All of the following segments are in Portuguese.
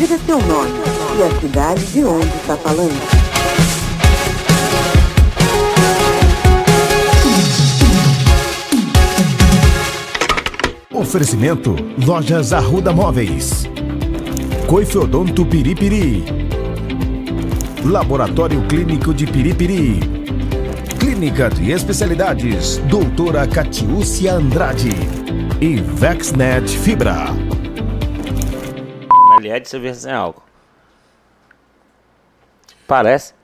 Diga seu nome e a cidade de onde está falando. Oferecimento Lojas Arruda Móveis. Coifeodonto Piripiri. Laboratório Clínico de Piripiri. Clínica de Especialidades, Doutora Catiúcia Andrade. E Vexnet Fibra. Ml de cerveja sem álcool. Parece?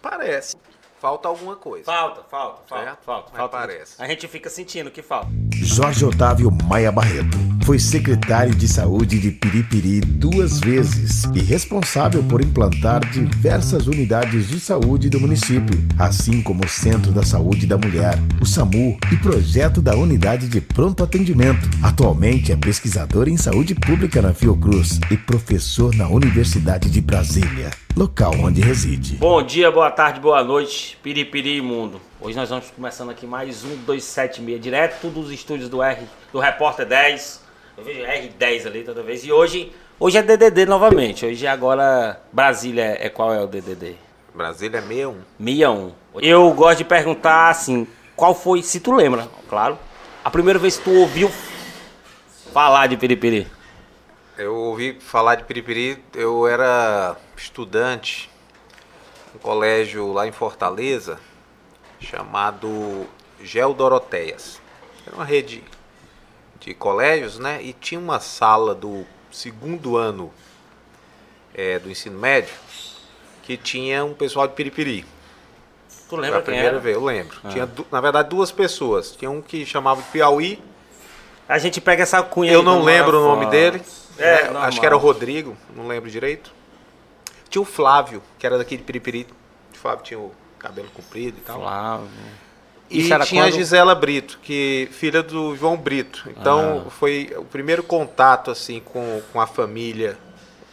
Parece. Falta alguma coisa. Falta, falta, falta, Certo? falta, Mas falta. parece. A gente fica sentindo que falta. Jorge Otávio Maia Barreto foi secretário de saúde de Piripiri duas vezes e responsável por implantar diversas unidades de saúde do município, assim como o Centro da Saúde da Mulher, o SAMU e projeto da Unidade de Pronto Atendimento. Atualmente é pesquisador em saúde pública na Fiocruz e professor na Universidade de Brasília, local onde reside. Bom dia, boa tarde, boa noite, piripiri imundo. Hoje nós vamos começando aqui mais um 276, direto dos estúdios do R, do Repórter 10. Eu vejo R10 ali toda vez. E hoje, hoje é DDD novamente. Hoje agora Brasília é qual é o DDD? Brasília é 61. 61. Eu gosto de perguntar assim, qual foi, se tu lembra, claro, a primeira vez que tu ouviu falar de piripiri? Eu ouvi falar de Piripiri, eu era estudante um colégio lá em Fortaleza chamado Gel Doroteias. Era uma rede de colégios, né? E tinha uma sala do segundo ano eh, do ensino médio que tinha um pessoal de Piripiri. Tu lembra quem primeira era? vez, eu lembro. Tinha, du- na verdade, duas pessoas. Tinha um que chamava de Piauí, A gente pega essa cunha Eu não lembro o nome dele. É, né? Acho que era o Rodrigo, não lembro direito. Tinha o Flávio, que era daqui de Piripiri. O Flávio tinha o cabelo comprido e tal. Flávio. E tinha a quando? Gisela Brito, que filha do João Brito. Então Ah. foi o primeiro contato assim com, com a família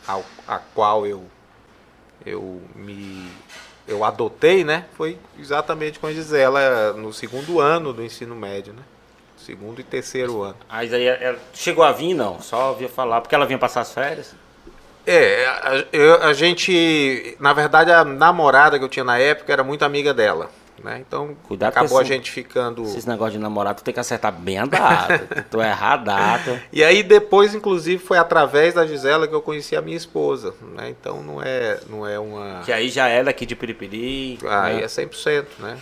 ao, a qual eu eu me eu adotei, né? Foi exatamente com a Gisela no segundo ano do ensino médio, né? Segundo e terceiro ano. Mas aí ela chegou a vir, não? Só ouvia falar, porque ela vinha passar as férias? É, a, eu- a gente, na verdade, a namorada que eu tinha na época era muito amiga dela, né? Então Cuidado acabou a esse- gente ficando. Esses negócios de namorar, tu tem que acertar bem a data. tu errar a data. E aí depois, inclusive, foi através da Gisela que eu conheci a minha esposa, né? Então não é, não é uma. Que aí já é daqui de Piripiri. Aí né? é 100%, né?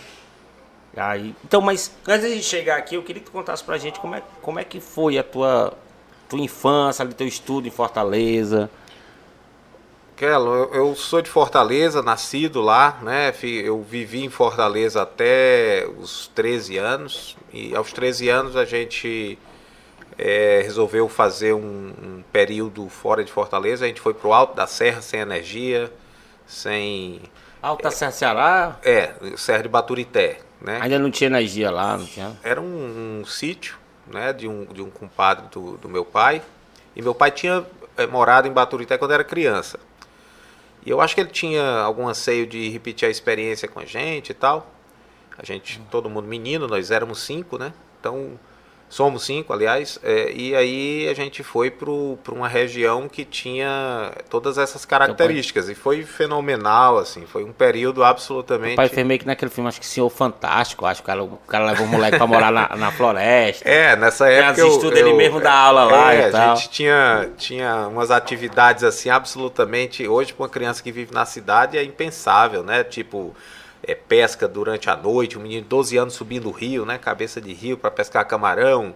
Aí, então, mas antes de chegar aqui, eu queria que tu contasse pra gente como é, como é que foi a tua, tua infância, ali, teu estudo em Fortaleza. Kelo, eu, eu sou de Fortaleza, nascido lá, né? Eu vivi em Fortaleza até os 13 anos. E aos 13 anos a gente eh, resolveu fazer um, um período fora de Fortaleza. A gente foi pro alto da serra sem energia, sem. Alta Serra Ceará, É, Serra de Baturité, né? ainda não tinha energia lá, não tinha. Era um, um sítio, né, de um, de um compadre do, do meu pai. E meu pai tinha eh, morado em Baturité quando era criança. E eu acho que ele tinha algum anseio de repetir a experiência com a gente e tal. A gente, todo mundo menino, nós éramos cinco, né? Então, somos cinco, aliás. eh, e aí a gente foi para uma região que tinha todas essas características. E foi fenomenal, assim. Foi um período absolutamente... O pai fez meio que naquele filme, acho que Senhor Fantástico, acho que o cara, o cara levou o moleque pra morar na, na floresta. É, nessa época. eu- estudos, ele eu- mesmo dá aula lá é, e tal. A gente tinha, tinha umas atividades assim, absolutamente. Hoje, para uma criança que vive na cidade, é impensável, né? Tipo, é, pesca durante a noite, um menino de 12 anos subindo o rio, né? Cabeça de rio para pescar camarão.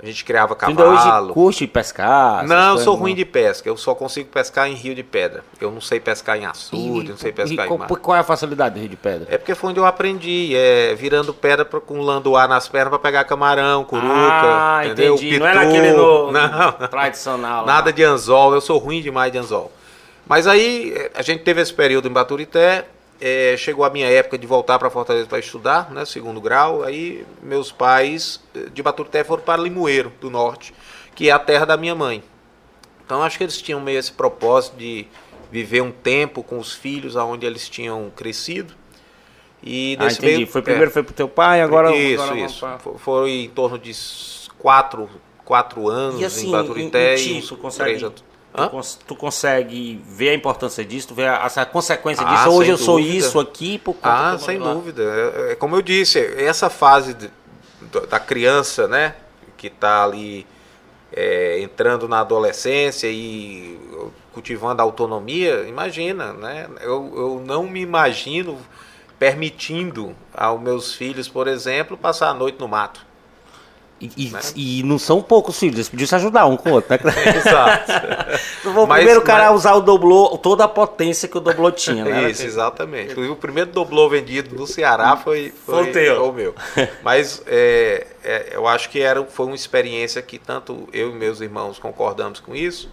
A gente criava Tu ainda hoje cavalo. curte pescar? Não, eu sou não? ruim de pesca. Eu só consigo pescar em rio de pedra. Eu não sei pescar em açude, não sei pescar e em qual, mar. qual é a facilidade do Rio de Pedra? É porque foi onde eu aprendi, é, virando pedra pra, com landoar nas pernas para pegar camarão, curuca, ah, entendeu? entendi. Não Pitu. naquele no, Não. tradicional. lá. Nada de anzol, eu sou ruim demais de anzol. Mas aí eh, a gente teve esse período em Baturité, eh, chegou a minha época de voltar para Fortaleza para estudar, né, segundo grau. Aí meus pais eh, de Baturité foram para Limoeiro, do norte, que é a terra da minha mãe. Então acho que eles tinham meio esse propósito de viver um tempo com os filhos aonde eles tinham crescido. E Ah, entendi. meio- Foi é. primeiro foi pro teu pai, agora isso, agora isso. pra- Fo- Foi em torno de quatro, quatro anos E assim, em Baturité em- em e tipo, uns consegue- três anos. Tu, cons tu, consegue ver a importância disso, tu vê a, a consequência ah, disso. Hoje eu dúvida. sou isso aqui por conta Ah, sem dúvida. É, é, como eu disse, essa fase de, da criança, né, que está ali é, entrando na adolescência e cultivando a autonomia, imagina, né? Eu, eu não me imagino permitindo aos meus filhos, por exemplo, passar a noite no mato. E, né? e, não são poucos filhos, eles podiam se ajudar um com o outro, né? Exato. o mas, primeiro cara mas... a usar o doblô, toda a potência que o doblô tinha, né? Isso, exatamente. O primeiro doblô vendido no Ceará foi, foi, foi o meu. Mas é, é, eu acho que era, foi uma experiência que tanto eu e meus irmãos concordamos com isso,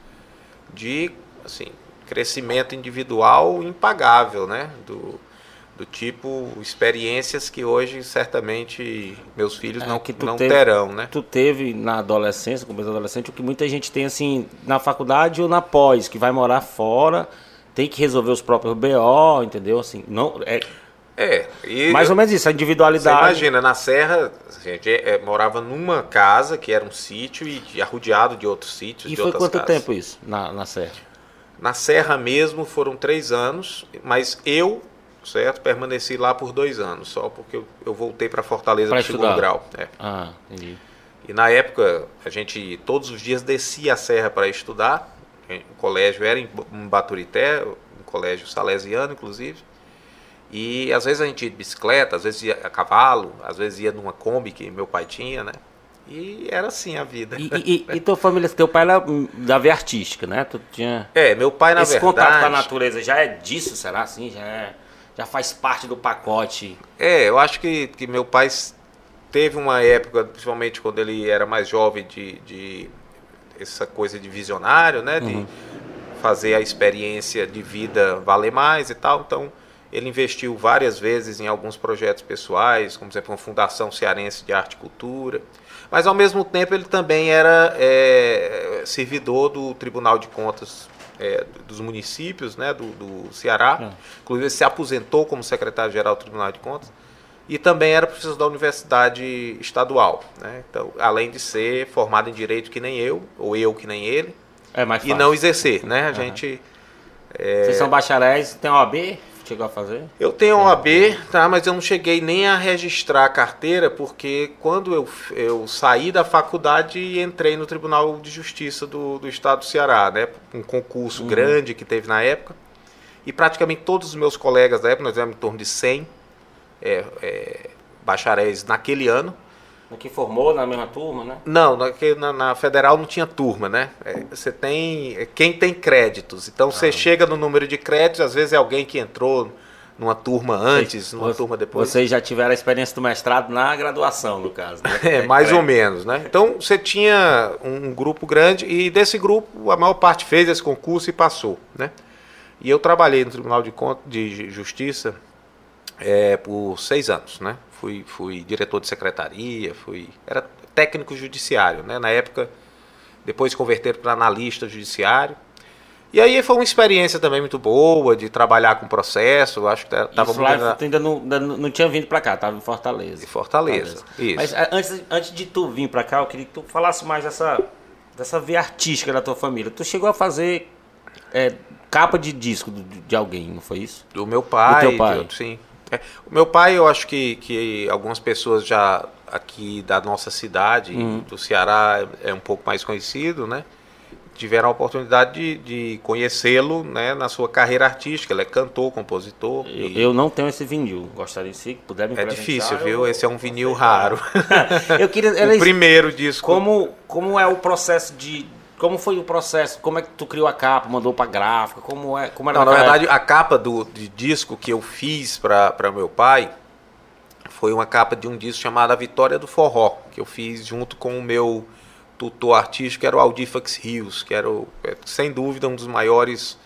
de assim, crescimento individual impagável, né? Do, do tipo experiências que hoje certamente meus filhos é, não, não teve, terão, né? Tu teve na adolescência, como adolescente, o que muita gente tem assim na faculdade ou na pós, que vai morar fora, tem que resolver os próprios BO, entendeu? Assim, não é é, mais ou menos isso, a individualidade. Você imagina, na Serra, a gente é, morava numa casa que era um sítio e arrodeado de outros sítios. E de foi quanto casas. tempo isso na, na Serra? Na Serra mesmo foram três anos, mas eu certo? Permaneci lá por dois anos, só porque eu, eu voltei para Fortaleza para segundo grau. É. Ah, entendi. E na época, a gente todos os dias descia a serra para estudar. O colégio era em Baturité, um colégio salesiano, inclusive. E às vezes a gente ia de bicicleta, às vezes ia a cavalo, às vezes ia numa Kombi que meu pai tinha, né? E era assim a vida. E, e, e tua família, teu pai era da veia artística, né? Tu tinha... É, meu pai na Esse verdade... Esse contato com a natureza já é disso, será assim? Já é já faz parte do pacote. É, eu acho que, que meu pai teve uma época, principalmente quando ele era mais jovem, de, de essa coisa de visionário, né? De uhum. fazer a experiência de vida valer mais e tal. Então, ele investiu várias vezes em alguns projetos pessoais, como por exemplo, a Fundação Cearense de Arte e Cultura. Mas, ao mesmo tempo, ele também era é, servidor do Tribunal de Contas é, dos municípios né, do, do Ceará. É. Inclusive, se aposentou como secretário-geral do Tribunal de Contas. E também era professor da Universidade Estadual. Né? Então, além de ser formado em Direito que nem eu, ou eu que nem ele, é mais e não exercer. Né? A uhum. gente... É... Vocês são bacharéis, tem OAB? Chegou a fazer? Eu tenho um AB, tá, mas eu não cheguei nem a registrar a carteira, porque quando eu, eu saí da faculdade e entrei no Tribunal de Justiça do, do Estado do Ceará, né? Um concurso uhum. grande que teve na época. E praticamente todos os meus colegas da época, nós éramos em torno de 100 é, é, bacharéis naquele ano. Que formou na mesma turma, né? Não, na, na federal não tinha turma, né? É, você tem é, quem tem créditos. Então ah. você chega no número de créditos, às vezes é alguém que entrou numa turma antes, numa você, turma depois. Vocês já tiveram a experiência do mestrado na graduação, no caso, né? É, mais ou menos, né? Então você tinha um grupo grande e desse grupo a maior parte fez esse concurso e passou, né? E eu trabalhei no Tribunal de, Conta, de Justiça é, por seis anos, né? Fui, fui diretor de secretaria, fui era técnico judiciário, né? Na época, depois converter para analista judiciário. E aí foi uma experiência também muito boa de trabalhar com processo. Acho que estava muito. Lá, ainda não, ainda não tinha vindo para cá, estava em Fortaleza. Em Fortaleza, Fortaleza. Isso. Mas antes, antes de tu vir para cá, eu queria que tu falasse mais dessa, dessa via artística da tua família. Tu chegou a fazer é, capa de disco de, de, alguém, não foi isso? Do meu pai. Do teu pai. De, sim. É, o meu pai, eu acho que, que algumas pessoas já aqui da nossa cidade, uhum. do Ceará, é um pouco mais conhecido, né? Tiveram a oportunidade de, de conhecê-lo né, na sua carreira artística. Ele é cantor, compositor. Eu, e... eu não tenho esse vinil. Gostaria de se puder me É difícil, viu? Esse é um vinil raro. eu queria. o primeiro disco. Como, como é o processo de, como foi o processo? Como é que tu criou a capa, mandou para gráfica? Como é? Como era Não, na verdade, a capa do de disco que eu fiz para meu pai foi uma capa de um disco chamado A Vitória do Forró, que eu fiz junto com o meu tutor artístico, que era o Aldifax Rios, que era, o, é, sem dúvida, um dos maiores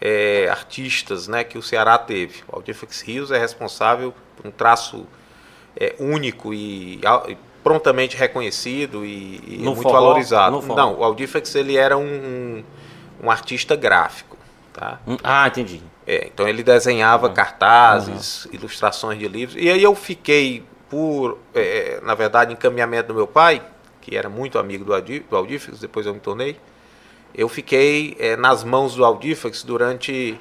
é, artistas né, que o Ceará teve. O Aldifax Rios é responsável por um traço é, único e, e prontamente reconhecido e, e muito forró, valorizado. Não, o Aldifex ele era um, um, artista gráfico. Tá? Hum, ah, entendi. É, então ele desenhava cartazes, uhum. ilustrações de livros. E aí eu fiquei por, é, na verdade, encaminhamento do meu pai, que era muito amigo do, Aldifex, depois eu me tornei. eu fiquei é, nas mãos do Audifax durante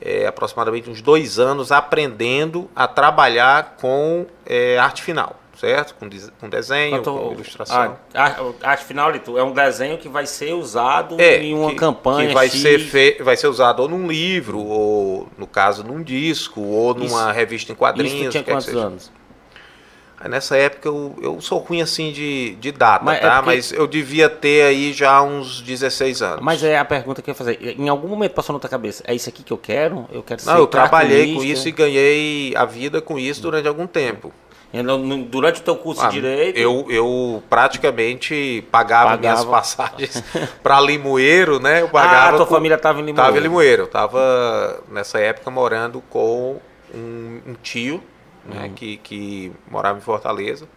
é, aproximadamente uns dois anos aprendendo a trabalhar com é, arte final, certo? Com, com desenho, Quanto, com ilustração. A, a, arte final, Lito, é um desenho que vai ser usado é, em uma que, campanha. Que vai, ser fe, vai ser usado ou num livro, ou no caso num disco, ou numa isso, revista em quadrinhos. Isso tinha quantos anos? Nessa época eu, eu sou ruim assim de, de data, mas, é tá? É porque... Mas eu devia ter aí já uns 16 anos. Mas é a pergunta que eu ia fazer. Em algum momento passou na tua cabeça, é isso aqui que eu quero? Eu quero ser Não, eu trabalhei com isso e ganhei a vida com isso durante algum tempo. Durante o teu curso ah, de Direito? Eu, eu praticamente pagava, pagava. minhas passagens para Limoeiro, né? Eu pagava ah, tua com... família estava em Limoeiro. Estava em Limoeiro. Eu estava, nessa época, morando com um, um tio né, uhum. que, que morava em Fortaleza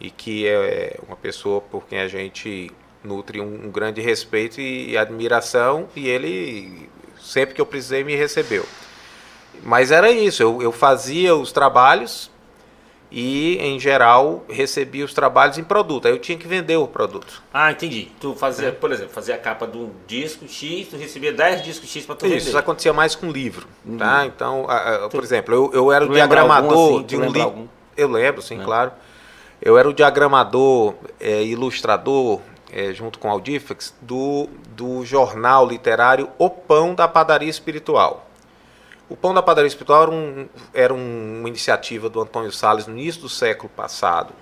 e que é uma pessoa por quem a gente nutre um, um grande respeito e, e, admiração e ele sempre que eu precisei me recebeu. Mas era isso, eu, eu fazia os trabalhos e, em geral, recebia os trabalhos em produto. Aí eu tinha que vender o produto. Ah, entendi. Tu fazia, é. por exemplo, fazia a capa de um disco X, tu recebia 10 discos X para tu Isso, vender. Isso acontecia mais com livro, uhum. tá? Então, a, a, por exemplo, eu, eu era o diagramador assim, de um livro... Eu lembro, sim, é. claro. Eu era o diagramador, é, ilustrador, é, junto com o Audifex, do, do jornal literário O Pão da Padaria Espiritual. O Pão da Padaria Espiritual era, um, era uma iniciativa do Antônio Salles no início do século passado,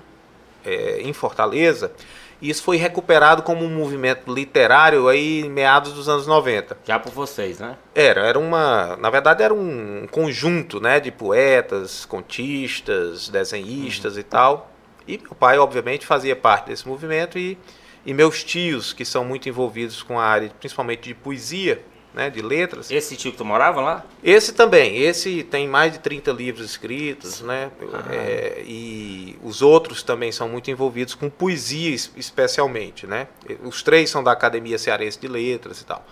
é, em Fortaleza, e isso foi recuperado como um movimento literário aí em meados dos anos 90. Já por vocês, né? Era, era uma, na verdade era um conjunto, né, de poetas, contistas, desenhistas uhum. e tal. E meu pai, obviamente, fazia parte desse movimento e, e meus tios, que são muito envolvidos com a área, principalmente de poesia, né, de letras. Esse tio que tu morava lá? Esse também. Esse tem mais de 30 livros escritos, né? É, e os outros também são muito envolvidos com poesia, especialmente, né? Os três são da Academia Cearense de Letras e tal.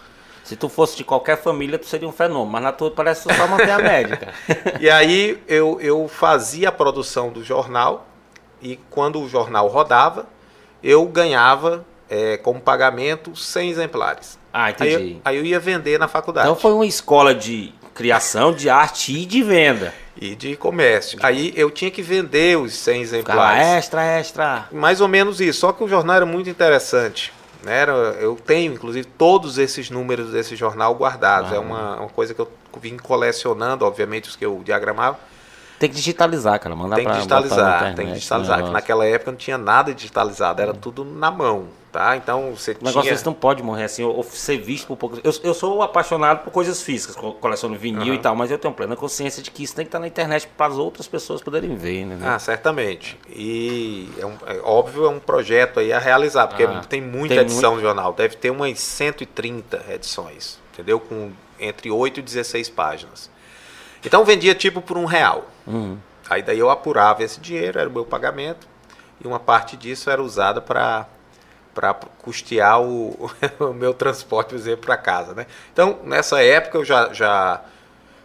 Se tu fosse de qualquer família, tu seria um fenômeno, mas na tua parece só manter a médica. e aí eu, eu fazia a produção do jornal e quando o jornal rodava, eu ganhava é, como pagamento 100 exemplares. Ah, entendi. Aí eu, aí eu ia vender na faculdade. Então foi uma escola de criação de arte e de venda. E de comércio. Aí eu tinha que vender os 100 exemplares. Ficava extra, extra. Mais ou menos isso. Só que o jornal era muito interessante. Né? Eu tenho, inclusive, todos esses números desse jornal guardados. Ah. É uma, uma coisa que eu vim colecionando, obviamente, os que eu diagramava. Tem que digitalizar, cara. Mandar tem que digitalizar, internet, tem que digitalizar. Que naquela época não tinha nada digitalizado, era hum. tudo na mão. Tá? Então você o negócio tinha... não pode morrer assim, ou ser visto por poucos. Eu, eu sou apaixonado por coisas físicas, coleciono vinil uhum. e tal, mas eu tenho plena consciência de que isso tem que estar na internet para as outras pessoas poderem ver, né? Ah, certamente. E é, um, é óbvio, é um projeto aí a realizar, porque ah, tem muita tem edição muito... no jornal, deve ter umas 130 edições, entendeu? Com entre 8 e 16 páginas. Então vendia tipo por um real. Uhum. Aí daí eu apurava esse dinheiro, era o meu pagamento, e uma parte disso era usada para para custear o, o, meu transporte, por exemplo, para casa. Né? Então, nessa época eu já, já,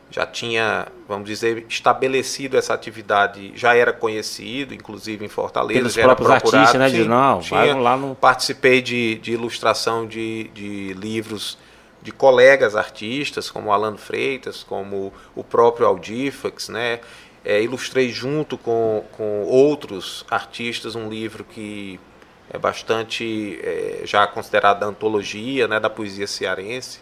já tinha, vamos dizer, estabelecido essa atividade, já era conhecido, inclusive em Fortaleza, Pelos já era procurado. Artistas, né, sim, não, tinha, lá no... Participei de, de ilustração de, de livros de colegas artistas, como Alan Freitas, como o próprio Aldifax, né? É, ilustrei junto com, com outros artistas um livro que é bastante é, já considerada antologia né, da poesia cearense,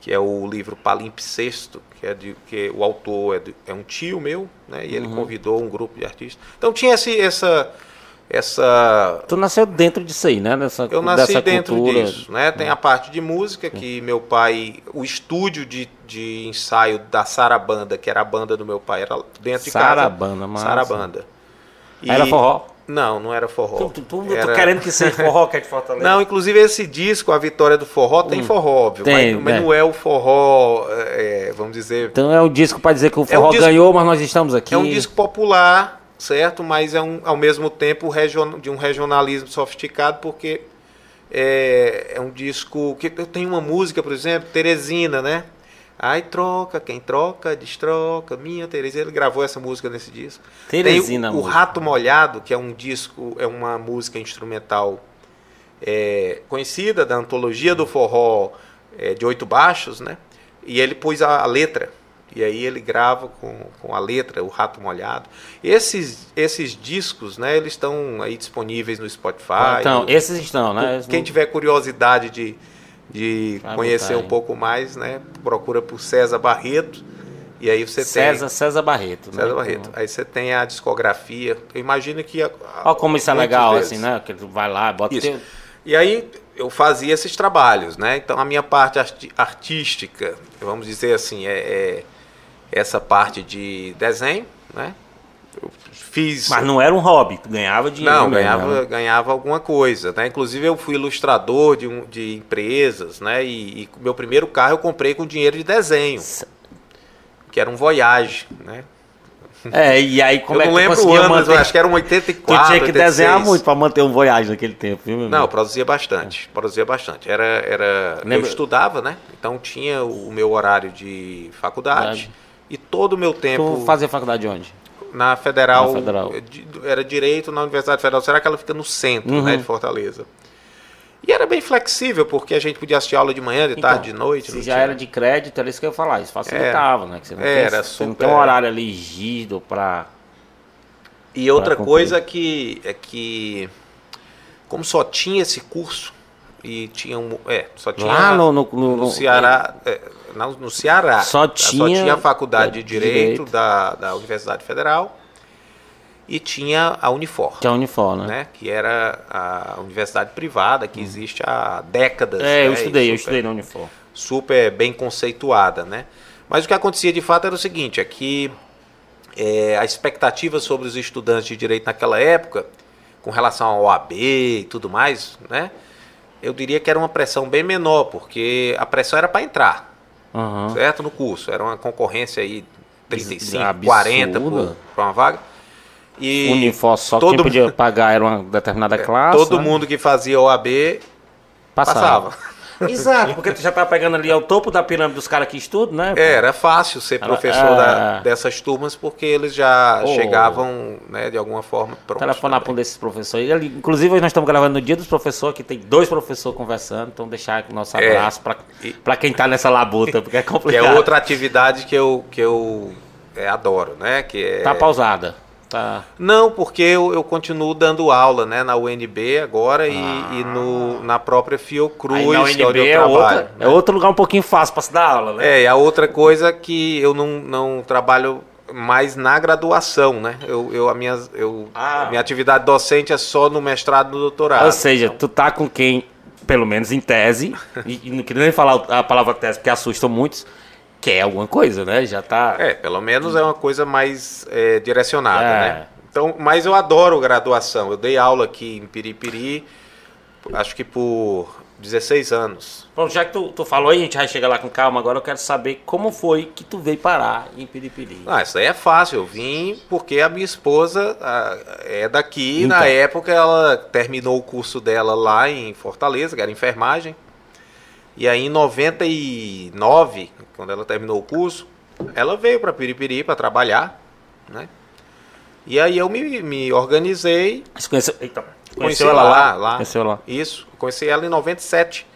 que é o livro Palimpsesto, que é de que o autor é, de, é um tio meu, né, e ele uhum. convidou um grupo de artistas. Então tinha esse, essa essa Tu nasceu dentro disso aí, né? Nessa, Eu nasci dentro cultura. disso, né? Tem a parte de música que meu pai, o estúdio de, de ensaio da Sarabanda, que era a banda do meu pai, era dentro de Sarabanda, casa. Sarabanda, E... Era forró? Não, não era forró. Tu, tu, tu era... querendo que seja forró que é de Fortaleza. Não, inclusive esse disco, A Vitória do Forró, tem hum, forró, óbvio. Tem, mas, mas né? não é o forró, é, vamos dizer. Então é o disco para dizer que o forró é um disco, ganhou, mas nós estamos aqui. É um disco popular, certo? Mas é um, ao mesmo tempo region, de um regionalismo sofisticado, porque é, é um disco que tem uma música, por exemplo, Teresina, né? Ai, troca, quem troca, destroca, minha Terezinha. Ele gravou essa música nesse disco. Teresina, Tem o, o Rato Molhado, que é um disco, é uma música instrumental é, conhecida da antologia do forró é, de oito baixos, né? E ele pôs a, a letra. E aí ele grava com, com a letra, o Rato Molhado. Esses, esses discos, né, eles estão aí disponíveis no Spotify. Então, no- esses estão, né? quem tiver curiosidade de, de Vai conhecer botar um pouco mais, né, procura por César Barreto. E aí você César, tem César Barreto. né? César Barreto. Aí você tem a discografia. Eu imagino que a, a- Olha como isso é legal, deles. assim, né? Que tu vai lá, bota Isso. teu- E aí eu fazia esses trabalhos, né? Então a minha parte artística, vamos dizer assim, é, é essa parte de desenho, né? Eu fiz. Mas não era um hobby, tu ganhava dinheiro. Não, mesmo, ganhava, né? ganhava alguma coisa, né? Inclusive eu fui ilustrador de, um- de empresas, né? E, e meu primeiro carro eu comprei com dinheiro de desenho, que era um Voyage, né? É, e aí como eu é não que tu lembro o ano, manter? acho que era um Tu 84, tinha que 86. desenhar muito pra manter um Voyage naquele tempo, viu, meu Não, eu produzia bastante, produzia bastante. Era, era, Lembra- eu estudava, né? Então tinha o meu horário de faculdade Verdade. e todo o meu tempo Tu fazia faculdade onde? Na Federal, Na Federal. de- era direito na Universidade Federal. Será que ela fica no centro, Uhum. né, de Fortaleza? E era bem flexível, porque a gente podia assistir aula de manhã, de tarde, de noite. Se já tinha- era de crédito, era isso que eu ia falar. Isso facilitava, né? Que você não, Era tem, você não super- tem um horário ali rígido pra. E outra cumprir. coisa que é que como só tinha esse curso e tinha um, é, só tinha Lá no, no, no- no no- Ceará, é, no Ceará, Só tinha- a faculdade de é, Direito, Direito. Da, da Universidade Federal e tinha a Unifor, Que é uniforme, né? né? Que era a universidade privada que existe há décadas. É, eu né, e estudei, eu super- estudei na uniforme. super bem conceituada, né? Mas o que acontecia de fato era o seguinte, é que é, a expectativa sobre os estudantes de direito naquela época, com relação ao OAB e tudo mais, né? Eu diria que era uma pressão bem menor, porque a pressão era para entrar, Aham. certo? No curso. Era uma concorrência aí 35, Absurda. 40 por, por uma vaga. E Uniforme só todo quem podia pagar era uma determinada classe. todo né? mundo que fazia OAB passava. passava. Exato, porque tu já tá pegando ali ao topo da pirâmide dos caras que estudam, né? É, era fácil ser professor é. da- dessas turmas porque eles já Oh. chegavam, né, de alguma forma prontos. Telefonar para um desses professores. Ele- inclusive, hoje nós estamos gravando no dia dos professores, que tem dois professores conversando. Então, deixar o nosso É. abraço para E- para quem tá nessa labuta, porque é Que complicado. é outra atividade que eu, que eu é, adoro, né? Que é... Tá pausada. Tá. Não, porque eu, eu continuo dando aula, né, na UNB agora e, e no, na própria Fiocruz, Aí na que é onde UNB eu é, trabalho. outra, é outro lugar um pouquinho fácil para se dar aula, né? É, e a outra coisa que eu não, não trabalho mais na graduação, né? Eu, eu, a minha, eu, Ah. minha atividade docente é só no mestrado e no doutorado. Ou seja, tu tá com quem, pelo menos em tese, e, e não queria nem falar a palavra tese porque assusta muitos, quer alguma coisa, né? Já tá. É, pelo menos é uma coisa mais é, direcionada, É. né? Então, mas eu adoro graduação. Eu dei aula aqui em Piripiri, acho que por 16 anos. Bom, já que tu, tu falou aí, a gente vai chegar lá com calma, agora eu quero saber como foi que tu veio parar em Piripiri. Ah, isso aí é fácil. Eu vim porque a minha esposa ah, é daqui. Então. Na época, ela terminou o curso dela lá em Fortaleza, que era enfermagem. E aí, em 99, quando ela terminou o curso, ela veio para Piripiri para trabalhar, né? E aí eu me, me organizei Você conheceu, Conheci conheceu ela lá? lá. Conheceu lá. Isso, conheci ela em 97.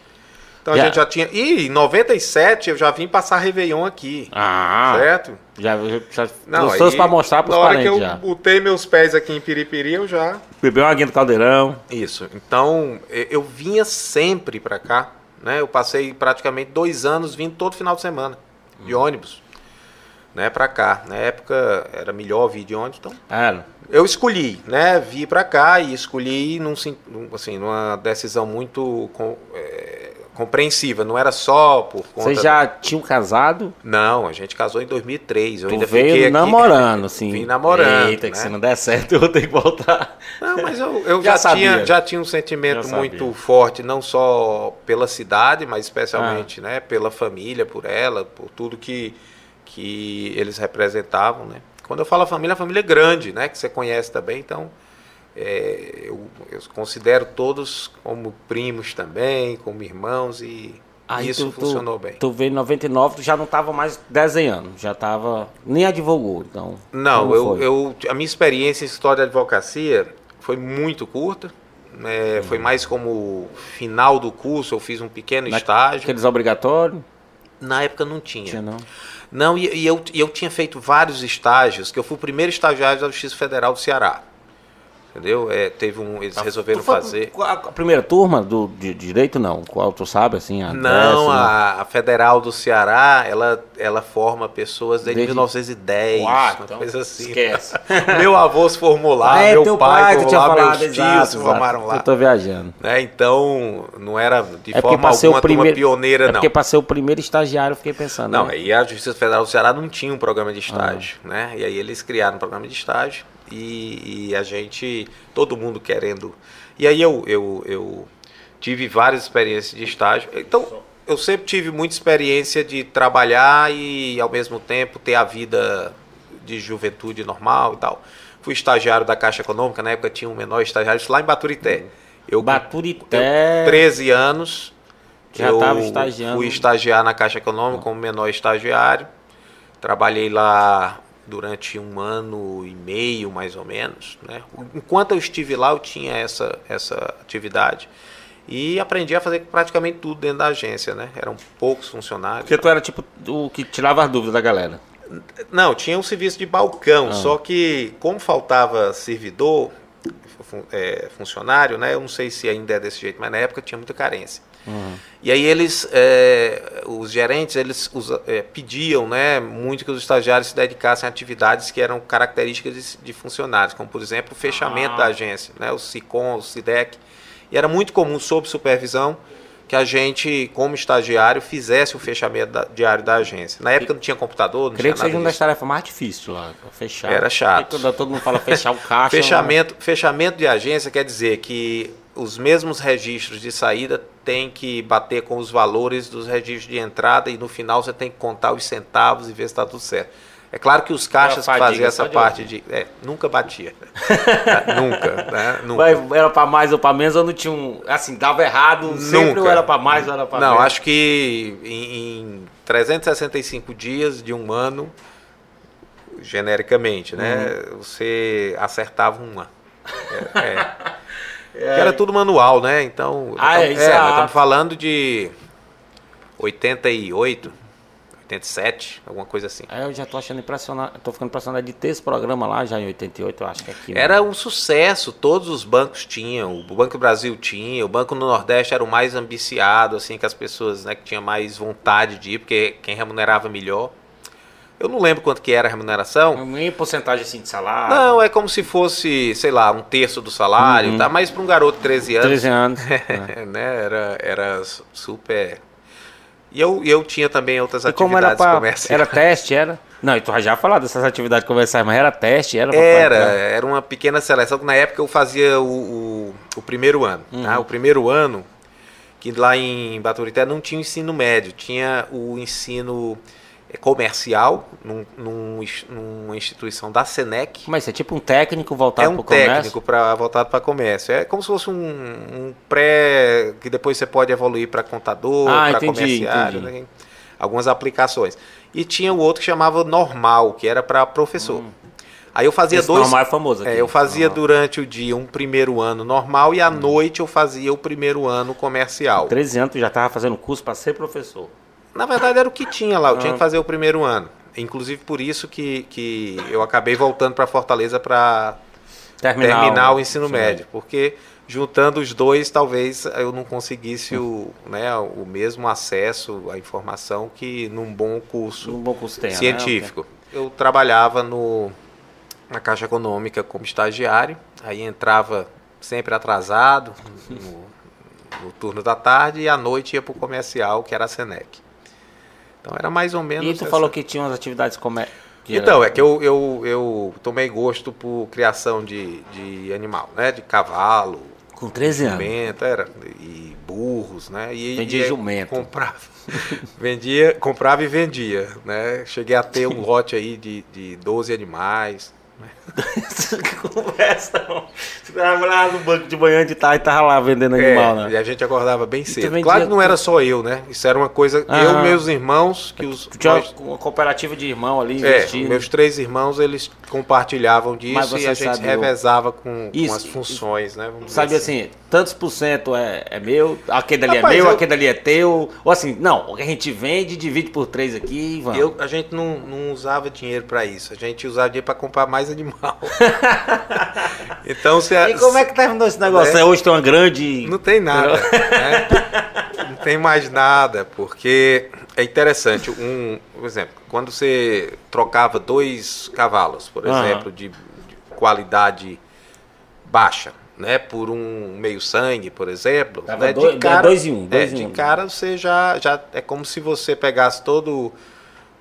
Então Já. a gente já tinha. E em 97 eu já vim passar Réveillon aqui. Ah, certo? já, já, já Não, trouxe pra mostrar pros Na hora parentes que eu já. botei meus pés aqui em Piripiri, eu já. Bebeu uma aguinha do caldeirão. Isso. Então eu vinha sempre pra cá. Né? Eu passei praticamente dois anos vindo todo final de semana. De Hum. ônibus. Né, pra cá. Na época era melhor vir de ônibus, então Era. eu escolhi, né? Vi pra cá e escolhi num, sim- num- assim, numa decisão muito com- é, compreensiva. Não era só por conta. Vocês já tinham casado? Não, a gente casou em 2003. Eu Tu ainda veio fiquei aqui- namorando, assim. Vim namorando. Eita, que né? se não der certo, eu vou ter que voltar. Não, mas eu, eu Já já, sabia. tinha, já tinha um sentimento muito forte, não só pela cidade, mas Ah. especialmente né, pela família, por ela, por tudo que, que eles representavam. Né? Quando eu falo família, a família é grande, né, que você conhece também, então é, eu, eu considero todos como primos também, como irmãos, e Aí isso tu- tu- funcionou bem. Tu veio em 99, tu já não tava mais desenhando, já tava. Nem advogou, então. Não, eu, eu, a minha experiência em história de advocacia foi muito curta, é, foi mais como final do curso, eu fiz um pequeno estágio. Aqueles obrigatórios? Na época não tinha. Tinha não. Não, e, e eu, e eu tinha feito vários estágios, que eu fui o primeiro estagiário da Justiça Federal do Ceará. Entendeu? É, teve um, eles resolveram Tu foi fazer. A a primeira turma do de direito, não? Qual tu sabe, assim? A Não, décima? a, a Federal do Ceará, ela, ela forma pessoas desde, Desde- 1910, Uau, uma então, coisa assim. esquece. Meu avô se formou lá, Ah, é, meu pai, tu formou lá, falado, meus tios se formaram lá. Eu tô viajando. Né? Então, não era de É porque forma alguma o primeiro, pioneira, é não. porque pra ser o primeiro estagiário, eu fiquei pensando. Não, né? aí a Justiça Federal do Ceará não tinha um programa de estágio, Ah. né? E aí eles criaram um programa de estágio e, e a gente, todo mundo querendo. E aí eu, eu, eu tive várias experiências de estágio. Então, eu sempre tive muita experiência de trabalhar e, ao mesmo tempo, ter a vida de juventude normal e tal. Fui estagiário da Caixa Econômica, na época tinha um menor estagiário, isso lá em Baturité. Eu, com- Baturité. eu, 13 anos, Já eu tava estagiando. fui estagiar na Caixa Econômica como menor estagiário. Trabalhei lá durante um ano e meio, mais ou menos. Né? Enquanto eu estive lá, eu tinha essa, essa atividade. E aprendi a fazer praticamente tudo dentro da agência. Né? Eram poucos funcionários. Porque tu era tipo o que tirava as dúvidas da galera. Não, tinha um serviço de balcão, só que como faltava servidor, é, funcionário, né? Eu não sei se ainda é desse jeito, mas na época tinha muita carência. E aí eles, é, os gerentes, eles usa- é, pediam, né, muito que os estagiários se dedicassem a atividades que eram características de, de funcionários, como por exemplo o fechamento Ah. da agência, né, o SICOM, o SIDEC. E era muito comum, sob supervisão, que a gente, como estagiário, fizesse o fechamento da- diário da agência. Na época não tinha computador, não Creio tinha que seja uma das tarefas mais difíceis lá, fechar. Era chato. Quando todo mundo fala fechar o caixa. Fechamento, fechamento de agência quer dizer que os mesmos registros de saída têm que bater com os valores dos registros de entrada e no final você tem que contar os centavos e ver se está tudo certo. É claro que os caixas que faziam essa de parte de. É, nunca batia. nunca, né? Nunca. Mas era pra mais ou pra menos ou não tinha um. Assim, dava errado, sempre Nunca. ou era pra mais ou era Não, menos. acho que em, em 365 dias de um ano, genericamente, né? Uhum. Você acertava uma. É, é. Porque era tudo manual, né? Então, Ah, nós é, estamos- exato. nós estamos falando de 88, 87, alguma coisa assim. Aí eu já tô achando impressionado, tô ficando impressionado de ter esse programa lá já em 88, eu acho que aqui. né? Era um sucesso, todos os bancos tinham, o Banco do Brasil tinha, o Banco do Nordeste era o mais ambiciado, assim, que as pessoas né, que tinham mais vontade de ir, porque quem remunerava melhor. Eu não lembro quanto que era a remuneração. Em porcentagem assim de salário. Não, é como se fosse, sei lá, um terço do salário, tá? Mas para um garoto de 13 anos, 13 anos. né, era, era super... E eu, eu tinha também outras E como era atividades pra. comerciais. Era teste, era? Não, e tu já falou dessas atividades comerciais, mas era teste, era Era, era uma pequena seleção que na época eu fazia o, o, o primeiro ano. tá? O primeiro ano, que lá em Baturité não tinha o ensino médio, tinha o ensino comercial num, num numa instituição da Senec. Mas isso é tipo um técnico voltado É um pro comércio? técnico pra, voltado para comércio. É como se fosse um, um pré que depois você pode evoluir para contador, Ah, para comerciário, entendi. né? algumas aplicações. E tinha o outro que chamava normal, que era para professor. Aí eu fazia Hum. Esse dois. normal é famoso aqui. É, eu fazia Normal. durante o dia um primeiro ano normal e à Hum. noite eu fazia o primeiro ano comercial. 13 anos já tava fazendo curso pra ser professor. Na verdade era o que tinha lá, eu Ah. tinha que fazer o primeiro ano. Inclusive por isso que, que eu acabei voltando para Fortaleza para Terminar, terminar o ensino médio, porque juntando os dois talvez eu não conseguisse o, né, o mesmo acesso à informação que num bom curso Um bom curso tem, né? científico. Eu trabalhava no, na Caixa Econômica como estagiário, aí entrava sempre atrasado no, no turno da tarde e à noite ia para o comercial, que era a Senec. Então era mais ou menos. E tu essa- falou que tinha umas atividades que era- então, é que eu, eu, eu tomei gosto por criação de, de animal, né? De cavalo, Com 13 anos. jumento, era, e burros, né? E, Vendia e jumento. Comprava, vendia, comprava e vendia, né? Cheguei a ter um lote aí de, de 12 animais. Conversa, não. Você tava lá no banco de manhã de tarde e tava lá vendendo animal, É, né? E a gente acordava bem cedo. vendia Claro que não era só eu, né? Isso era uma coisa. Ah. Eu, meus irmãos, que os. Tinha nós- uma cooperativa de irmão ali, é, meus três irmãos, eles compartilhavam Mas disso você e a gente sabe revezava com, com Isso, as funções, né? Vamos dizer Sabe assim, tantos por cento é, é meu, aquele ali Rapaz, é meu, eu- aquele ali é teu. Ou assim, não, a gente vende, divide por três aqui e vamos. Eu, a gente não, não usava dinheiro para isso. A gente usava dinheiro para comprar mais animal. então, se a, E como é que terminou esse negócio? É. Hoje tem uma grande. Não tem nada. né? Não tem mais nada, porque é interessante. Um, por exemplo, quando você trocava dois cavalos, por exemplo, de, de qualidade baixa, né, por um meio sangue, por exemplo, Tava né, dois- dois em um, é, dois em de um. cara você já, já é como se você pegasse todo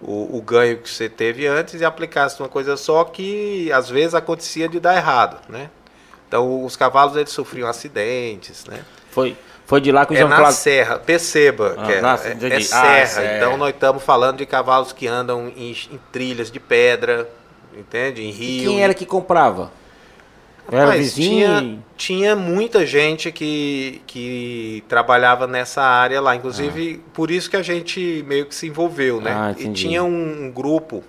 o, o ganho que você teve antes e aplicasse uma coisa só que às vezes acontecia de dar errado, né? Então os cavalos eles sofriam acidentes, né? Foi, foi de lá que o É João na Cláudio. serra, perceba, Ah, que é, na- é- é Ah, serra. serra. Então nós estamos falando de cavalos que andam em, em trilhas de pedra, entende? Em E rio. quem era que comprava? Era vizinho? tinha, tinha muita gente que, que trabalhava nessa área lá, inclusive por isso que a gente meio que se envolveu, né? Ah, e tinha um, um grupo.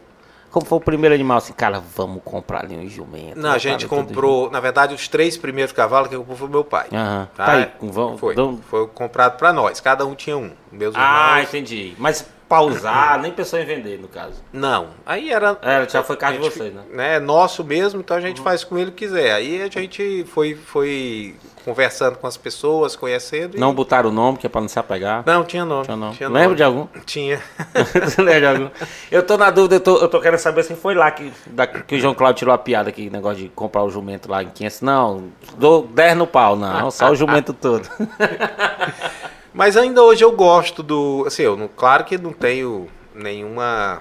Como foi o primeiro animal assim, cara, vamos comprar ali um jumento. Não, a gente comprou, na verdade, os três primeiros cavalos que comprou foi meu pai. Aham. Tá? Tá aí, vamos- foi, dão- foi comprado para nós, cada um tinha um. Meus Ah, irmãos. entendi. Mas pra usar, nem pensou em vender, no caso. Não, aí era. Já foi carro de vocês, né? né? Nosso mesmo, então a gente faz com ele o que quiser. Aí a gente foi, foi conversando com as pessoas, conhecendo. e- Não botaram o nome, que é pra não se apegar. Não, tinha nome. Tinha não. Tinha Lembra nome. de algum? Tinha. Lembra de algum? Eu tô na dúvida, eu tô, eu tô querendo saber se foi lá que, da- que o João Cláudio tirou a piada aqui, negócio de comprar o jumento lá em 500. Não, dou 10 no pau, não, só o jumento todo. Mas ainda hoje eu gosto do. Assim, eu não, claro que não tenho nenhuma.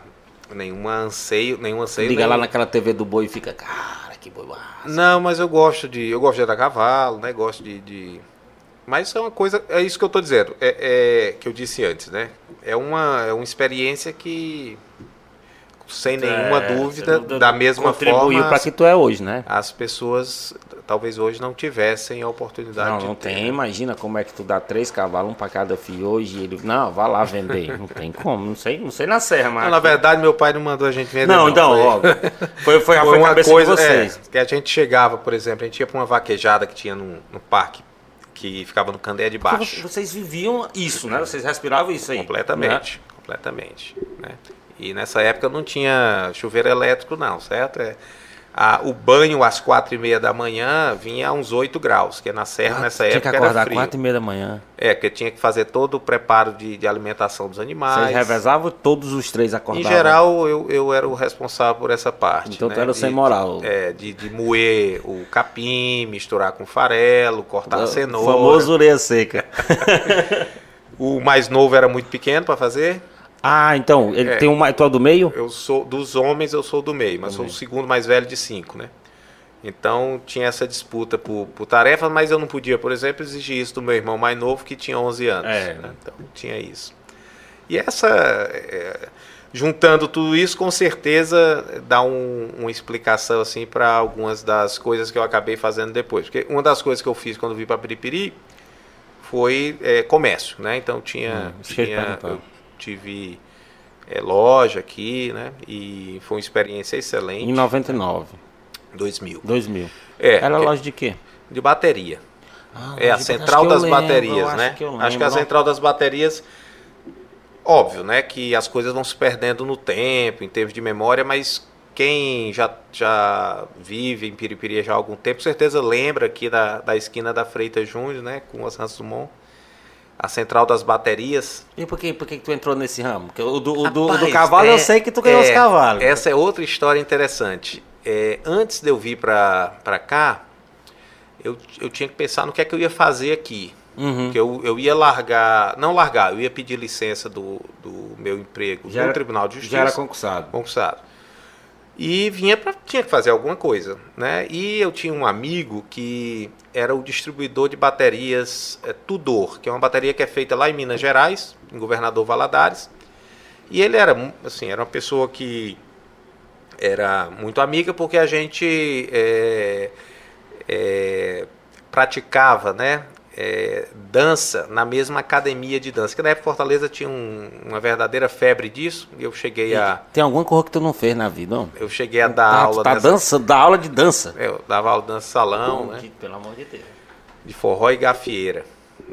Nenhuma anseio. Nenhum anseio Liga nem- lá naquela TV do boi e fica, cara, que boi massa. Não, mas eu gosto de. Eu gosto de andar a cavalo, né? Gosto de. de- Mas isso é uma coisa. É isso que eu tô dizendo. É, é- que eu disse antes, né? É uma, é uma experiência que. Sem nenhuma É, dúvida, da mesma Contribuiu forma. pra que tu é hoje, né? As pessoas talvez hoje não tivessem a oportunidade Não, de não ter, tem. né? Imagina como é que tu dá três cavalos, um pra cada filho hoje. e Ele, não, vá lá vender. Não tem como. Não sei, não sei na serra, mas. Não, na verdade, meu pai não mandou a gente vender. Não, então, foi- ó. Foi, foi, Foi uma coisa de vocês. é, que a gente chegava, por exemplo, a gente ia para uma vaquejada que tinha no, no parque, que ficava no Candé de Porque Baixo. Vocês viviam isso, né? Vocês respiravam isso aí. Completamente, completamente. Né? E nessa época não tinha chuveiro elétrico, não, certo? É, a- o banho às quatro e meia da manhã vinha a uns 8 graus, que na serra nessa Tinha que época era acordar às quatro e meia da manhã. É, porque tinha que fazer todo o preparo de, de alimentação dos animais. Vocês revezavam todos os três Em acordavam. geral, eu, eu era o responsável por essa parte. Então né? tu era De- sem moral. É, de, de moer o capim, misturar com farelo, cortar a O cenoura. famoso orelha seca. O mais novo era muito pequeno para fazer. Ah, então, ele É. tem um mais. Tu é do meio? Eu sou dos homens, eu sou do meio, mas sou o segundo mais velho de cinco, né? Então tinha essa disputa por, por tarefa, mas eu não podia, por exemplo, exigir isso do meu irmão mais novo que tinha 11 anos. É. né? Então tinha isso. E essa, é, juntando tudo isso, com certeza dá um- uma explicação assim para algumas das coisas que eu acabei fazendo depois. Porque uma das coisas que eu fiz quando vim para Piripiri foi é, comércio, né? Então tinha, Hum, tinha eu tive é, loja aqui, né? E foi uma experiência excelente. Em 99, 2000. 2000. É, Era que- loja de quê? de bateria. Ah, É a central acho que das lembro, baterias, acho né? que eu acho que a central das baterias, óbvio, né? Que as coisas vão se perdendo no tempo, em termos de memória, mas quem já, já vive em Piripiri já há algum tempo, certeza lembra aqui da, da esquina da Freitas Júnior, né? Com as Santos Dumont. A central das baterias. E por que, por que que tu entrou nesse ramo? Porque o do, o do, do Rapaz, cavalo eu é- sei que tu ganhou os é, cavalos. Essa é outra história interessante. É, antes de eu vir para cá, eu, eu tinha que pensar no que é que eu ia fazer aqui. Uhum. Porque eu, eu ia largar, não largar, eu ia pedir licença do, do meu emprego Já no era- Tribunal de Justiça. Já era concursado. concursado. E vinha para tinha que fazer alguma coisa, né? E eu tinha um amigo que era o distribuidor de baterias é, Tudor, que é uma bateria que é feita lá em Minas Gerais, em Governador Valadares. E ele era, assim, era uma pessoa que era muito amiga porque a gente é, é, praticava, né? É, dança na mesma academia de dança. Que na época Fortaleza tinha um, uma verdadeira febre disso. E eu cheguei a. Tem alguma coisa que tu não fez na vida, não? Eu cheguei a dar tá, aula. Tá nessa... dança, dá aula de dança. É, eu dava aula de dança salão, Pô, né? que- Pelo amor de Deus. De forró e gafieira.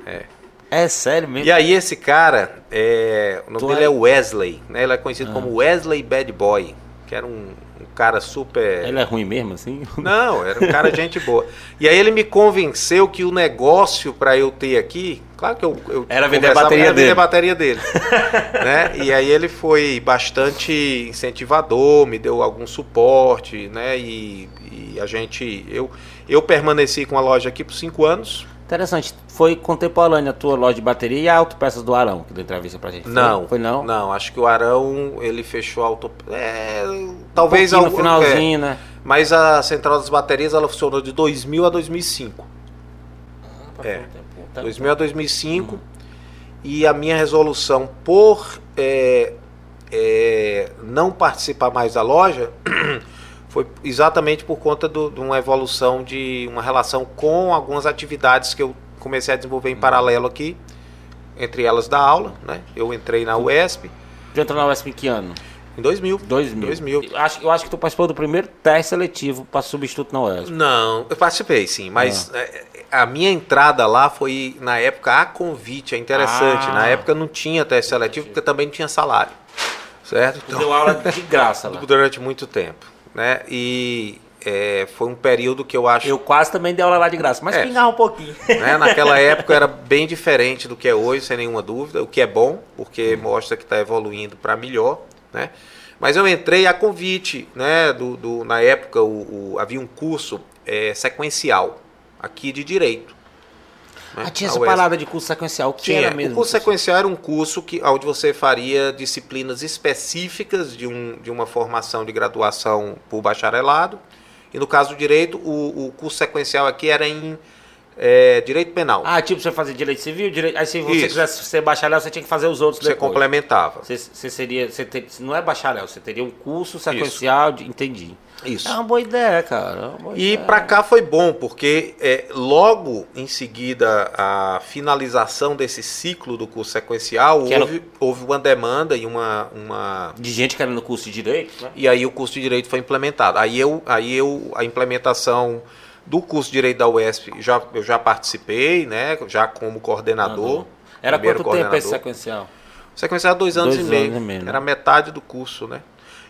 É. É sério mesmo? E aí esse cara, é, o nome Tu dele é- é Wesley, né? Ele é conhecido como Wesley Bad Boy, que era um, um cara super. Ele é ruim mesmo, assim? Não, era um cara de gente boa. E aí ele me convenceu que o negócio para eu ter aqui, claro que eu, eu Era vender conversava- bateria era vender dele. bateria dele, né? E aí ele foi bastante incentivador, me deu algum suporte, né? E, e a gente, eu, eu permaneci com a loja aqui por cinco anos. Interessante. Foi contemporânea a tua loja de bateria e a Autopeças do Arão, que deu entrevista pra gente. Foi? Não, Foi não? Não, acho que o Arão ele fechou a auto, é, talvez Um algum- no finalzinho, né? é, mas a central das baterias ela funcionou de 2000 a 2005. É. 2000 a 2005 e a minha resolução por é, é, não participar mais da loja foi exatamente por conta do- de uma evolução de uma relação com algumas atividades que eu comecei a desenvolver em paralelo aqui, entre elas da aula, né? Eu entrei na UESP Tu entrou na USP em que ano? em 2000. 2000. 2000. Eu acho, eu acho que tu participou do primeiro teste seletivo para substituto na UESP. Não, eu participei sim, mas é, a minha entrada lá foi na época a convite, é interessante. Ah. Na época não tinha teste seletivo porque também não tinha salário, certo? Tu deu aula de graça lá. durante muito tempo, né? E é, foi um período que eu acho, Eu quase também dei aula lá de graça, mas É. pingava um pouquinho. né? Naquela época era bem diferente do que é hoje, sem nenhuma dúvida, o que é bom, Hum. porque mostra que está evoluindo para melhor, né? Mas eu entrei a convite, né? Do, do- na época o, o- havia um curso é, sequencial aqui de direito. Né? Ah, tinha essa parada de curso sequencial. O que Tinha. era mesmo? O curso sequencial era um curso que, onde você faria disciplinas específicas de, um, de uma formação de graduação por bacharelado. E no caso do direito, o, o curso sequencial aqui era em é, direito penal. Ah, tipo, você fazia direito civil, direito... aí se você Isso. quisesse ser bacharel, você tinha que fazer os outros você depois. complementava. Você, você seria, você ter- não é bacharel, você teria um curso sequencial, de, entendi. Isso. É uma boa ideia, cara. é boa E para cá foi bom, porque é, logo em seguida a finalização desse ciclo do curso sequencial, Que era- houve, houve uma demanda e uma, uma De gente querendo curso de direito, né? E aí o curso de direito foi implementado. Aí eu, aí eu a implementação do curso de direito da UESP já eu já participei, né? Já como coordenador. Era quanto tempo esse coordenador. sequencial? Sequencial dois anos, Dois e, meio. anos e meio, né? Era metade do curso, né?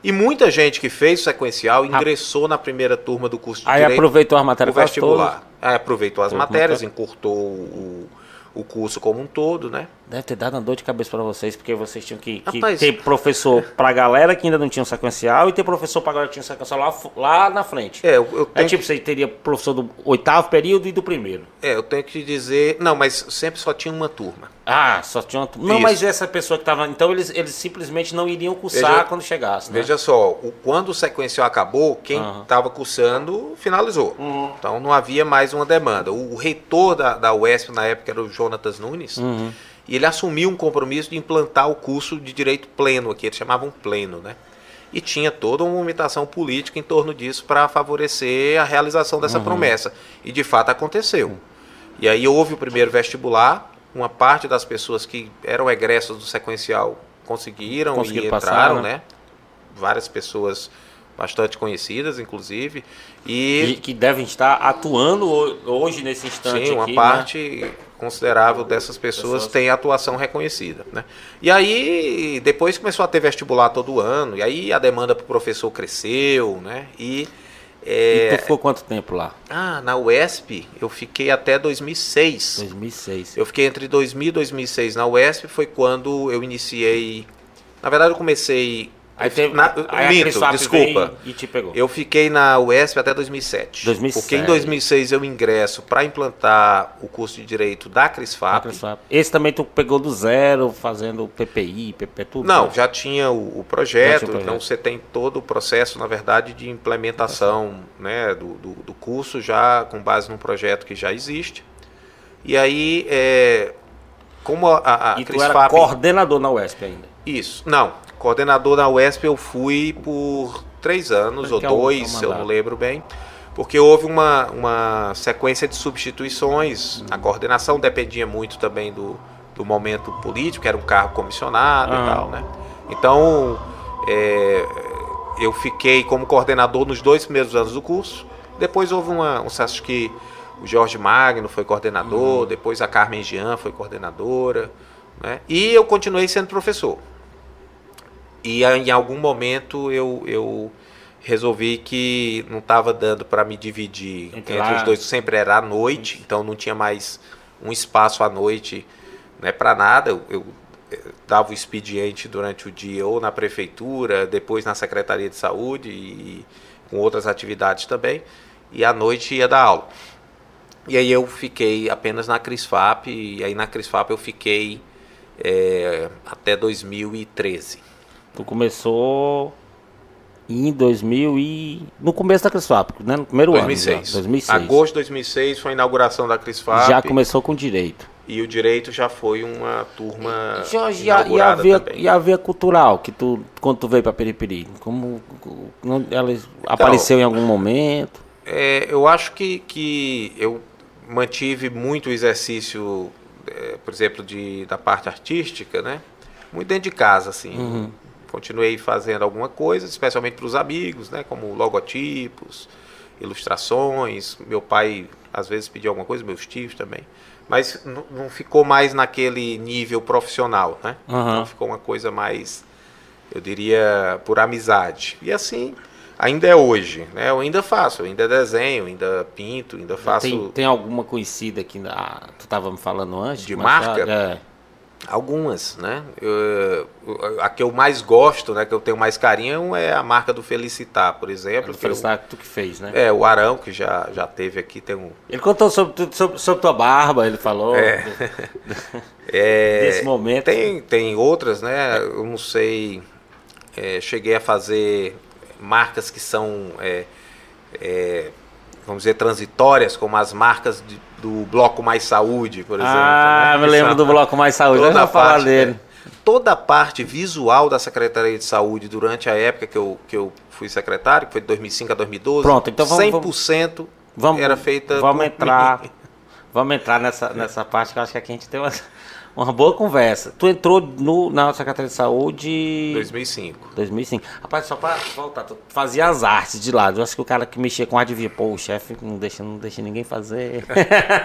E muita gente que fez o sequencial ingressou na primeira turma do curso de Aí direito. aproveitou as o matérias quase vestibular. Aí aproveitou as matérias, né? encurtou o, o curso como um todo, né? Deve ter dado uma dor de cabeça pra vocês, porque vocês tinham que, que Rapaz. ter professor pra galera que ainda não tinha um sequencial e ter professor pra galera que tinha um sequencial lá, lá na frente. É, eu, eu É tipo, você teria professor do oitavo período e do primeiro. é, eu tenho que dizer. Não, mas sempre só tinha uma turma. Ah, só tinha uma... Não, Isso. mas essa pessoa que tava... Então eles, eles simplesmente não iriam cursar Veja- quando chegasse, né? Veja só, o, quando o sequencial acabou, quem estava cursando finalizou. Uhum. Então não havia mais uma demanda. O, o reitor da, da UESP na época era o Jonatas Nunes, Uhum. e ele assumiu um compromisso de implantar o curso de direito pleno aqui, eles chamavam pleno, né? E tinha toda uma movimentação política em torno disso para favorecer a realização dessa Uhum. promessa. E de fato aconteceu. E aí houve o primeiro vestibular, uma parte das pessoas que eram egressos do sequencial conseguiram, Conseguiram e passar, entraram, né? né? Várias pessoas bastante conhecidas, inclusive. Que, E que devem estar atuando ho- hoje nesse instante sim, uma aqui, né? parte considerável dessas pessoas Pessoas. tem atuação reconhecida. Né? E aí, depois começou a ter vestibular todo ano, e aí a demanda para o professor cresceu, né? E, é, E tu ficou quanto tempo lá? ah, na UESP eu fiquei até 2006. 2006. Eu fiquei entre 2000 e 2006 na UESP, foi quando eu iniciei. Na verdade, eu comecei. Aí teve... na, aí minto, desculpa. E te pegou. Eu fiquei na UESP até 2007. 2007. Porque em 2006 eu ingresso para implantar o curso de direito da Crisfap. Criswap. Esse também tu pegou do zero, fazendo PPI, PP, tudo? Não, né? já tinha o, o projeto, tinha o projeto. então você tem todo o processo, na verdade, de implementação né, do, do, do curso já com base num projeto que já existe. E aí, é, como a, a, a E tu era Crisfap- coordenador na UESP ainda. Isso. Não. Coordenador da UESP eu fui por três anos ou Que é o- dois, é eu não lembro bem, porque houve uma, uma sequência de substituições. A coordenação dependia muito também do, do momento político, era um cargo comissionado Ah. e tal, né? Então, é, eu fiquei como coordenador nos dois primeiros anos do curso. Depois houve uma, um acho que o Jorge Magno foi coordenador, Uhum. depois a Carmen Jean foi coordenadora, né? E eu continuei sendo professor. E em algum momento eu, eu resolvi que não estava dando para me dividir Entre entre, os dois. Sempre era à noite, então não tinha mais um espaço à noite né, para nada. Eu, eu, eh, dava o expediente durante o dia ou na prefeitura, depois na Secretaria de Saúde e com outras atividades também. E à noite ia dar aula. E aí eu fiquei apenas na CRISFAP, e aí na CRISFAP eu fiquei eh, até 2013. Tu começou em 2000 e... No começo da CRISFAP, né? No primeiro 2006. ano. já, 2006. Agosto de 2006 foi a inauguração da CRISFAP. Já começou com direito. E o direito já foi uma turma Jorge, e a, e a inaugurada via, e a via cultural, que tu, quando tu veio pra Peripiri, como, não, ela apareceu em algum momento? É, eu acho que, que eu mantive muito o exercício, é, por exemplo, de, da parte artística, né? Muito dentro de casa, assim. Uhum. Continuei fazendo alguma coisa, especialmente para os amigos, né? Como logotipos, ilustrações. Meu pai, às vezes, pedia alguma coisa, meus tios também. Mas não, ficou mais naquele nível profissional, né? Aham. Então ficou uma coisa mais, eu diria, por amizade. E assim, ainda é hoje, né? Eu ainda faço, eu ainda desenho, ainda pinto, ainda faço Tem, tem alguma conhecida aqui, na, tu tava me falando antes? De Machado? marca? É. algumas, né? Eu- a que eu mais gosto, né? Que eu tenho mais carinho é a marca do Felicitar, por exemplo. Que eu- Felicidade que tu que fez, né? é, o Arão, que já, já teve aqui, tem um... Ele contou sobre, sobre, sobre tua barba, ele falou. É. É, Desse momento. Tem, tem outras, né? Eu não sei. é, cheguei a fazer marcas que são, é, é, vamos dizer, transitórias, como as marcas de- do Bloco Mais Saúde, por exemplo. Ah, né? me lembro São- do Bloco Mais Saúde, eu toda já a falar parte, dele. né? Toda a parte visual da Secretaria de Saúde durante a época que eu, que eu fui secretário, que foi de 2005 a 2012, Pronto, então vamos- 100% Vamos, era feita vamos por entrar, mim. vamos entrar nessa, nessa parte que eu acho que aqui a gente tem uma, uma boa conversa. Tu entrou no, na Secretaria de Saúde 2005. 2005. Rapaz, só pra voltar, tu fazia as artes de lado. Eu acho que o cara que mexia com arte via, pô, o chefe não deixa, não deixa ninguém fazer.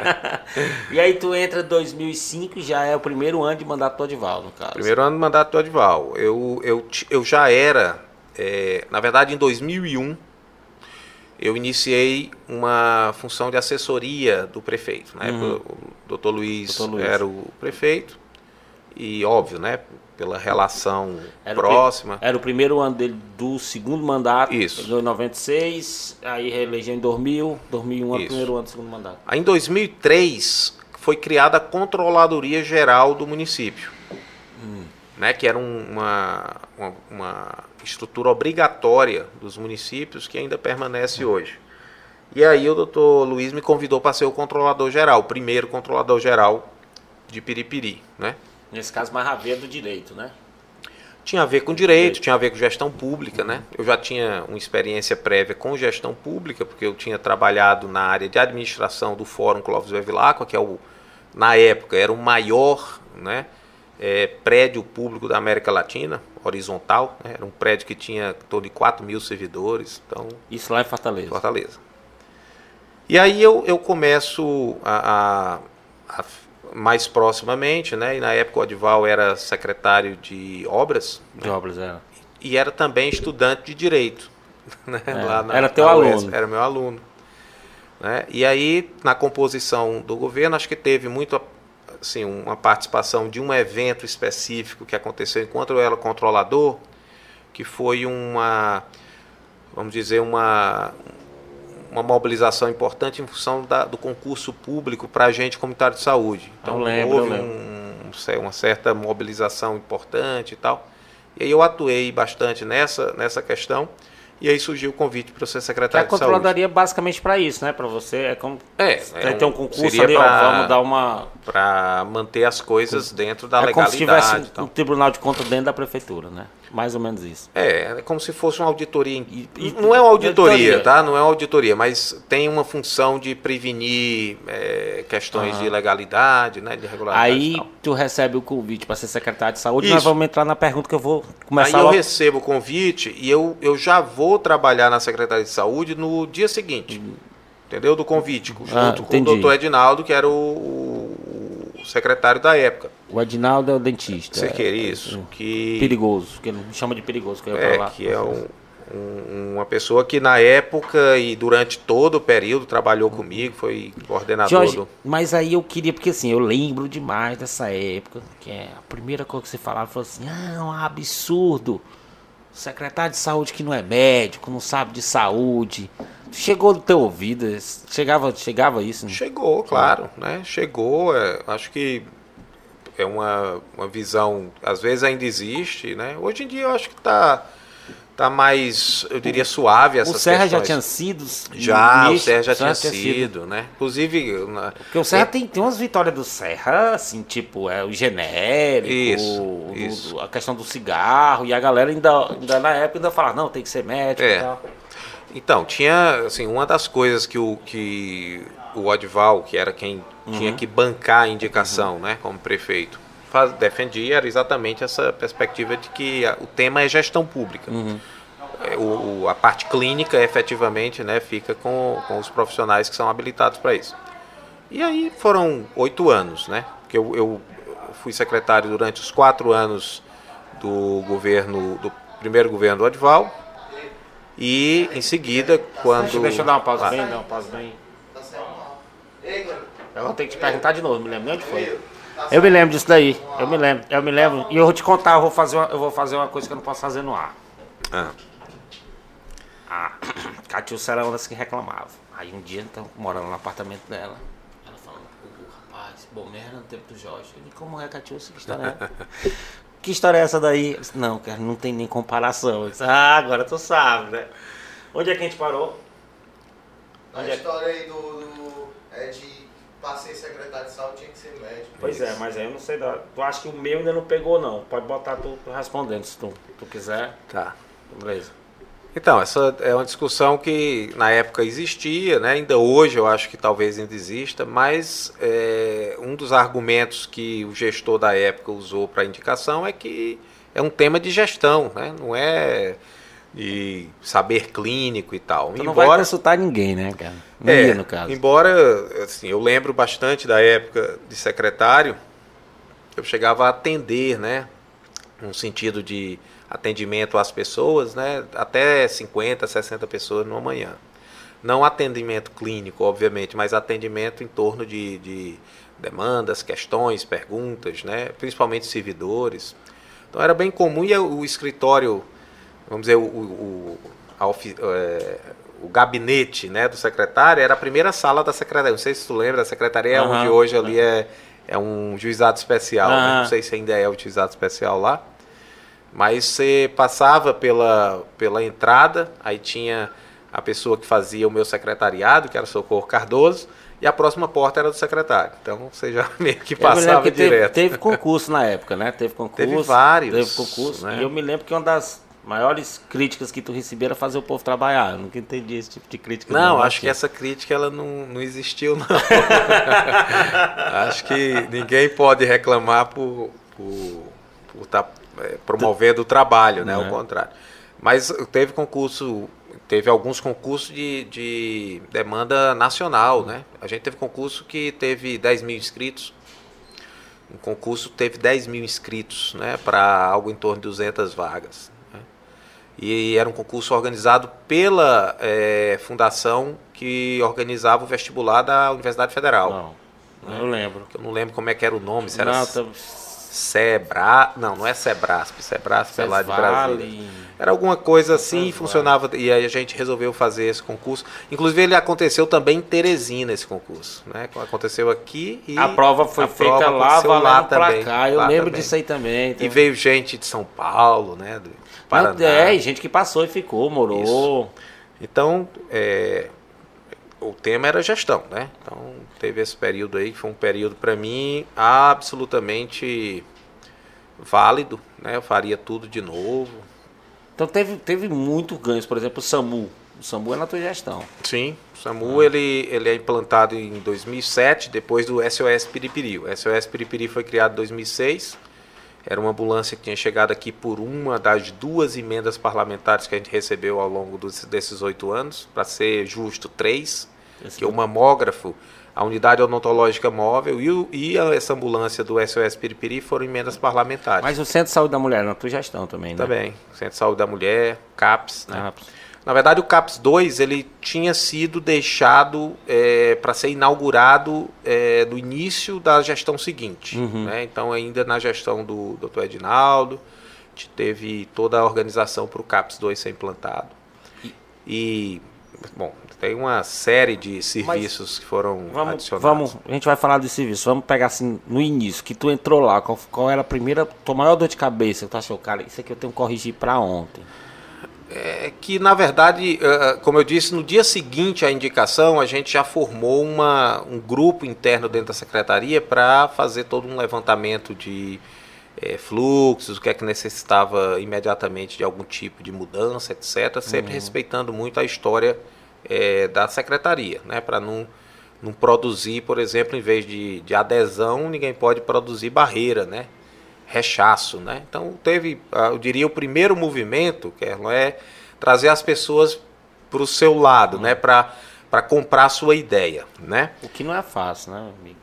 e aí tu entra em 2005 e já é o primeiro ano de mandato do Odival, no caso. Primeiro ano do mandato do Odival. Eu, eu, eu já era, é, na verdade, em 2001, eu iniciei uma função de assessoria do prefeito. Na época, o doutor Luiz, Doutor Luiz. era o prefeito, e óbvio, né, pela relação Era o próxima. Era o primeiro ano dele do segundo mandato. Isso. Em 96, aí reelegeu em 2000, 2001 é o Isso. primeiro ano do segundo mandato. Aí, em 2003, foi criada a Controladoria Geral do município, né, que era um- uma, uma, uma estrutura obrigatória dos municípios que ainda permanece hoje. E aí o doutor Luiz me convidou para ser o controlador geral, o primeiro controlador geral de Piripiri. Né? Nesse caso, mais a ver do direito, né? Tinha a ver com direito, tinha a ver com gestão pública, né? Eu já tinha uma experiência prévia com gestão pública, porque eu tinha trabalhado na área de administração do Fórum Clóvis Bevilacqua, que é o, na época, era o maior né, eh, prédio público da América Latina, horizontal. né? Era um prédio que tinha em torno de 4 mil servidores, então, Isso lá em Fortaleza. Fortaleza. E aí eu, eu começo a, a- a- mais proximamente, né? E na época o Adival era secretário de obras, De obras, era. e era também estudante de direito. né, É, era teu UES, aluno. Era meu aluno. né? E aí, na composição do governo, acho que teve muito assim, uma participação de um evento específico que aconteceu enquanto eu era controlador, que foi uma, vamos dizer, uma, uma mobilização importante em função da- do concurso público para agente comunitário de saúde. Então lembro, houve um- um- uma certa mobilização importante e tal. E aí eu atuei bastante nessa, nessa questão. E aí surgiu o convite para eu ser Que a secretário de saúde. controladoria é basicamente para isso, né? Para você é como É, é ter um um- concurso ali, ó, pra- vamos dar uma Para manter as coisas dentro da é como se tivesse legalidade. um tribunal de contas dentro da prefeitura, né? Mais ou menos isso. É, é como se fosse uma auditoria. não é uma auditoria, auditoria. tá? Não é uma auditoria, mas tem uma função de prevenir é, questões Aham. de legalidade, né? De regularidade. Aí tu recebe o convite para ser secretário de saúde. Isso. Nós vamos entrar na pergunta que eu vou Aí começar eu logo. recebo o convite e eu, eu já vou trabalhar na Secretaria de Saúde no dia seguinte. Entendeu? Do convite, junto Ah, com o doutor Edinaldo, que era o, o- o secretário da época. O Adinaldo é o dentista. Você é, quer isso? é, Que, Perigoso, que ele me chama de perigoso que eu ia é, falar. que é um- um- uma pessoa que na época e durante todo o período trabalhou comigo, foi coordenador Jorge, do... mas aí eu queria, porque assim, eu lembro demais dessa época, que é a primeira coisa que você falava, foi assim, ah, é um absurdo. Secretário de saúde que não é médico, não sabe de saúde. Chegou no teu ouvido, chegava, chegava isso. né? Chegou, claro, né? Chegou, é, acho que é uma, uma visão, às vezes ainda existe, né? Hoje em dia eu acho que tá, tá mais, eu diria, suave O essas Serra já questões. tinha sido. Já, o Serra já Serra tinha sido, né? Inclusive, na- Porque o Serra tem, tem umas vitórias do Serra, assim, tipo, é o genérico, Isso, o- isso. o- a questão do cigarro, e a galera ainda, ainda na época ainda falava, não, tem que ser médico É. e tal. Então, tinha, assim, uma das coisas que o, que o Odval, que era quem tinha que bancar a indicação, né, como prefeito, faz- defendia era exatamente essa perspectiva de que a- o tema é gestão pública. É, o- o- a parte clínica, efetivamente, né, fica com, com os profissionais que são habilitados para isso. E aí foram oito anos, né, que eu, eu fui secretário durante os quatro anos do governo, do primeiro governo do Odval, e em seguida, quando. Deixa, eu dar uma pausa Ah, bem, dar uma pausa bem. Eu vou ter que te perguntar de novo, me lembro nem onde foi. Eu me lembro disso daí, eu me lembro, eu me lembro. E eu vou te contar, eu vou fazer uma, eu vou fazer uma coisa que eu não posso fazer no ar. ah, A Catiúcia era uma das que reclamava. Aí um dia, então, morando no apartamento dela, ela falando, "Ô, rapaz, bom merda no tempo do Jorge. Eu disse, como é Catiúcia? Que história é? que história é essa daí? Disse, não, cara, não tem nem comparação. Eu disse, ah, agora tu sabe, né? Onde é que a gente parou? A Onde é? história aí do, do é de pra ser secretário de saúde tinha que ser médico. Pois é, mas aí eu não sei. Da... Tu acha que o meu ainda não pegou, não. Pode botar tu, tu respondendo, se tu, tu quiser. tá. Beleza. Então, essa é uma discussão que na época existia, né? ainda hoje eu acho que talvez ainda exista, mas é, um dos argumentos que o gestor da época usou para indicação é que é um tema de gestão, né? não é de saber clínico e tal. Tu não vai consultar ninguém, né, cara? Não É, ia, no caso. Embora, assim, eu lembro bastante da época de secretário, eu chegava a atender, né? No sentido de atendimento às pessoas, né? Até 50, 60 pessoas numa manhã. Não atendimento clínico, obviamente, mas atendimento em torno de, de demandas, questões, perguntas, né? Principalmente servidores. Então era bem comum e o escritório, vamos dizer, o, o, a é, o gabinete né, do secretário era a primeira sala da secretaria. Não sei se tu lembra, a secretaria é Aham. onde hoje ali é, é um juizado especial. né? Ah. Não sei se ainda é o juizado especial lá. Mas você passava pela, pela entrada, aí tinha a pessoa que fazia o meu secretariado, que era Socorro Cardoso, e a próxima porta era do secretário. Então você já meio que passava que teve, direto. teve concurso na época, né? Teve concurso. Teve vários, Teve concurso. né? E eu me lembro que uma das maiores críticas que tu recebia era fazer o povo trabalhar. Eu nunca entendi esse tipo de crítica. Não, acho assim. que essa crítica ela não, não existiu, não. acho que ninguém pode reclamar por por estar promovendo o trabalho, né? Não Ao é? contrário. Mas teve concurso, teve alguns concursos de, de demanda nacional, né? A gente teve concurso que teve 10 mil inscritos. Um concurso teve 10 mil inscritos, né? Para algo em torno de 200 vagas. E era um concurso organizado pela eh, fundação que organizava o vestibular da Universidade Federal. Não, eu lembro. Eu não lembro como é que era o nome, se era Não, tá- Sebra... Não, não é Sebrasp, Sebrasp é lá de Brasília. Era alguma coisa assim, Vale. funcionava, e aí a gente resolveu fazer esse concurso. Inclusive ele aconteceu também em Teresina, esse concurso. Né? Aconteceu aqui e... A prova foi a feita prova lá, valendo pra também, cá. Eu lá lembro também. disso aí também. então. E veio gente de São Paulo, né? Do Paraná. Não, É, e gente que passou e ficou, morou. Então, é, o tema era gestão, né? Então, teve esse período aí, que foi um período para mim absolutamente válido, né? Eu faria tudo de novo. Então teve, teve muito ganhos, por exemplo, o SAMU. O SAMU é na tua gestão. Sim, o SAMU ele, ele é implantado em 2007, depois do SOS Piripiri. O SOS Piripiri foi criado em 2006. Era uma ambulância que tinha chegado aqui por uma das duas emendas parlamentares que a gente recebeu ao longo dos, desses oito anos. Para ser justo, três. Que é o mamógrafo, a unidade odontológica móvel e, o, e a- essa ambulância do SOS Piripiri foram emendas parlamentares. Mas o Centro de Saúde da Mulher é na tua gestão também, né? Também. Centro de Saúde da Mulher, CAPS, né? Ah, Na verdade, o CAPS 2 ele tinha sido deixado para ser inaugurado é, no início da gestão seguinte. né? Então, ainda na gestão do Dr. Edinaldo, teve toda a organização para o CAPS 2 ser implantado. E, bom, tem uma série de serviços que foram Vamos, adicionados. vamos, a gente vai falar de serviço. Vamos pegar assim no início, que tu entrou lá, qual, qual era a primeira, tua maior dor de cabeça? que Tu achou, cara, isso aqui eu tenho que corrigir pra ontem. É que, na verdade, eh, como eu disse, no dia seguinte à indicação, a gente já formou uma, um grupo interno dentro da secretaria para fazer todo um levantamento de eh, fluxos, o que é que necessitava imediatamente de algum tipo de mudança, etc., sempre respeitando muito a história eh, da secretaria, né, para não, não produzir, por exemplo, em vez de, de adesão, ninguém pode produzir barreira, né? rechaço, né? Então teve, ah, eu diria, o primeiro movimento, que é trazer as pessoas para o seu lado, né? Para para comprar a sua ideia, né? O que não é fácil, né, amigo?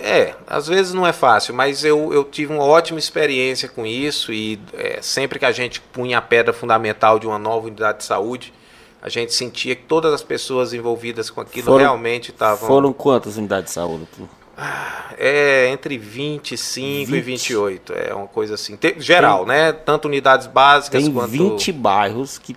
É, às vezes não é fácil, mas eu, eu tive uma ótima experiência com isso e é, sempre que a gente punha a pedra fundamental de uma nova unidade de saúde, a gente sentia que todas as pessoas envolvidas com aquilo Foram- realmente estavam Foram quantas unidades de saúde? tu? É entre 25 e 20. 28, é uma coisa assim. Tem- geral, né? Tanto unidades básicas Tem quanto. 20 bairros que,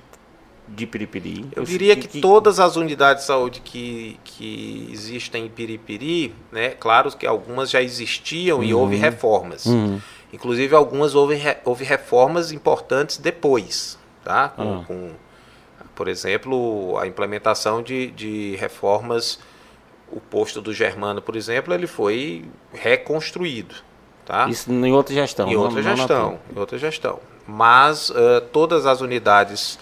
de Piripiri. Eu diria que, todas as unidades de saúde que, que existem em Piripiri, né? Claro que algumas já existiam e houve reformas. Uhum. Inclusive algumas houve, houve reformas importantes depois, tá? Com, Ah. com, por exemplo, a implementação de, de reformas, o posto do Germano, por exemplo, ele foi reconstruído, tá? Isso em outra gestão. em não- outra não gestão, tua. em outra gestão. Mas eh, todas as unidades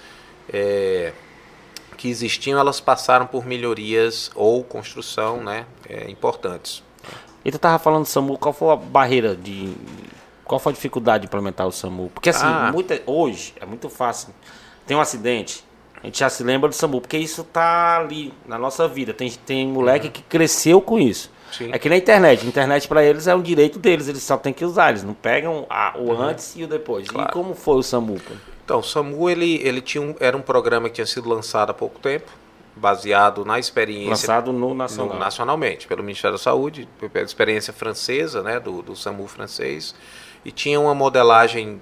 eh, que existiam, elas passaram por melhorias ou construção, né, eh, importantes. E tu tava falando do SAMU, qual foi a barreira de. Qual foi a dificuldade de implementar o SAMU? Porque assim, Ah. muita, hoje é muito fácil. Tem um acidente, a gente já se lembra do SAMU, porque isso tá ali na nossa vida. Tem, tem moleque que cresceu com isso. Uhum. Sim. É que na internet. Internet para eles é um direito deles, eles só tem que usar. Eles não pegam a- o antes e o depois. Uhum. Claro. E como foi o SAMU? pô? Então, o SAMU ele, ele tinha um, era um programa que tinha sido lançado há pouco tempo, baseado na experiência Lançado no no- Nacional. nacionalmente, pelo Ministério da Saúde, pela experiência francesa, né, do, do SAMU francês, e tinha uma modelagem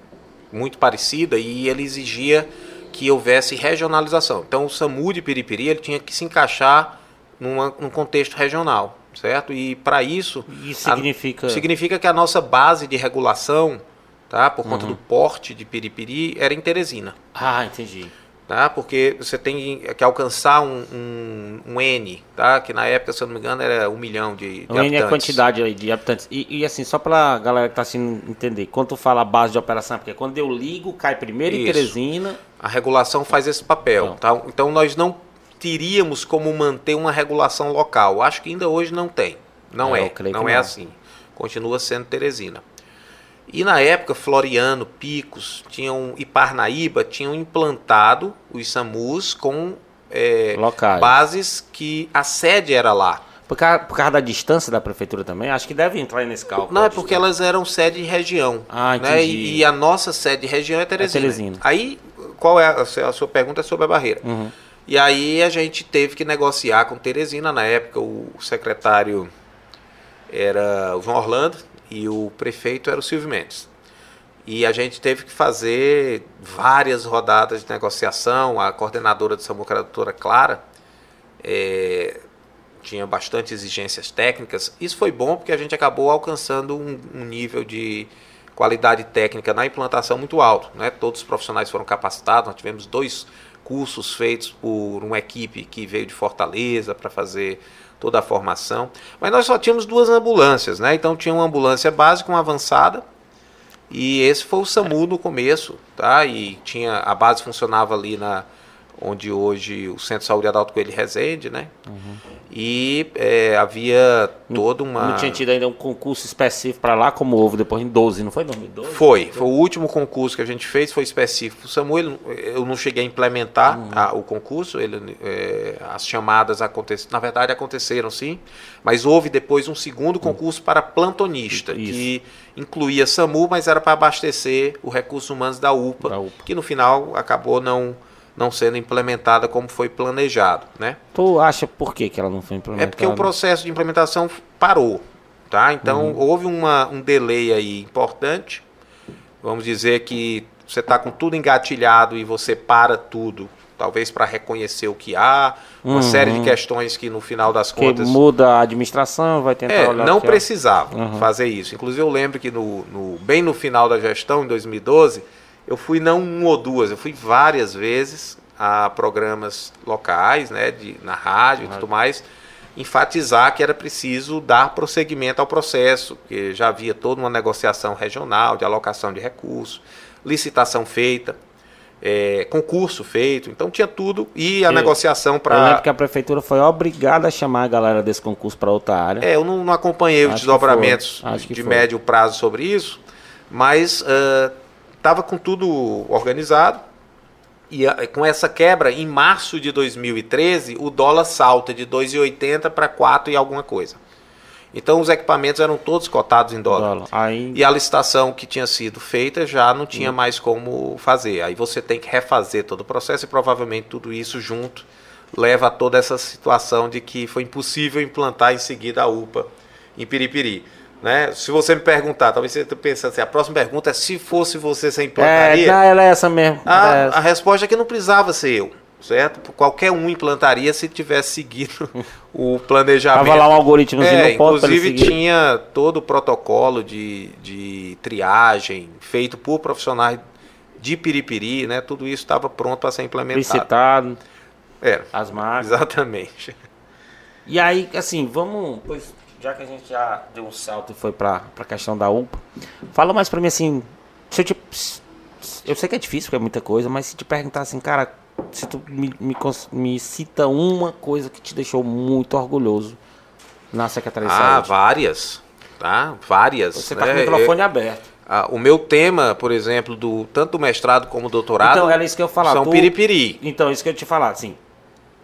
muito parecida e ele exigia que houvesse regionalização. Então, o SAMU de Piripiri ele tinha que se encaixar numa, num contexto regional, certo? E para isso, Isso a- significa- significa que a nossa base de regulação, tá, por Uhum. conta do porte de Piripiri, era em Teresina Ah, entendi. tá? Porque você tem que alcançar um, um, um N, tá? Que na época, se eu não me engano, era um milhão de, de O N é a habitantes. quantidade aí de habitantes. E, e assim, só pra galera que tá assim entender, quando tu fala base de operação, porque quando eu ligo, cai primeiro em Isso. Teresina. A regulação faz esse papel, tá? Então nós não teríamos como manter uma regulação local. Acho que ainda hoje não tem. Não É, é, creio não é não. assim. Continua sendo Teresina. E na época, Floriano, Picos, tinham, e Parnaíba tinham implantado os SAMUs com é, Locais. bases que a sede era lá. Por causa, por causa da distância da prefeitura também, acho que deve entrar nesse cálculo. Não, é porque distância. elas eram sede de região. Ah, né? entendi. E, e a nossa sede de região é Teresina. Teresina. Aí, qual é a, a sua pergunta é sobre a barreira. Uhum. E aí a gente teve que negociar com Teresina. Na época, o secretário era o João Orlando e o prefeito era o Silvio Mendes. E a gente teve que fazer várias rodadas de negociação. A coordenadora do SAMU, que era a doutora Clara, é, tinha bastante exigências técnicas. Isso foi bom porque a gente acabou alcançando um, um nível de qualidade técnica na implantação muito alto. Né? Todos os profissionais foram capacitados. Nós tivemos dois cursos feitos por uma equipe que veio de Fortaleza para fazer toda a formação. Mas nós só tínhamos duas ambulâncias, né? Então tinha uma ambulância básica, uma avançada E esse foi o SAMU no começo, tá? E tinha a base funcionava ali na onde hoje o Centro de Saúde Adalto Coelho Resende, né? E é, havia toda uma Não tinha tido ainda um concurso específico para lá, como houve depois em 12, não foi 2012? Foi, foi o último concurso que a gente fez, foi específico. O SAMU, ele- eu não cheguei a implementar a- o concurso, ele, é, as chamadas aconteceram, na verdade aconteceram sim, mas houve depois um segundo concurso para plantonista, Isso. que incluía SAMU, mas era para abastecer o recursos humanos da UPA, Da UPA. que no final acabou não, não sendo implementada como foi planejado, né? Tu acha por que, que ela não foi implementada? É porque o processo de implementação parou, tá? Então Uhum. houve uma, um delay aí importante. Vamos dizer que você está com tudo engatilhado e você para tudo, talvez para reconhecer o que há, uma Uhum. série de questões que no final das Porque contas muda a administração, vai tentar é, olhar não que precisava Uhum. fazer isso. Inclusive eu lembro que no, no- bem no final da gestão, em 2012, eu fui não uma ou duas, eu fui várias vezes a programas locais, né, de, na rádio e tudo mais, enfatizar que era preciso dar prosseguimento ao processo, porque já havia toda uma negociação regional de alocação de recursos, licitação feita, é, concurso feito, então tinha tudo e a Eu- negociação Eu para lembro que a prefeitura foi obrigada a chamar a galera desse concurso para outra área. É, eu não, não acompanhei os Acho que desdobramentos de foi. médio prazo sobre isso, mas estava com tudo organizado. E ah, com essa quebra, em março de 2013, o dólar salta de 2,80 para 4 e alguma coisa. Então os equipamentos eram todos cotados em dólar. Dólar. Aí E a licitação que tinha sido feita já não tinha mais como fazer. Aí você tem que refazer todo o processo e provavelmente tudo isso junto leva a toda essa situação de que foi impossível implantar em seguida a UPA em Piripiri. Né? Se você me perguntar, talvez você esteja pensando assim, a próxima pergunta é se fosse você, você é, implantaria? não, ela é essa mesmo. A, é a essa. resposta é que não precisava ser eu, certo? Qualquer um implantaria se tivesse seguido o planejamento. Tava lá um algoritmozinho, É, inclusive tinha todo o protocolo de, de triagem feito por profissionais de Piripiri, né? Tudo isso estava pronto para ser implementado. Licitado, Era, as máquinas. exatamente. E aí, assim, vamos. Pois, já que a gente já deu um salto e foi pra, pra questão da UPA, fala mais pra mim assim. Se eu te. Eu sei que é difícil, porque é muita coisa, mas se te perguntar assim, cara, se tu me, me, me cita uma coisa que te deixou muito orgulhoso na Secretaria de Ah, Saúde. várias, tá? Várias. Você tá né? com o microfone aberto. Ah, o meu tema, por exemplo, do tanto do mestrado como do doutorado, Então, era isso que eu falar. são tu- Piripiri. Então, isso que eu ia te falar, assim.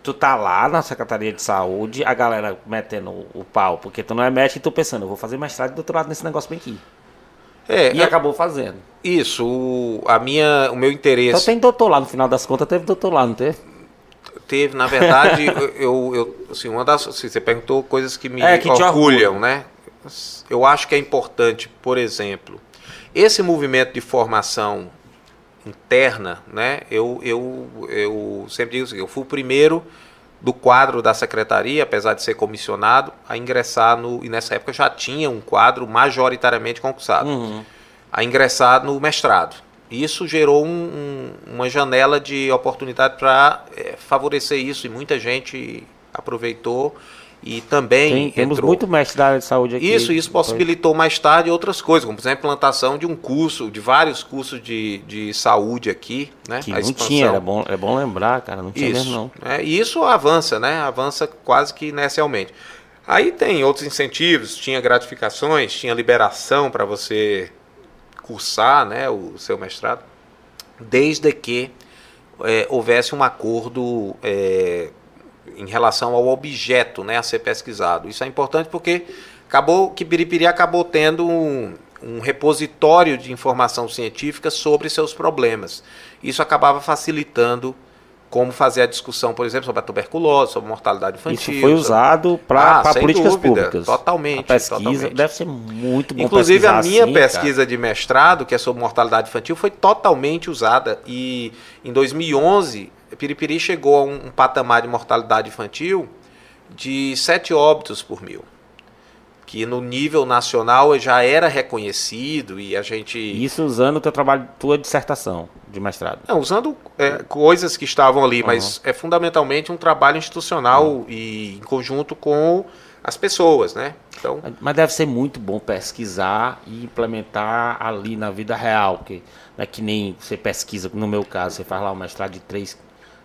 Tu tá lá na Secretaria de Saúde, a galera metendo o, pau, porque tu não é médico e tu pensando, eu vou fazer mestrado e doutorado nesse negócio bem aqui. É, E é- acabou fazendo. isso, o, a minha, o meu interesse Então tem doutor lá, no final das contas teve doutor lá, não teve? teve, na verdade, eu, eu assim, uma das, assim, você perguntou coisas que me É, que orgulham. né? Eu acho que é importante, por exemplo, esse movimento de formação interna, né? Eu, eu, eu sempre digo assim, eu fui o primeiro do quadro da secretaria, apesar de ser comissionado, a ingressar no. E nessa época já tinha um quadro majoritariamente concursado Uhum. a ingressar no mestrado. Isso gerou um- um- uma janela de oportunidade para favorecer isso e muita gente aproveitou e também Tem- temos entrou. muito mestre da área de saúde aqui. Isso, isso possibilitou mais tarde outras coisas, como por exemplo a implantação de um curso, de vários cursos de, de saúde aqui, né? Que a não expansão. tinha, era bom, é bom lembrar, cara, não tinha Isso. mesmo não. né? E isso avança, né? Avança quase que inicialmente. Aí tem outros incentivos, tinha gratificações, tinha liberação para você cursar né, o seu mestrado, desde que eh, houvesse um acordo eh, em relação ao objeto né, a ser pesquisado. Isso é importante porque acabou que Biripiri acabou tendo um, um repositório de informação científica sobre seus problemas. Isso acabava facilitando como fazer a discussão, por exemplo, sobre a tuberculose, sobre a mortalidade infantil. Isso foi usado para Ah, políticas dúvida, públicas. totalmente, A pesquisa totalmente. deve ser muito bom Inclusive, a minha assim, pesquisa de mestrado, que é sobre mortalidade infantil, foi totalmente usada. E em 2011, Piripiri chegou a um, um patamar de mortalidade infantil de 7 óbitos por mil. Que no nível nacional já era reconhecido e a gente. Isso usando o teu trabalho, tua dissertação de mestrado. Não, usando é, coisas que estavam ali, mas é fundamentalmente um trabalho institucional e em conjunto com as pessoas, né? Então, Mas deve ser muito bom pesquisar e implementar ali na vida real, porque não é que nem você pesquisa, no meu caso, você faz lá um mestrado de três,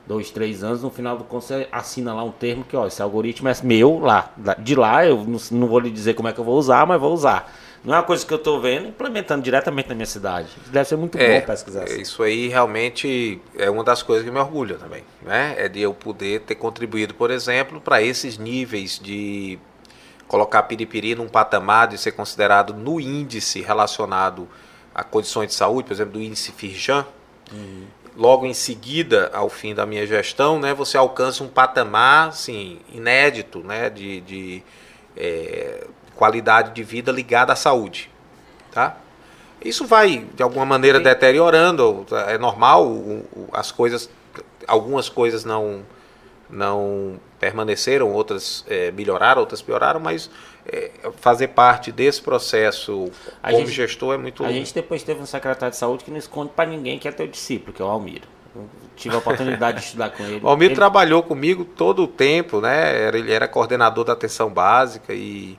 dois, três anos, no final do você assina lá um termo que, ó, esse algoritmo é meu lá. De lá eu não, não vou lhe dizer como é que eu vou usar, mas vou usar. Não é uma coisa que eu estou vendo implementando diretamente na minha cidade. Deve ser muito é, bom pesquisar assim. isso aí realmente é uma das coisas que me orgulha também, né? É de eu poder ter contribuído, por exemplo, para esses níveis de colocar Piripiri num patamar de ser considerado no índice relacionado a condições de saúde, por exemplo, do índice Firjan. Logo em seguida, ao fim da minha gestão, né, você alcança um patamar assim, inédito né, de, de é, qualidade de vida ligada à saúde. Tá? Isso vai, de alguma maneira, Sim. deteriorando, é normal, as coisas, algumas coisas não, não permaneceram, outras é, melhoraram, outras pioraram, mas fazer parte desse processo A como gente- gestor é muito... A gente depois teve um secretário de saúde que não esconde para ninguém que é teu discípulo, que é o Almiro. Eu tive a oportunidade de estudar com ele. O Almir ele, trabalhou comigo todo o tempo, né? Ele era coordenador da atenção básica e,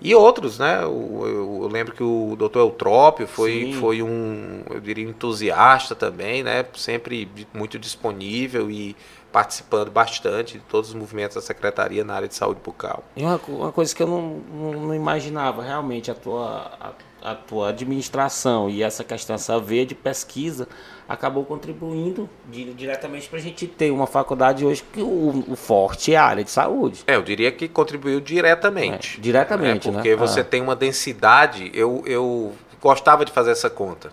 e outros, né? Eu, eu lembro que o doutor Eutrópio foi, Sim. foi um, eu diria, entusiasta também, né? Sempre muito disponível e participando bastante de todos os movimentos da Secretaria na área de saúde bucal. E uma, uma coisa que eu não, não, não imaginava, realmente, a tua, a, a tua administração e essa questão, essa veia de pesquisa, acabou contribuindo di- diretamente para a gente ter uma faculdade hoje que o, o forte é a área de saúde. É, eu diria que contribuiu diretamente. É, diretamente, né? Porque né? você Ah. tem uma densidade, eu, eu gostava de fazer essa conta.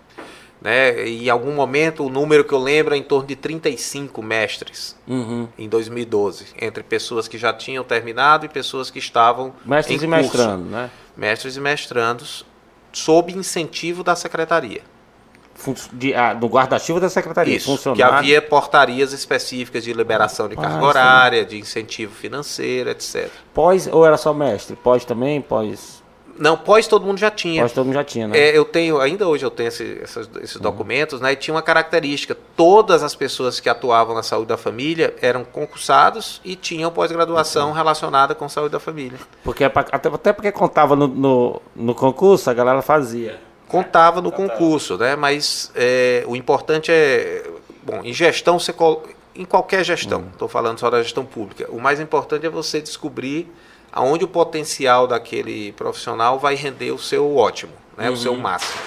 Né? E em algum momento o número que eu lembro é em torno de 35 mestres Uhum. em 2012, entre pessoas que já tinham terminado e pessoas que estavam Mestres em e curso. mestrando, né? Mestres e mestrandos, sob incentivo da secretaria. De- ah, do guarda-chuva da secretaria. Isso, que funcionário. havia portarias específicas de liberação de Ah, carga sim. horária, de incentivo financeiro, etc. Pós ou era só mestre? Pós também? Pós. Não, pós todo mundo já tinha. Pós todo mundo já tinha, né? Uhum. É, eu tenho, ainda hoje eu tenho esse- essas- esses documentos, né? E tinha uma característica: todas as pessoas que atuavam na saúde da família eram concursados e tinham pós-graduação relacionada com saúde da família. Porque é até, até porque contava no, no, no concurso, a galera fazia. Contava no concurso, né? Mas é, o importante é, bom, em gestão você em qualquer gestão, estou falando só da gestão pública. O mais importante é você descobrir aonde o potencial daquele profissional vai render o seu ótimo, né? O seu máximo.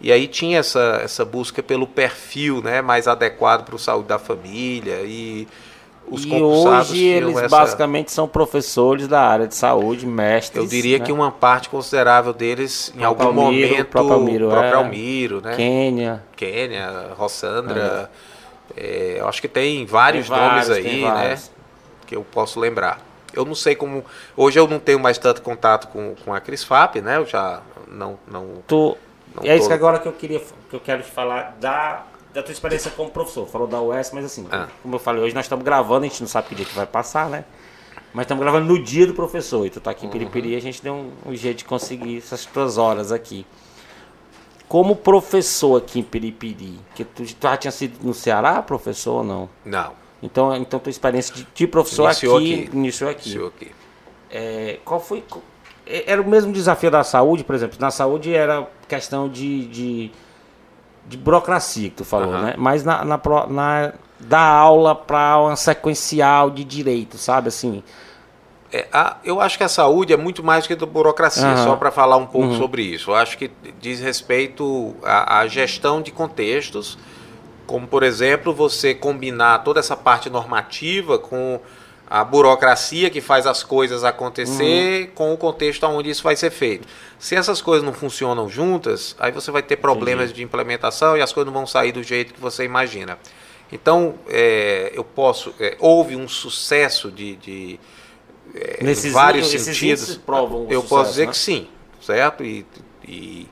E aí tinha essa, essa busca pelo perfil né, mais adequado para o saúde da família e os e hoje eles essa- basicamente são professores da área de saúde, mestres. Eu diria né? que uma parte considerável deles, em algum Almiro, momento, próprio Almiro, próprio é. Almiro, né? Quênia. Quênia, Rossandra, é, eu acho que tem vários Tem vários, nomes aí, né? vários. Que eu posso lembrar. Eu não sei como. Hoje eu não tenho mais tanto contato com, com a Cris Fap, né? Eu já não. não Não é isso tô- que agora que eu queria que eu quero te falar da, da tua experiência como professor. Falou da UES, mas assim, Ah. como eu falei, hoje nós estamos gravando, a gente não sabe que dia que vai passar, né? Mas estamos gravando no dia do professor. E tu tá aqui Uhum. em Piripiri e a gente deu um, um jeito de conseguir essas tuas horas aqui. Como professor aqui em Piripiri, que tu, tu já tinha sido no Ceará, professor ou não? não. Então, então tua experiência de, de professor Iniciou aqui, aqui. iniciou aqui. Iniciou aqui. É, qual foi. é- Era o mesmo desafio da saúde, por exemplo. Na saúde era questão de, de, de burocracia que tu falou, Aham. né? Mas na, na, na dar aula para uma sequencial de direito, sabe assim? É, a- eu acho que a saúde é muito mais que da burocracia, Aham. só para falar um pouco Uhum. sobre isso. Eu acho que diz respeito à, à gestão de contextos, como, por exemplo, você combinar toda essa parte normativa com a burocracia que faz as coisas acontecer com o contexto onde isso vai ser feito. Se essas coisas não funcionam juntas, aí você vai ter problemas de implementação e as coisas não vão sair do jeito que você imagina. Então, é, eu posso. é, houve um sucesso de- de em Nesses vários índices- esses sentidos. provam eu sucesso, posso dizer né? que sim, certo? E, e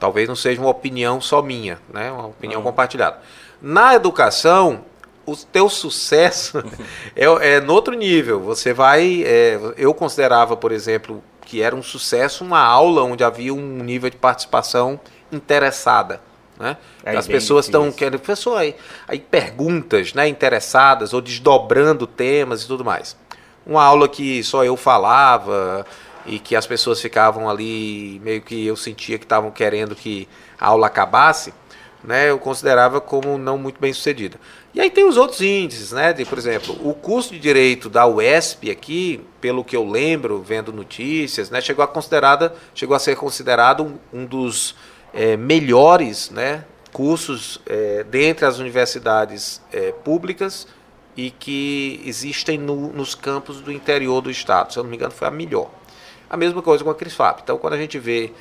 talvez não seja uma opinião só minha, né? Uma opinião compartilhada. Na educação, o teu sucesso é, é no outro nível. Você vai, é, eu considerava, por exemplo, que era um sucesso uma aula onde havia um nível de participação interessada. Né? É As pessoas estão querendo, professor, aí, aí perguntas né, interessadas ou desdobrando temas e tudo mais. uma aula que só eu falava e que as pessoas ficavam ali, meio que eu sentia que estavam querendo que a aula acabasse, né, eu considerava como não muito bem sucedida. E aí tem os outros índices, né, de, por exemplo, o curso de Direito da UESP aqui, pelo que eu lembro, vendo notícias, né, chegou a, considerada, chegou a ser considerado um, um dos é, melhores né, cursos é, dentre as universidades é, públicas e que existem no, nos campos do interior do estado. Se eu não me engano, foi a melhor. A mesma coisa com a CRISFAP. Então, quando a gente vê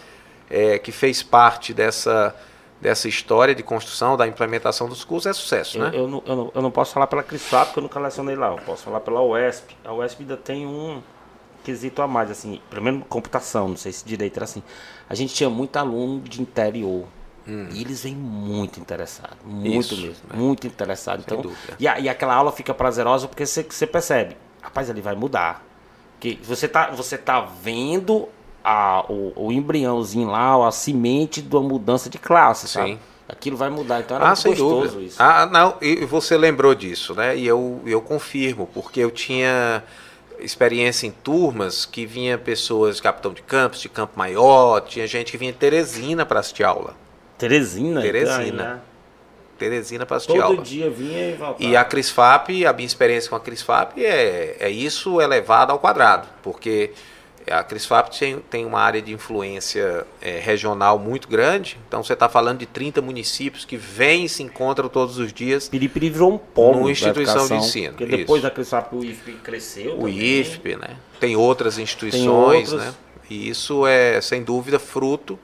é, que fez parte dessa, dessa história de construção, da implementação dos cursos, é sucesso, eu, né? Eu não, eu, não, eu não posso falar pela CRISFAP, porque eu nunca lecionei lá. Eu posso falar pela UESP. A UESP ainda tem um quesito a mais, assim, primeiro computação, não sei se direito era assim. A gente tinha muito aluno de interior. Hum. E eles vêm muito interessados, muito Isso, mesmo, né? muito interessados. Então, e, a, e aquela aula fica prazerosa porque você, você percebe, rapaz, ele vai mudar. Que você tá, você tá vendo a, o, o embriãozinho lá, a semente da mudança de classe, Sim. sabe? Aquilo vai mudar, então era ah, sem gostoso dúvida. isso. Ah, não, e você lembrou disso, né? E eu, eu confirmo, porque eu tinha experiência em turmas que vinha pessoas de Capitão de Campos, de Campo Maior, tinha gente que vinha de Teresina para assistir aula. Teresina? Teresina. Então, né? Teresina para assistir Todo aula. Todo dia vinha e voltava. E a CRISFAP, a minha experiência com a CRISFAP é, é isso elevado ao quadrado, porque a CRISFAP tem, tem uma área de influência é, regional muito grande, então você está falando de 30 municípios que vêm e se encontram todos os dias. Piripiri virou um polo numa instituição de ensino. Porque depois isso. da CRISFAP o IFP cresceu. O também. IFP, né? Tem outras instituições, tem né? E isso é, sem dúvida, fruto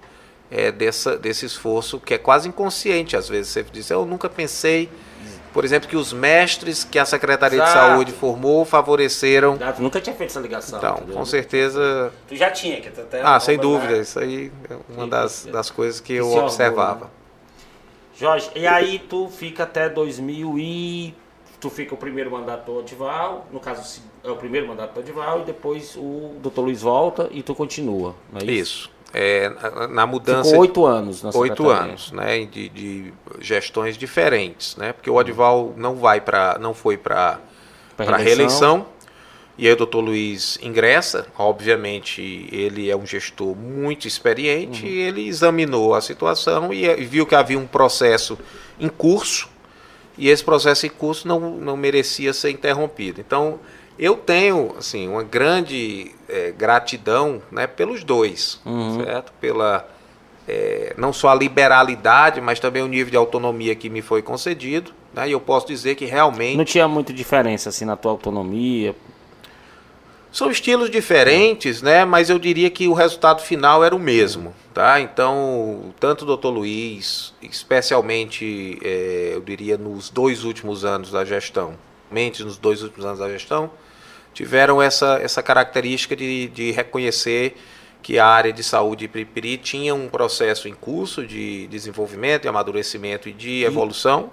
é, dessa, desse esforço que é quase inconsciente. Às vezes você diz, eu nunca pensei, por exemplo, que os mestres que a Secretaria Exato. de Saúde formou favoreceram. Exato. Nunca tinha feito essa ligação. Então, entendeu? com certeza. Tu já tinha, que até Ah, sem dúvida. Isso aí é uma das, das coisas que, que eu observava. Orgulho, né? Jorge, e aí tu fica até 2000 e tu fica o primeiro mandato do Odival, no caso é o primeiro mandato do Odival, e depois o doutor Luiz volta e tu continua, não é isso? Isso é, na mudança. Ficou oito anos na Oito anos, né? De, de, gestões diferentes, né? Porque o Odival não vai para, não foi para para reeleição. E aí o doutor Luiz ingressa, obviamente ele é um gestor muito experiente, uhum. ele examinou a situação e viu que havia um processo em curso, e esse processo em curso não, não merecia ser interrompido. Então, eu tenho assim uma grande é, gratidão né, pelos dois, uhum. certo? Pela é, não só a liberalidade, mas também o nível de autonomia que me foi concedido. Né, e eu posso dizer que realmente não tinha muita diferença assim na tua autonomia. São estilos diferentes, né? Mas eu diria que o resultado final era o mesmo, tá? Então, tanto o doutor Luiz, especialmente, é, eu diria, nos dois últimos anos da gestão, mente nos dois últimos anos da gestão, tiveram essa, essa característica de, de reconhecer que a área de saúde de Piripiri tinha um processo em curso de desenvolvimento, de amadurecimento e de evolução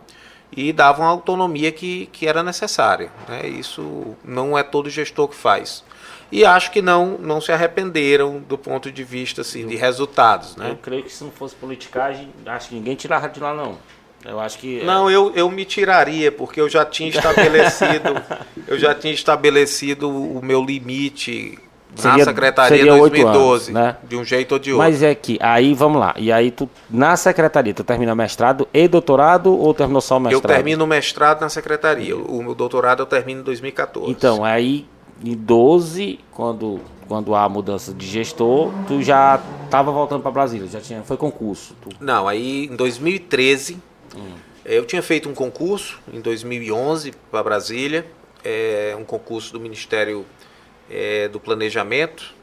e davam a autonomia que, que era necessária. Né? Isso não é todo gestor que faz. E acho que não, não se arrependeram do ponto de vista assim, de resultados. Né? Eu creio que se não fosse politicagem, acho que ninguém tirava de lá não. Eu acho que. É. Não, eu, eu me tiraria, porque eu já tinha estabelecido. eu já tinha estabelecido o meu limite seria, na secretaria em 2012, anos, né? de um jeito ou de outro. Mas é que, aí vamos lá, e aí tu, na secretaria, tu termina mestrado e doutorado ou terminou só o mestrado? Eu termino o mestrado na secretaria, o meu doutorado eu termino em 2014. Então, aí em 12, quando, quando há a mudança de gestor, tu já estava voltando para Brasília, já tinha, foi concurso? Tu... Não, aí em 2013 Hum. Eu tinha feito um concurso em 2011 para Brasília, é, um concurso do Ministério é, do Planejamento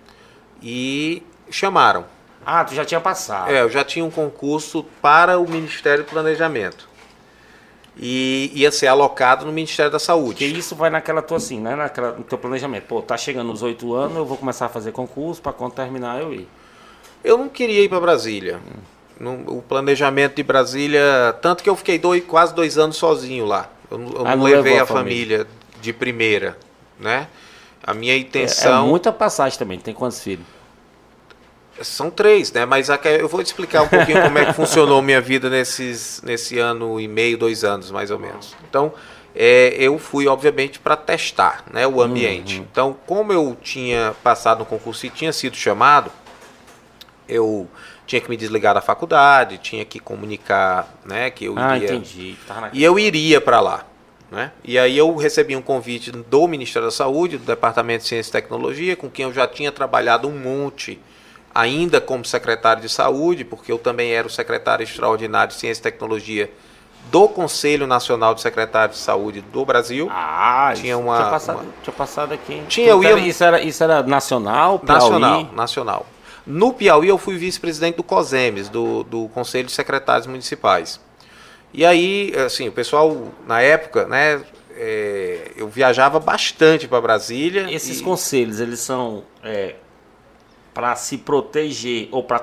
e chamaram. Ah, tu já tinha passado. É, eu já tinha um concurso para o Ministério do Planejamento. E ia ser alocado no Ministério da Saúde. Que isso vai naquela tua assim, né? Naquela, no teu planejamento. Pô, tá chegando os oito anos, eu vou começar a fazer concurso para quando terminar eu ir. Eu não queria ir para Brasília. Hum no, o planejamento de Brasília, tanto que eu fiquei dois, quase dois anos sozinho lá. Eu, eu ah, não, levei a, a família. família. de primeira, né? A minha intenção... É, é muita passagem também, tem quantos filhos? São três, né? Mas eu vou te explicar um pouquinho como é que funcionou minha vida nesses, nesse ano e meio, dois anos, mais ou menos. Então, é, eu fui, obviamente, para testar né, o ambiente. Uhum. Então, como eu tinha passado no concurso e tinha sido chamado, eu tinha que me desligar da faculdade, tinha que comunicar né, que eu Ah, iria. entendi. Na... E eu iria para lá. Né? E aí eu recebi um convite do Ministério da Saúde, do Departamento de Ciência e Tecnologia, com quem eu já tinha trabalhado um monte, ainda como secretário de saúde, porque eu também era o secretário extraordinário de Ciência e Tecnologia do Conselho Nacional de Secretários de Saúde do Brasil. Ah, Tinha uma- Tinha passado, uma- tinha passado aqui. Tinha, eu Pera, ia- Isso era, isso era nacional? Nacional, nacional. No Piauí eu fui vice-presidente do COSEMES, do, do Conselho de Secretários Municipais. E aí, assim, o pessoal, na época, né, é, eu viajava bastante para Brasília. Esses e- conselhos, eles são para se proteger ou para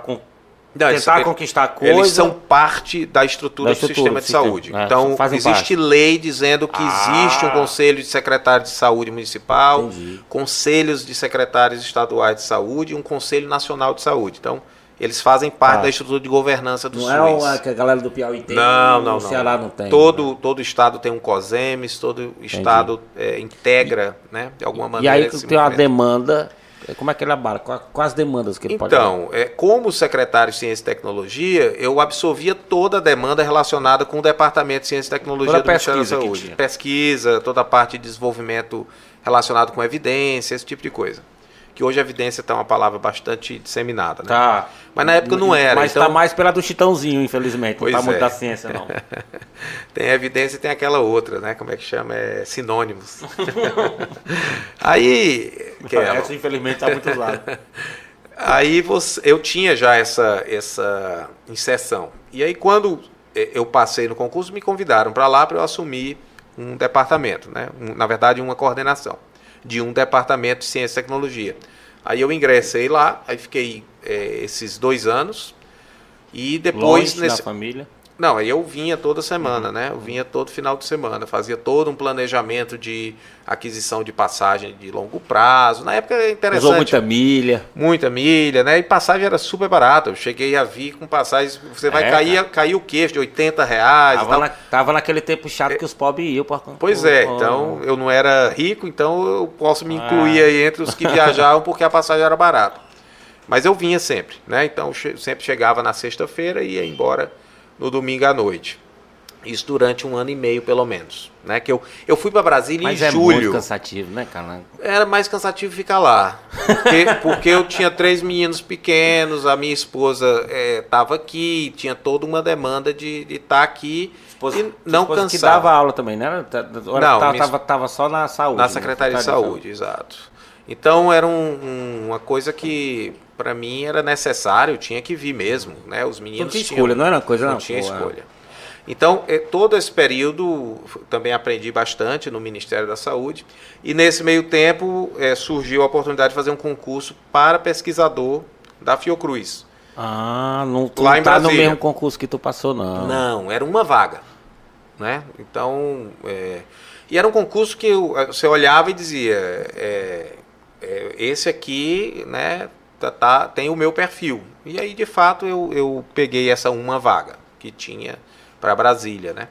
Não, tentar conquistar coisa? Eles são parte da estrutura, Da estrutura do sistema de sistema, saúde. é, então, existe parte. lei dizendo que Ah. existe um conselho de secretários de saúde municipal, Entendi. conselhos de secretários estaduais de saúde e um conselho nacional de saúde. Então, eles fazem parte Tá. da estrutura de governança do Não SUS. é o que a galera do Piauí tem? Não, no não, não. Ceará não tem. Todo, todo estado tem um COSEMES, todo estado é, integra, né, de alguma E maneira. aí esse tem uma demanda. Como é que ele abara? Qua- Quais demandas que ele pode Então, é, como secretário de Ciência e Tecnologia, eu absorvia toda a demanda relacionada com o Departamento de Ciência e Tecnologia Toda do Ministério da Saúde. Pesquisa, toda a parte de desenvolvimento relacionado com evidência, esse tipo de coisa. Que hoje a evidência está uma palavra bastante disseminada, né? Tá. Mas na época não era, Mas então- tá mais pela do Chitãozinho, infelizmente. Pois não tá muito é. da ciência, não. Tem a evidência e tem aquela outra, né? Como é que chama? É sinônimos. Aí, que é, Essa, infelizmente, tá muito usada. Aí você, eu tinha já essa, essa inserção. E aí quando eu passei no concurso, me convidaram para lá para eu assumir um departamento, né? Na verdade, uma coordenação de um departamento de ciência e tecnologia. Aí eu ingressei lá, aí fiquei eh, esses dois anos e depois Longe nesse, da família. Não, aí eu vinha toda semana, Uhum. né? Eu vinha todo final de semana, fazia todo um planejamento de aquisição de passagem de longo prazo. Na época era interessante. Usou muita milha. Muita milha, né? E passagem era super barata. Eu cheguei a vir com passagens. Você vai É, cair, cair o queixo de 80 reais. Tava, na- tava naquele tempo chato que os pobres iam. Por, Pois é, então eu não era rico, então eu posso me Ah. incluir aí entre os que viajavam porque a passagem era barata. Mas eu vinha sempre, né? Então che- sempre chegava na sexta-feira e ia embora no domingo à noite. Isso durante um ano e meio, pelo menos. Né? Que eu, eu fui para Brasília Mas em é muito julho. cansativo, né, cara? Era mais cansativo ficar lá. Porque, porque eu tinha três meninos pequenos, a minha esposa estava aqui, tinha toda uma demanda de estar aqui Esposa- e não esposa cansar. que dava aula também, né? Tá- tá- Não, tava, minha tava, só na saúde. Na né? Secretaria de Saúde, exato. Então era um- um- uma coisa que para mim era necessário, tinha que vir mesmo, né? Os Não meninos tinha tinham- escolha, não era uma coisa, não, não. tinha pô, é. escolha. Então, eh, todo esse período também aprendi bastante no Ministério da Saúde. E nesse meio tempo eh, surgiu a oportunidade de fazer um concurso para pesquisador da Fiocruz. Ah, não, tu Lá não em tá no mesmo concurso que tu passou, não. Não, era uma vaga. Né? Então, é, e era um concurso que você olhava e dizia, é, é, esse aqui né, tá, tá- tem o meu perfil. E aí, de fato, eu, eu peguei essa uma vaga que tinha para Brasília. Né?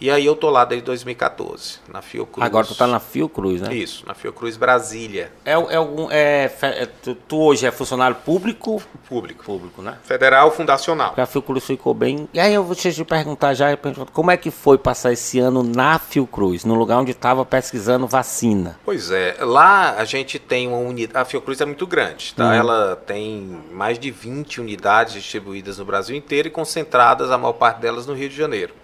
E aí eu tô lá desde 2014, na Fiocruz. Agora tu tá na Fiocruz, né? Isso, na Fiocruz Brasília, É, é algum. É, é, tu, hoje é funcionário público? público. Público, né? Federal Fundacional. Porque a Fiocruz ficou bem. E aí eu vou te perguntar já, como é que foi passar esse ano na Fiocruz, no lugar onde estava pesquisando vacina? Pois é, lá a gente tem uma unidade. A Fiocruz é muito grande, tá? Uhum. Ela tem mais de 20 unidades distribuídas no Brasil inteiro e concentradas, a maior parte delas, no Rio de Janeiro.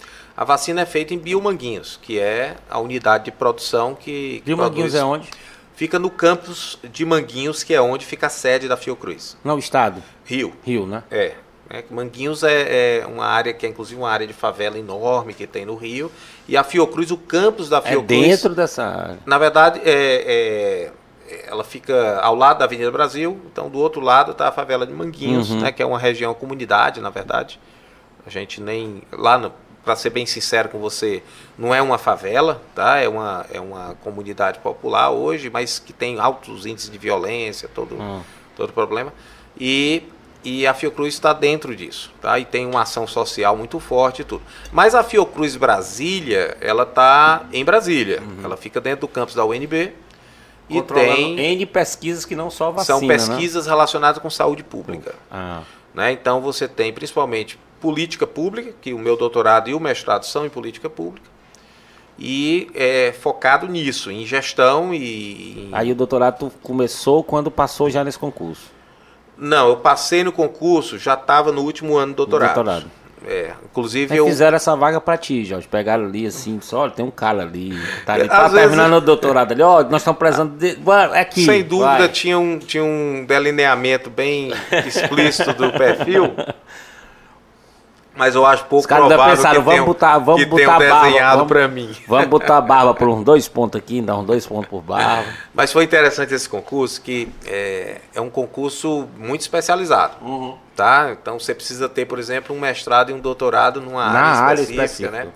A vacina é feita em Biomanguinhos, que é a unidade de produção que. que Rio Manguinhos produz- é onde? Fica no campus de Manguinhos, que é onde fica a sede da Fiocruz. Não, estado. Rio. Rio, né? É. né? Manguinhos é, é uma área que é inclusive uma área de favela enorme que tem no Rio. E a Fiocruz, o campus da É Fiocruz. dentro dessa área. Na verdade, é, é- ela fica ao lado da Avenida Brasil, então do outro lado está a favela de Manguinhos, Uhum. né, que é uma região comunidade, na verdade. A gente nem lá, para ser bem sincero com você, não é uma favela, tá? É uma é uma comunidade popular hoje, mas que tem altos índices de violência, todo Hum. todo problema. E e a Fiocruz está dentro disso, tá? E tem uma ação social muito forte e tudo. Mas a Fiocruz Brasília, ela está em Brasília. Ela fica dentro do campus da UNB e tem N pesquisas que não só vacina, são né? pesquisas relacionadas com saúde pública. Ah, Né? Então você tem principalmente política pública, que o meu doutorado e o mestrado são em política pública, e é focado nisso, em gestão e. Aí o doutorado começou quando passou já nesse concurso. Não, eu passei no concurso, já estava no último ano do doutorado. doutorado. É, inclusive eu. fizeram essa vaga pra ti, Jorge. Pegaram ali assim, só, olha, tem um cara ali. Tá ali, tá vezes- terminando o doutorado ali. Ó, nós estamos precisando de. É aqui. Sem dúvida vai. tinha um, tinha um delineamento bem explícito do perfil. Mas eu acho pouco Os caras provável pensaram, que vamos tenham, botar, vamos que botar tenham barba. desenhado vamos, para mim. Vamos botar a barba por uns dois pontos aqui, dar uns dois pontos por barba. Mas foi interessante esse concurso, que é, é um concurso muito especializado. Uhum. Tá? Então você precisa ter, por exemplo, um mestrado e um doutorado numa área área específica. específica. Né?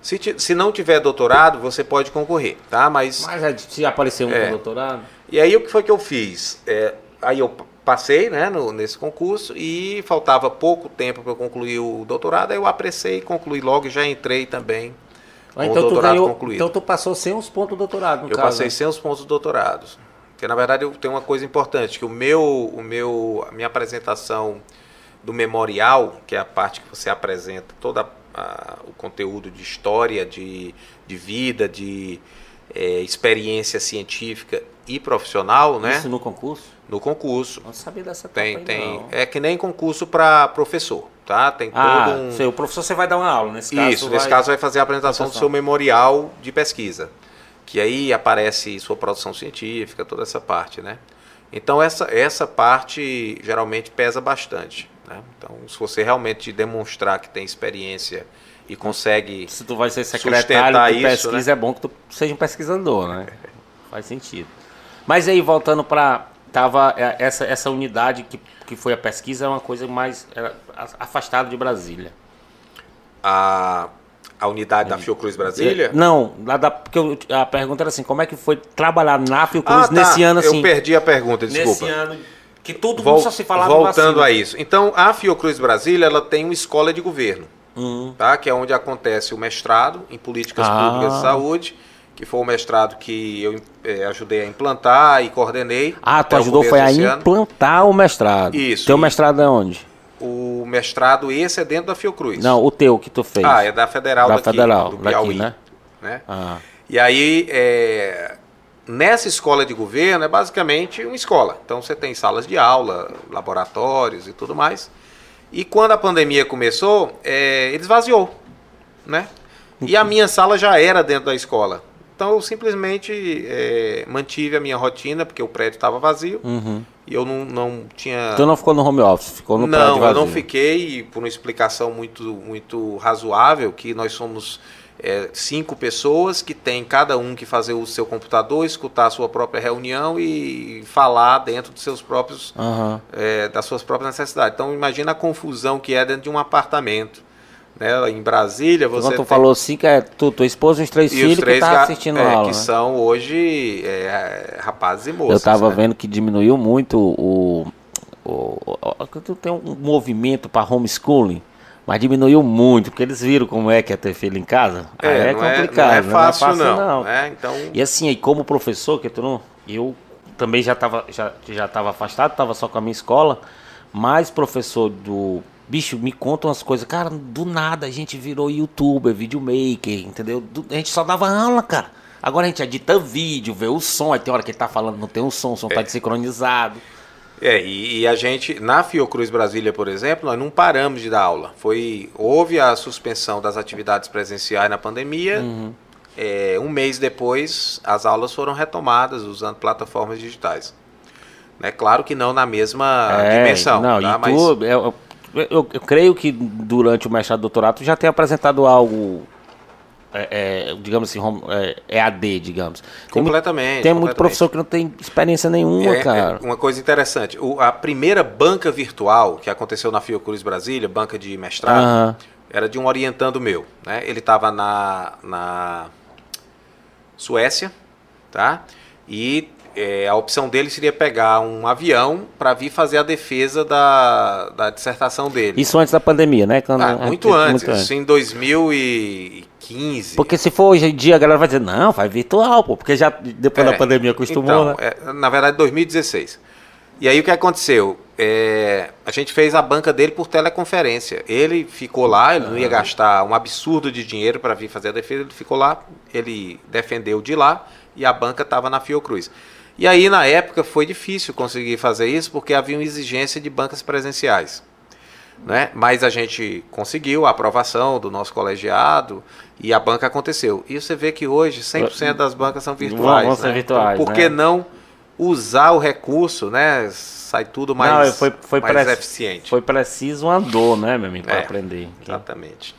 Se, se não tiver doutorado, você pode concorrer. Tá? Mas, Mas é, se aparecer um É. com doutorado. E aí o que foi que eu fiz? É, aí eu passei né, no- nesse concurso e faltava pouco tempo para eu concluir o doutorado, aí eu apressei, concluí logo e já entrei também Ah, o então, tu doutorado ganhou, concluído. então tu passou sem os pontos do doutorado, no Eu caso. passei né? sem os pontos doutorados. Porque na verdade eu tenho uma coisa importante, que o meu, o meu, a minha apresentação do memorial, que é a parte que você apresenta todo o conteúdo de história, de, de vida, de eh, experiência científica e profissional, né? Isso no concurso? No concurso. Não sabia dessa Tem, etapa tem. não. É que nem concurso para professor, tá? Tem Ah, todo um. sei, o professor você vai dar uma aula, nesse caso. Isso, vai- nesse caso vai fazer a apresentação do seu memorial de pesquisa. Que aí aparece sua produção científica, toda essa parte, né? Então essa, essa parte geralmente pesa bastante. Né? Então, se você realmente demonstrar que tem experiência e consegue. Se tu vai ser secretário de isso, pesquisa, é bom que tu seja um pesquisador, né? Faz sentido. Mas aí, voltando para tava é, essa, essa unidade que, que foi a pesquisa é uma coisa mais afastada de Brasília. A, a unidade da Fiocruz Brasília. Não, lá da, porque eu- a pergunta era assim, como é que foi trabalhar na Fiocruz Ah, tá. nesse ano assim? Eu perdi a pergunta, desculpa. Nesse ano que todo Vol- mundo só se falava Voltando vacina. a isso. Então, a Fiocruz Brasília ela tem uma escola de governo, Uhum. tá? que é onde acontece o mestrado em políticas Ah. públicas de saúde, que foi o mestrado que eu eh, ajudei a implantar e coordenei. Ah, tu ajudou foi a ano. implantar o mestrado. Isso, Teu mestrado é onde? O mestrado, esse é dentro da Fiocruz. Não, o teu que tu fez. Ah, é da Federal da daqui, Federal, do daqui, Piauí. né? né? Ah. E aí, é, nessa escola de governo, é basicamente uma escola. Então, você tem salas de aula, laboratórios e tudo mais. E quando a pandemia começou, é, ele esvaziou, né? E a minha sala já era dentro da escola. Então, eu simplesmente é, mantive a minha rotina, porque o prédio estava vazio. Uhum. E eu não, não tinha... Tu não ficou no home office, ficou no não, prédio eu vazio. não fiquei, por uma explicação muito, muito razoável, que nós somos é, cinco pessoas que tem cada um que fazer o seu computador, escutar a sua própria reunião e falar dentro dos seus próprios, Aham. é, das suas próprias necessidades. Então imagina a confusão que é dentro de um apartamento. Né? Em Brasília você Quando tu tem- falou assim, que é tu, tua esposa e os três e filhos os três que tá assistindo é, a aula, que né? são hoje é, rapazes e moças. Eu tava né? vendo que diminuiu muito o, o, o- tu tem um movimento para homeschooling, mas diminuiu muito, porque eles viram como é que é ter filho em casa. Aí É, é não, é, complicado, não é né? fácil, não. não. né? Então, E assim, aí como professor, que tu não, eu também já estava já, já tava afastado, estava só com a minha escola, mas professor do bicho me conta umas coisas, cara, do nada a gente virou youtuber, videomaker, entendeu? Do- a gente só dava aula, cara. Agora a gente edita vídeo, vê o som, aí tem hora que ele tá falando, não tem um som, o som tá desincronizado. É, e, e a gente, na Fiocruz Brasília, por exemplo, nós não paramos de dar aula. Foi, houve a suspensão das atividades presenciais na pandemia. Uhum. É, um mês depois, as aulas foram retomadas usando plataformas digitais. Né, claro que não na mesma É, dimensão, Não, tá? e mas tu, eu, eu, creio que durante o mestrado e doutorado já tem apresentado algo, é, é, digamos assim, home- é, EAD, digamos. Tem muito- completamente. Tem muito completamente. professor que não tem experiência nenhuma, É, cara. é uma coisa interessante. O- a primeira banca virtual que aconteceu na Fiocruz Brasília, banca de mestrado, Aham. era de um orientando meu. Né? Ele estava na, na Suécia, tá? E é, a opção dele seria pegar um avião para vir fazer a defesa da, da dissertação dele. Isso antes da pandemia, né? Quando Ah, a gente- muito antes, isso em 2015. Porque se for hoje em dia, a galera vai dizer, não, vai virtual, pô, porque já depois da É, pandemia acostumou, então, né? é, na verdade, 2016. E aí o que aconteceu? É, a gente fez a banca dele por teleconferência. Ele ficou lá, ele não ia gastar um absurdo de dinheiro para vir fazer a defesa, ele ficou lá, ele defendeu de lá e a banca estava na Fiocruz. E aí, na época, foi difícil conseguir fazer isso porque havia uma exigência de bancas presenciais. Né? Mas a gente conseguiu a aprovação do nosso colegiado e a banca aconteceu. E você vê que hoje 100% das bancas são virtuais. Vão né? virtuais, Então, por que né? não usar o recurso, né? Sai tudo mais, Não, foi, foi, mais eficiente. foi preciso uma dor, né, meu amigo, para É, aprender. Exatamente.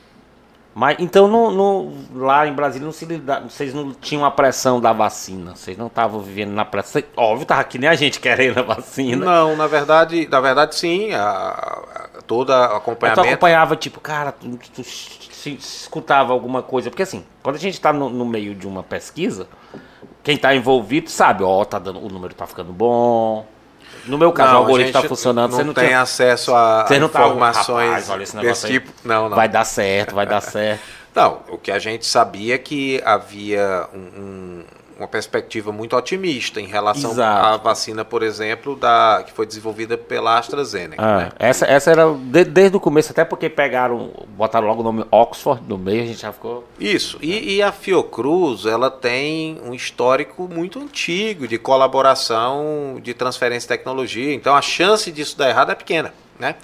Mas então no, no- lá em Brasília não se vocês não tinham a pressão da vacina. Vocês não estavam vivendo na pressão. Óbvio, tava que nem a gente querendo a vacina. Não, na verdade, na verdade sim, a, a, toda Mas tu acompanhamento. acompanhava, tipo, cara, tu, tu se- escutava alguma coisa. Porque assim, quando a gente tá no, no meio de uma pesquisa, quem tá envolvido sabe, ó, tá dando, o número tá ficando bom. No meu caso, Não, o algoritmo tá gente funcionando, não, você não tem tinha. acesso a, a não tavam, informações "Rapaz, olha esse desse tipo. Não, não. Vai dar certo, vai dar certo. Não, o que a gente sabia é que havia um- um- uma perspectiva muito otimista em relação Exato. à vacina, por exemplo, da, que foi desenvolvida pela AstraZeneca. Ah, né? essa, essa era de- desde o começo, até porque pegaram, botaram logo o nome Oxford no meio, a gente já ficou. Isso. E, e a Fiocruz, ela tem um histórico muito antigo de colaboração, de transferência de tecnologia. Então a chance disso dar errado é pequena, né?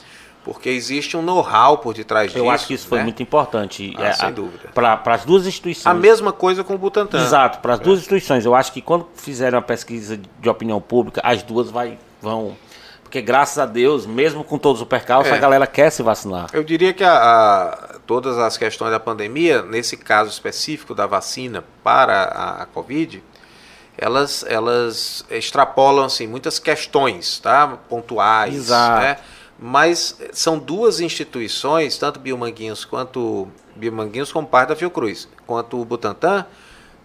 Porque existe um know-how por detrás disso. Eu acho que isso foi né? muito importante. Ah, sem dúvida. Para as duas instituições. A mesma coisa com o Butantan. Exato, para as duas instituições. Eu acho que quando fizerem uma pesquisa de opinião pública, as duas vai, vão. Porque graças a Deus, mesmo com todos os percalços, É. a galera quer se vacinar. Eu diria que a- a- todas as questões da pandemia, nesse caso específico da vacina para a, a Covid, elas, elas extrapolam assim, muitas questões tá? pontuais. Exato. né? Mas são duas instituições, tanto Biomanguinhos quanto Biomanguinhos como parte da Fiocruz, quanto o Butantan,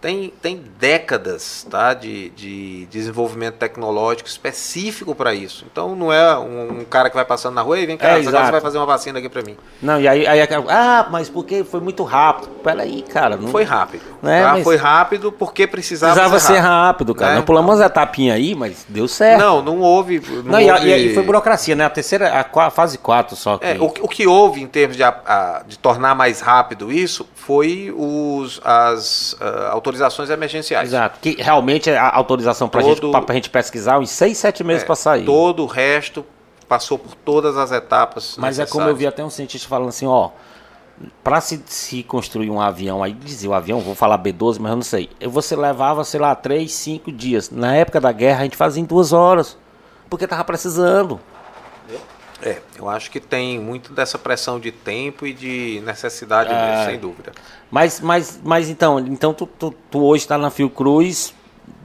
tem, tem décadas tá, de, de desenvolvimento tecnológico específico para isso. Então não é um, um cara que vai passando na rua e vem cá, É, agora você vai fazer uma vacina aqui para mim. Não, e aí, aí ah, mas porque foi muito rápido. Peraí, cara. Não Foi rápido. É, tá? mas- Foi rápido porque precisava, Precisava ser rápido. rápido, cara. né? Nós pulamos umas etapinhas aí, mas deu certo. Não, não houve. Não, Não, e, a- houve... e aí foi burocracia, né? A terceira, a, qua- fase 4 só que. É, o, que- o que houve em termos de, a- a- de tornar mais rápido isso foi os, as ah, autorizações emergenciais. Exato. Que realmente é a autorização Todo- gente, pra gente pesquisar uns 6, 7 meses É, pra sair. Todo o resto passou por todas as etapas. Mas é como eu vi até um cientista falando assim, ó. Pra se, se construir um avião, aí dizia o avião, vou falar B-12, mas eu não sei. Você levava, sei lá, 3, 5 dias. Na época da guerra, a gente fazia em duas horas. Porque tava precisando. É, eu acho que tem muito dessa pressão de tempo e de necessidade, É. mesmo, sem dúvida. Mas, mas, mas então, então tu, tu, tu hoje está na Fiocruz,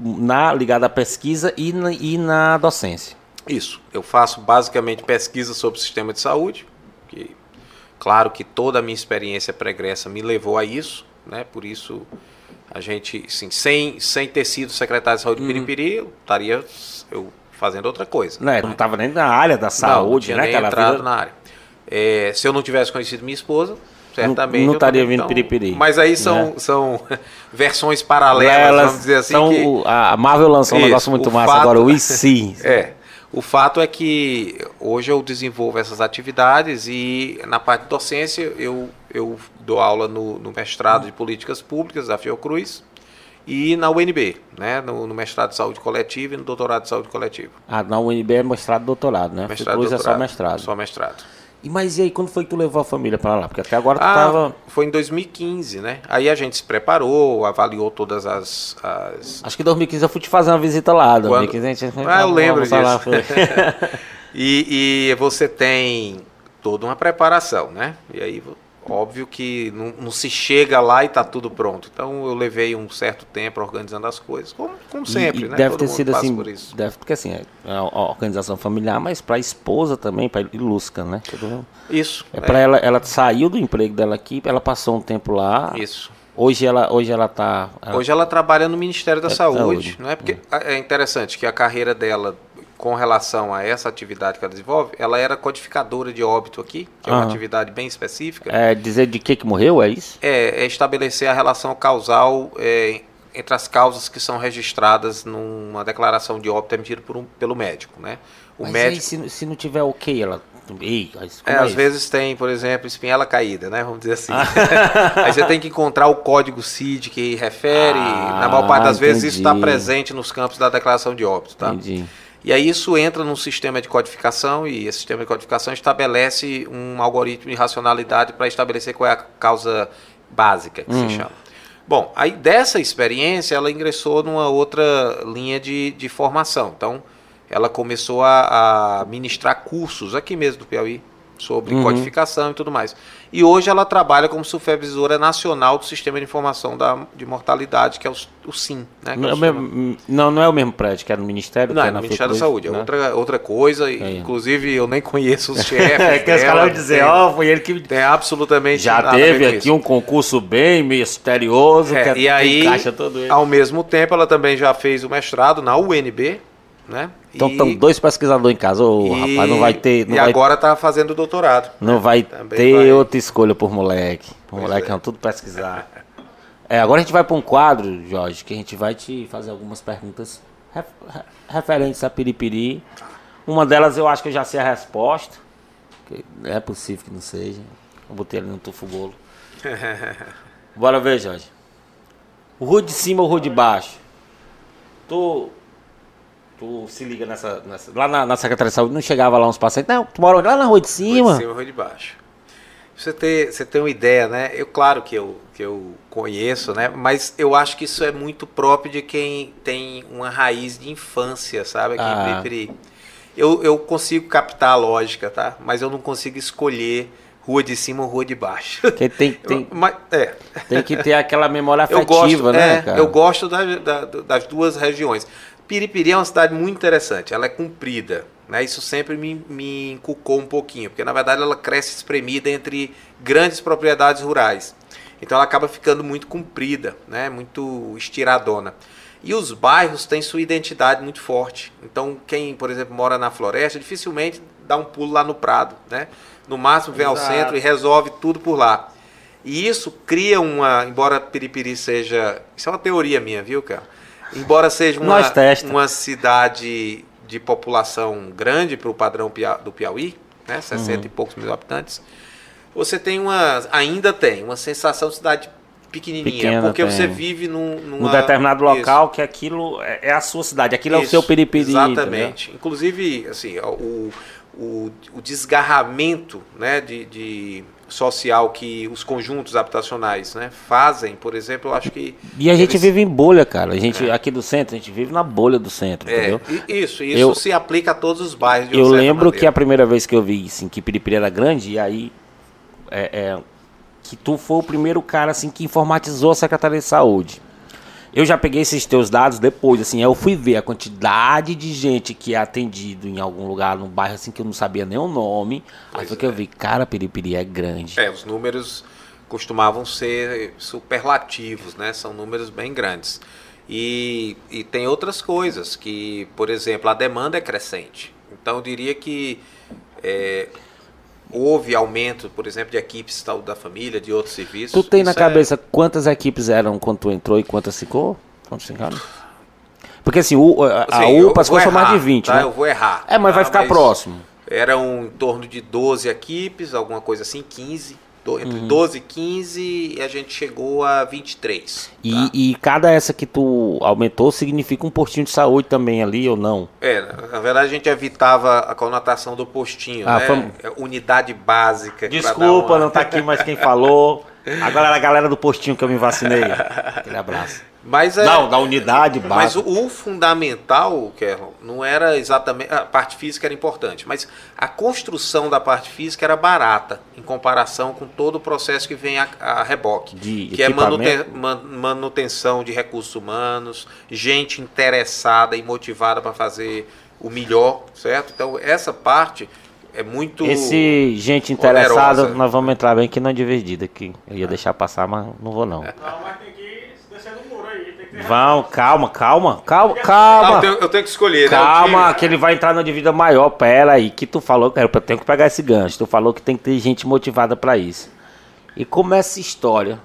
na, ligado à pesquisa e na, e na docência. Isso. Eu faço basicamente pesquisa sobre o sistema de saúde. Que, claro que toda a minha experiência pregressa me levou a isso, né? Por isso a gente, assim, sem, sem ter sido secretário de Uhum. saúde de Piripiri, eu estaria eu fazendo outra coisa. Né? Não estava nem na área da Não, não saúde, tinha né? nem entrado vida- na área. É, se eu não tivesse conhecido minha esposa, certamente. não estaria vindo Piripiri, Mas aí são, né? são versões paralelas, Elas vamos dizer assim. são que- a Marvel lançou um Isso, negócio muito massa fato- agora, o IC. É. O fato é que hoje eu desenvolvo essas atividades e na parte de docência eu, eu dou aula no, no mestrado de políticas públicas da Fiocruz e na UNB, né? no, no mestrado de saúde coletiva e no doutorado de saúde coletiva. Ah, na UNB é mestrado e doutorado, né? Mestrado, Fiocruz é só doutorado, mestrado. Só mestrado. E, mas e aí, quando foi que tu levou a família pra lá? Porque até agora tu Ah, tava... foi em 2015, né? Aí a gente se preparou, avaliou todas as. as- Acho que em 2015 eu fui te fazer uma visita lá. 2015 a gente... Ah, eu lembro lá, disso. foi. e, e você tem toda uma preparação, né? E aí, óbvio que não, não se chega lá e está tudo pronto. Então eu levei um certo tempo organizando as coisas, como, como sempre, E- e né? Deve Todo ter sido assim, por isso. deve porque assim, é uma organização familiar, mas pra esposa também, pra Ilusca, né? Isso. É pra ela, ela saiu do emprego dela aqui, ela passou um tempo lá. Isso. Hoje ela, hoje ela tá. ela- Hoje ela trabalha no Ministério da É, Saúde, saúde. não é? Porque é interessante que a carreira dela, com relação a essa atividade que ela desenvolve, ela era codificadora de óbito aqui, que é uma Aham. atividade bem específica. É dizer de que que morreu, é isso? É, é estabelecer a relação causal é, entre as causas que são registradas numa declaração de óbito emitida por um- pelo médico, né? O Mas médico se, se não tiver ok, ela. Ei, É, como às vezes tem, por exemplo, espinhela caída, né? Vamos dizer assim. Ah. Aí você tem que encontrar o código CID que refere. Ah, na maior parte das vezes isso está entendi. presente nos campos da declaração de óbito, tá? Entendi. E aí isso entra num sistema de codificação e esse sistema de codificação estabelece um algoritmo de racionalidade para estabelecer qual é a causa básica que Hum. se chama. Bom, aí dessa experiência ela ingressou numa outra linha de, de formação. Então ela começou a, a ministrar cursos aqui mesmo do Piauí sobre Uhum. codificação e tudo mais. E hoje ela trabalha como supervisora nacional do Sistema de Informação da, de Mortalidade, que é o, o SIM. Né, Não é é, o mesmo, não, não é o mesmo prédio que era no Ministério? não, é é no Ministério da Saúde, é né? outra, outra coisa, e, É. inclusive eu nem conheço os chefes. É que os caras dizer, ó, foi ele que Tem absolutamente já teve aqui um concurso bem misterioso, É, que, é- e aí, encaixa todo ele. ao mesmo tempo, ela também já fez o mestrado na UNB, né? Então estão dois pesquisadores em casa. Ô, e- rapaz, não vai ter. Não e vai, agora está fazendo doutorado. não vai Também ter vai. outra escolha por moleque. Por moleque é. vão tudo pesquisar. É, agora a gente vai para um quadro, Jorge, que a gente vai te fazer algumas perguntas ref- re- referentes a Piripiri. Uma delas eu acho que eu já sei a resposta. É possível que não seja. Eu botei ali no tufo bolo. Bora ver, Jorge. O rua de cima ou o rua de baixo? Tu, tu se liga nessa, nessa- Lá na, na Secretaria de Saúde não chegava lá uns pacientes. Não, tu mora onde? lá na rua de Rua cima. de cima, rua de baixo. Pra Você ter, você ter uma ideia, né? Eu, claro que eu, que eu conheço, né? Mas eu acho que isso é muito próprio de quem tem uma raiz de infância, sabe? Aqui Ah. em Piripiri. Eu, eu consigo captar a lógica, tá? Mas eu não consigo escolher rua de cima ou rua de baixo. Porque tem, Eu- tem, mas, é, tem que ter aquela memória eu afetiva, gosto, né, é, eu gosto da- da- das duas regiões. Piripiri é uma cidade muito interessante, ela é comprida, né? Isso sempre me, me encucou um pouquinho, porque na verdade ela cresce espremida entre grandes propriedades rurais. Então ela acaba ficando muito comprida, né? Muito estiradona. E os bairros têm sua identidade muito forte. Então quem, por exemplo, mora na floresta, dificilmente dá um pulo lá no prado, né? No máximo vem ao Exato. centro e resolve tudo por lá. E isso cria uma, embora Piripiri seja, isso é uma teoria minha, viu, cara? Embora seja uma, uma cidade de população grande para o padrão do Piauí, né, 60 Uhum. e poucos mil habitantes, você tem uma, ainda tem uma sensação de cidade pequenininha, Pequena, porque você tem. vive num, numa, Num determinado Isso. local que aquilo é, é a sua cidade, aquilo é o Isso, seu piripiri. Exatamente. Inclusive, assim, o, o, o desgarramento né, de, de social que os conjuntos habitacionais né, fazem, por exemplo, eu acho que. E a gente eles- vive em bolha, cara. A gente, aqui do centro, a gente vive na bolha do centro, É, entendeu? isso, isso Eu- se aplica a todos os bairros Eu lembro que maneira. a primeira vez que eu vi assim, que Piripiri era grande, e aí é, é, que tu foi o primeiro cara assim que informatizou a Secretaria de Saúde. Eu já peguei esses teus dados depois, assim, aí eu fui ver a quantidade de gente que é atendido em algum lugar, num bairro assim que eu não sabia nem o nome. aí Pois foi que eu vi, cara, Piripiri é grande. É, os números costumavam ser superlativos, né? São números bem grandes. E, e tem outras coisas que, por exemplo, a demanda é crescente. Então eu diria que é, houve aumento, por exemplo, de equipes saúde da família, de outros serviços. Tu tem na é- cabeça quantas equipes eram quando tu entrou e quantas ficou? Quantos ficaram? Porque assim, o, a, a Assim, UPA são mais de errar, 20, tá? né? Eu vou errar. É, mas tá? vai ficar próximo. Eram em torno de 12 equipes, alguma coisa assim, 15. Do- Uhum. Entre 12 e 15 e a gente chegou a 23. E, tá? e cada essa que tu aumentou significa um postinho de saúde também ali ou não? É, na verdade a gente evitava a conotação do postinho, Ah, né? vamos- É, Unidade básica. Desculpa, uma- não tá aqui mais quem falou. Agora era a galera do postinho que eu me vacinei. Aquele abraço. Mas é, Não, da unidade Mas básica. o, o fundamental, Kerlon, não era exatamente. A parte física era importante, mas a construção da parte física era barata em comparação com todo o processo que vem a, a reboque. De que é man- manutenção de recursos humanos, gente interessada e motivada para fazer o melhor, certo? Então, essa parte, é muito. Esse gente interessada, onerosa. nós vamos entrar bem aqui na dividida aqui. Eu ia deixar passar, mas não vou não. Não, mas tem que muro aí. Tem que ter Vão, calma, calma, calma, Ah, eu, calma. tenho, eu tenho que escolher, né? Calma, time. que ele vai entrar na dívida maior. Pera aí, que tu falou, cara, eu tenho que pegar esse gancho. Tu falou que tem que ter gente motivada pra isso. E como essa história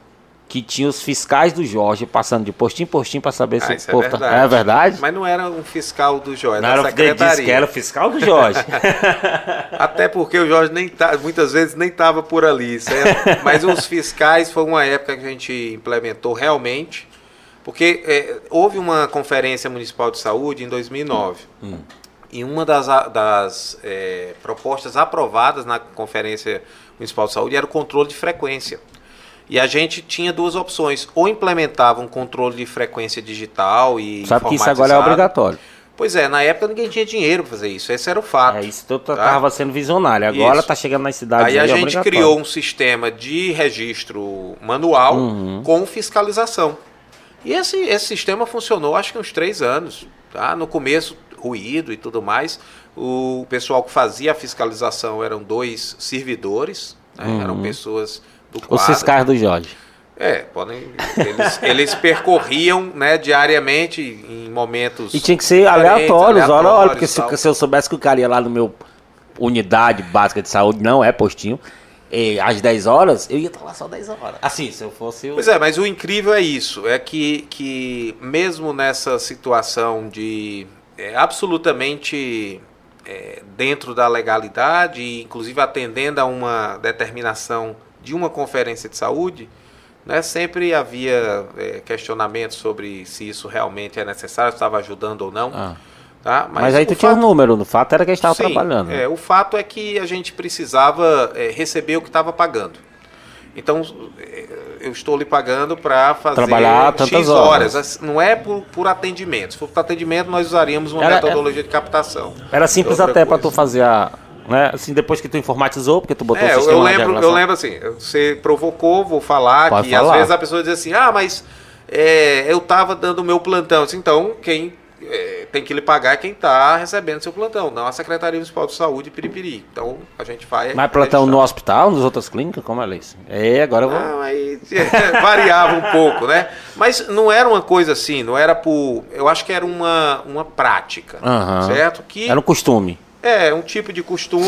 que tinha os fiscais do Jorge passando de postinho em postinho pra saber se Ah, o isso é povo tá- verdade. É verdade? Mas não era um fiscal do Jorge, Não da era o que ele disse secretaria. que era o fiscal do Jorge. Até porque o Jorge nem tá, muitas vezes nem estava por ali, certo? Mas os fiscais foi uma época que a gente implementou realmente, porque é, houve uma conferência municipal de saúde em 2009. E uma das, das é, propostas aprovadas na conferência municipal de saúde era o controle de frequência. E a gente tinha duas opções: ou implementava um controle de frequência digital e Sabe que isso agora é obrigatório. Pois é, na época ninguém tinha dinheiro para fazer isso. Esse era o fato. É isso, tu tá? sendo visionário. Agora Isso. tá chegando nas cidades Aí a é gente obrigatório. criou um sistema de registro manual Uhum. com fiscalização. E esse, esse sistema funcionou acho que uns três anos. Tá? No começo, ruído e tudo mais. O pessoal que fazia a fiscalização eram dois servidores, né? eram pessoas do Uhum. Os quadro. fiscais do Jorge. É, podem. Eles, eles percorriam né, diariamente em momentos. E tinha que ser aleatórios, olha, olha, porque se, se eu soubesse que o cara ia lá no meu unidade básica de saúde, não é postinho, e às 10 horas, eu ia estar lá só 10 horas. Assim, se eu fosse o. Pois é, mas o incrível é isso, é que, que mesmo nessa situação de é, absolutamente é, dentro da legalidade, inclusive atendendo a uma determinação de uma conferência de saúde, né, sempre havia é, questionamentos sobre se isso realmente é necessário, se estava ajudando ou não. Ah. tá? Mas, aí o tu tinha um fato- número, no fato era que eles estavam Sim, trabalhando. né? É, o fato é que a gente precisava é, receber o que estava pagando. Então, é, eu estou lhe pagando para fazer Trabalhar tantas X horas. Assim, Não é por, por atendimento. Se for por atendimento, nós usaríamos uma Era- metodologia de captação. Era simples até coisa. tu fazer a. Né? Assim, depois que tu informatizou, porque tu botou É, o eu, sistema eu lembro, eu lembro assim, você provocou, vou falar, Pode que falar. às vezes a pessoa diz assim, ah, mas é, eu estava dando o meu plantão. Assim, Então, quem é, tem que lhe pagar é quem está recebendo seu plantão, não a Secretaria Municipal de Saúde Piripiri. Então, a gente vai... Mas plantão no hospital, nas outras clínicas, como é isso? É, agora eu vou. Não, aí variava um pouco, né? Mas não era uma coisa assim, não era por. Eu acho que era uma, uma prática, Aham. certo? Que Era um costume. É um tipo de costume.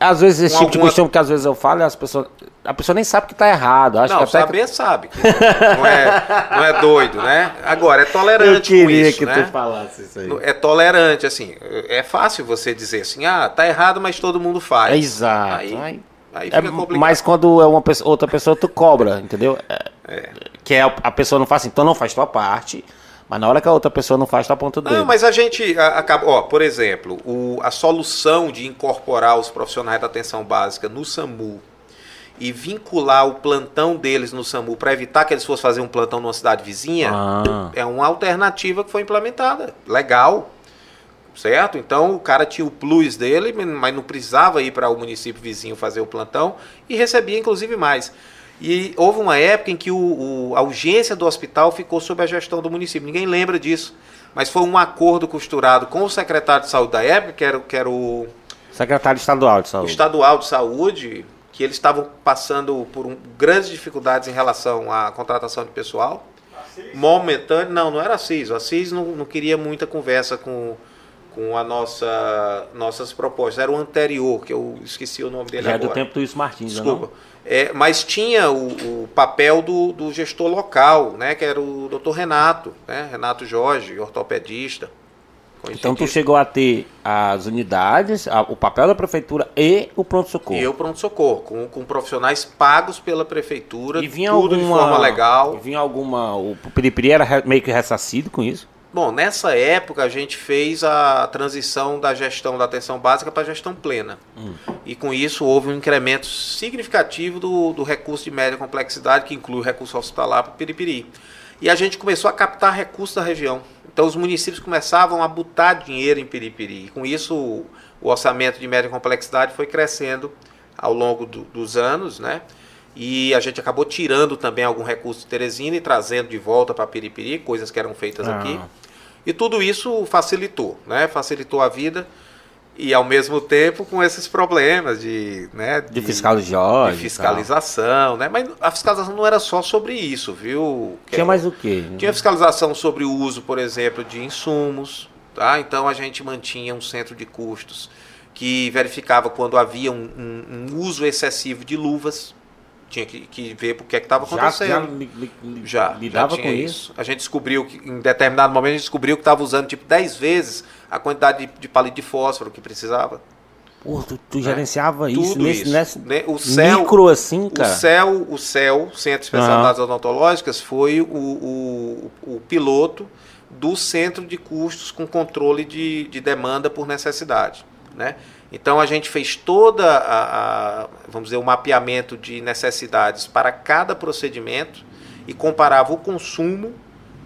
Às vezes esse tipo de alguma- costume que às vezes eu falo, as pessoas, a pessoa nem sabe que tá errado. Acho não, que saber sabe. que Não é, não é doido, né? Agora, é eu tolerante com queria isso, que né? tu falasse isso aí. É tolerante, assim. É fácil você dizer assim, ah, tá errado, mas todo mundo faz. É exato. Aí, Aí- aí É, fica complicado. mas quando é uma pessoa, outra pessoa, tu cobra, entendeu? É, Que é, a pessoa não faz assim, então não faz tua parte, mas na hora que a outra pessoa não faz, tá ponto dele. Não, mas a gente acaba, ó, por exemplo, o- a solução de incorporar os profissionais da atenção básica no SAMU e vincular o plantão deles no SAMU para evitar que eles fossem fazer um plantão numa cidade vizinha Ah. é uma alternativa que foi implementada, legal, certo? Então o cara tinha o plus dele, mas não precisava ir para o município vizinho fazer o plantão e recebia inclusive mais. E houve uma época em que o, o- a urgência do hospital ficou sob a gestão do município. Ninguém lembra disso. Mas foi um acordo costurado com o secretário de saúde da época, que era, que era o Secretário estadual de o saúde. estadual de saúde, que eles estavam passando por um- grandes dificuldades em relação à contratação de pessoal. Momentâneo, não, não era a CIS. A CIS não, não queria muita conversa com, com a nossa nossas propostas. Era o anterior, que eu esqueci o nome dele Já é agora. do tempo do Wilson Martins, né, Desculpa. É, mas tinha o, o papel do, do gestor local, né, que era o doutor Renato, né, Renato Jorge, ortopedista. Então tu chegou a ter as unidades, a- o papel da prefeitura e o pronto-socorro. E eu pronto-socorro, com, com profissionais pagos pela prefeitura, E vinha tudo alguma, de forma legal. e Vinha alguma. O Piripiri era meio que ressarcido com isso? Bom, nessa época a gente fez a transição da gestão da atenção básica para a gestão plena. E com isso houve um incremento significativo do, do recurso de média complexidade, que inclui o recurso hospitalar para o Piripiri. E a gente começou a captar recursos da região. Então os municípios começavam a botar dinheiro em Piripiri. E com isso o, o orçamento de média complexidade foi crescendo ao longo do- dos anos, né? E a gente acabou tirando também algum recurso de Teresina e trazendo de volta para Piripiri, coisas que eram feitas Ah. aqui. E tudo isso facilitou, né? Facilitou a vida. E ao mesmo tempo com esses problemas de, né, De fiscal Jorge. de fiscalização, né? Mas a fiscalização não era só sobre isso, viu? Tinha mais o quê? Tinha fiscalização sobre o uso, por exemplo, de insumos, tá? Então a gente mantinha um centro de custos que verificava quando havia um, um- um uso excessivo de luvas. Tinha que, que ver o que é estava acontecendo. já li- li- Já, lidava já com tinha isso. A gente descobriu que, em determinado momento, a gente descobriu que estava usando tipo 10 vezes a quantidade de, de palito de fósforo que precisava. Pô, tu, tu gerenciava isso É, Tudo nesse, isso. nesse né? O céu, micro assim, o cara. CEL, o CEL, Centro de Especialidades Odontológicas, foi o, o, o piloto do centro de custos com controle de, de demanda por necessidade. Né? Então a gente fez toda a, a, vamos dizer, o mapeamento de necessidades para cada procedimento e comparava o consumo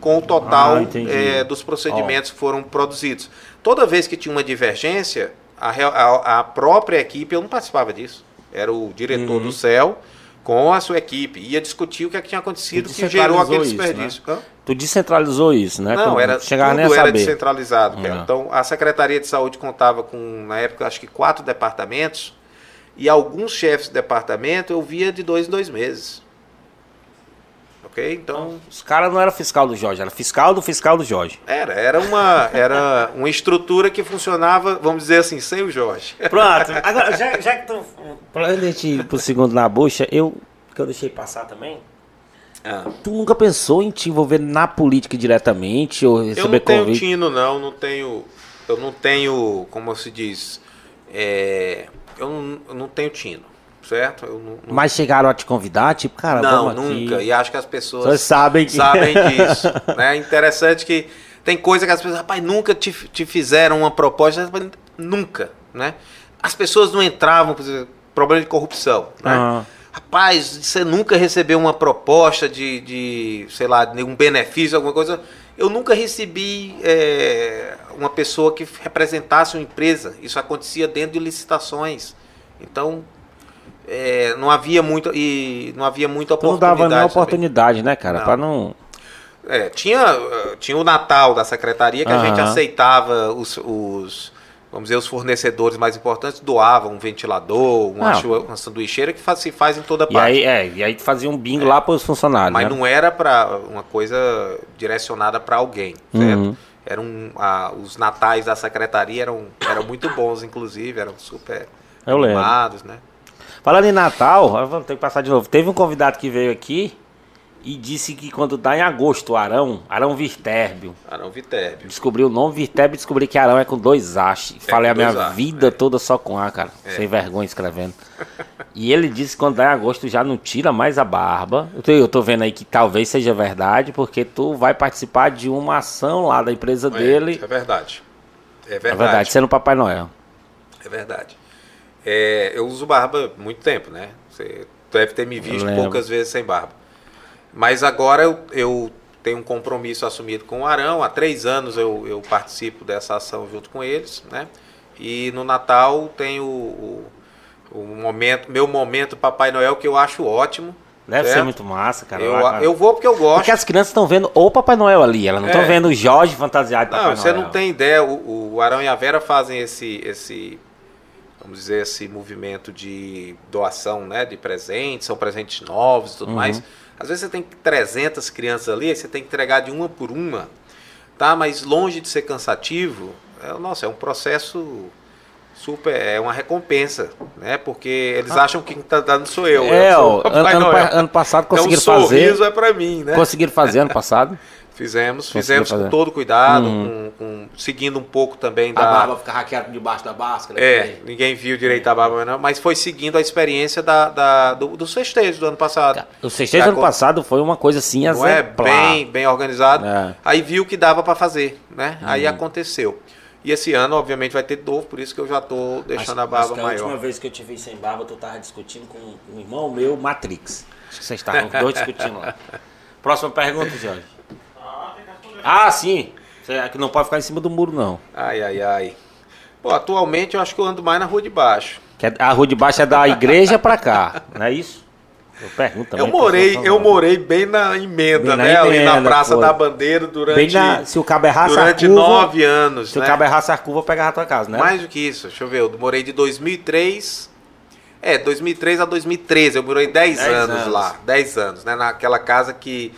com o total Ah, eh, dos procedimentos que foram produzidos. Toda vez que tinha uma divergência, a, a- a própria equipe, eu não participava disso, era o diretor Uhum. do CEL com a sua equipe, ia discutir o que, é que tinha acontecido que gerou aquele isso, né? desperdício. Hã? Tu descentralizou isso, né? Não, era, a tudo era saber. descentralizado. Então, a Secretaria de Saúde contava com, na época, acho que quatro departamentos, e alguns chefes de departamento eu via de dois em dois meses. Ok? Então, Os caras não eram fiscal do Jorge, era fiscal do fiscal do Jorge. era, era, uma, era uma estrutura que funcionava, vamos dizer assim, sem o Jorge. Pronto, agora, já, já que tu. Pra gente ir pro segundo na bucha, eu. Que eu deixei passar também. Ah. Tu nunca pensou em te envolver na política diretamente ou Eu receber não tenho convite? tino, não, não tenho. Eu não tenho, como se diz, é, eu, não, eu não tenho tino, certo? Não, não- Mas chegaram a te convidar, tipo, cara, não, vamos aqui. nunca. E acho que as pessoas Vocês sabem que- sabem disso. né? Interessante que tem coisa que as pessoas, rapaz, nunca te, te fizeram uma proposta, rapaz, nunca, né? As pessoas não entravam, por exemplo, problema de corrupção, né? Ah. Rapaz, você nunca recebeu uma proposta de, de sei lá, de um benefício, alguma coisa. Eu nunca recebi é, uma pessoa que representasse uma empresa. Isso acontecia dentro de licitações. Então, é, não havia muito e não havia muita Tu não oportunidade. dava também. oportunidade, né, cara? Pra não. É, tinha, tinha o Natal da secretaria que a gente aceitava os, os, vamos dizer, os fornecedores mais importantes doavam um ventilador, uma, chua- uma sanduicheira que faz, se faz em toda E parte. aí, é, e aí fazia um bingo lá pros funcionários. Mas né? não era para uma coisa direcionada para alguém, certo? Uhum. Eram ah, os natais da secretaria eram, eram muito bons, inclusive, eram super Eu lembro. animados, né? Falando em Natal, vou ter que passar de novo. Teve um convidado que veio aqui e disse que quando dá em agosto o Arão, Arão Virtérbio, Arão Viterbo. descobri o nome Virtérbio e descobri que Arão é com dois As. Falei a minha A, vida é. toda só com A, cara. Sem vergonha escrevendo. e ele disse que quando dá em agosto já não tira mais a barba. Eu tô, eu tô vendo aí que talvez seja verdade, porque tu vai participar de uma ação lá da empresa dele. É verdade. É É verdade. verdade, sendo Papai Noel. É verdade. É, eu uso barba há muito tempo, né? Você deve ter me visto poucas vezes sem barba. Mas agora eu, eu tenho um compromisso assumido com o Arão. Há três anos eu, eu participo dessa ação junto com eles, né? E no Natal tem o, o, o momento, meu momento Papai Noel que eu acho ótimo. Deve certo? ser muito massa, cara. Eu, eu vou porque eu gosto. Porque as crianças estão vendo o Papai Noel ali, elas não estão É. vendo o Jorge fantasiado de Papai Não, você Noel. não tem ideia. O, o Arão e a Vera fazem esse, esse, vamos dizer, esse movimento de doação, né, de presentes, são presentes novos e tudo Uhum. mais. Às vezes você tem 300 crianças ali, aí você tem que entregar de uma por uma, tá? Mas longe de ser cansativo, é, nossa, é um processo super, é uma recompensa, né? Porque eles acham que quem tá dando sou eu. É, eu sou ano, ano ano passado conseguiram então, fazer. sorriso é para mim, né? Conseguiram fazer ano passado. Fizemos, fizemos fazer. com todo cuidado, Uhum. com, com- seguindo um pouco também A da. barba fica hackeada debaixo da máscara. É, ninguém viu direito a barba, não, mas foi seguindo a experiência da, da- do, dos festejos do ano passado. O festejo do ano Já passado foi uma coisa assim, Não é bem, bem organizado. É. Aí viu que dava para fazer, né? Aí Uhum. aconteceu. E esse ano, obviamente, vai ter de novo, por isso que eu já tô deixando a barba A última maior. vez que eu te vi sem barba, tu tava discutindo com um irmão meu, Matrix. Acho que vocês estavam dois discutindo lá. Próxima pergunta, Jorge. Ah, sim. Você é que não pode ficar em cima do muro, não. Ai, ai, ai. Pô, atualmente eu acho que eu ando mais na rua de baixo. Que é- a rua de baixo é da igreja pra cá, não é isso? Eu pergunto também. Eu morei, eu morei bem na emenda, Bem na né? Ali na emenda, Praça foi. da Bandeira durante, Bem na, se o cabo errasse durante curva, nove anos, se né? o cabo errasse a curva, pegava a tua casa, né? Mais do que isso, deixa eu ver, eu morei de 2003. É, 2003 a 2013, eu morei 10, Dez anos, anos. lá, 10 anos, né? Naquela casa que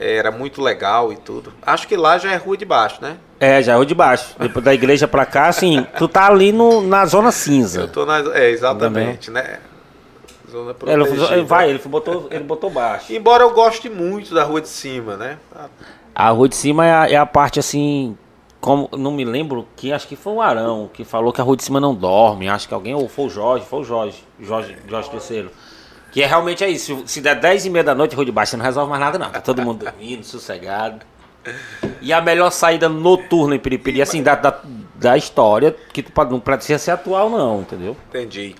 era muito legal e tudo. Acho que lá já é rua de baixo, né? É, já é o de baixo. Depois da igreja pra cá, assim, tu tá ali no, na zona cinza. Eu tô na. É, exatamente, né? Zona Ele, protegida. ele vai, ele botou, ele botou baixo. Embora eu goste muito da rua de cima, né? A rua de cima é a, é a parte assim. Como, não me lembro que acho que foi o Arão que falou que a rua de cima não dorme. Acho que alguém, ou foi o Jorge, foi o Jorge, Jorge, Jorge terceiro. Que é, realmente é isso. Se, der 10 e meia da noite, rua de baixo, você não resolve mais nada, não. Tá todo mundo dormindo, sossegado. E a melhor saída noturna em Piripiri, assim, da, da, da história, que tu pode, não precisa ser atual, não, entendeu? Entendi.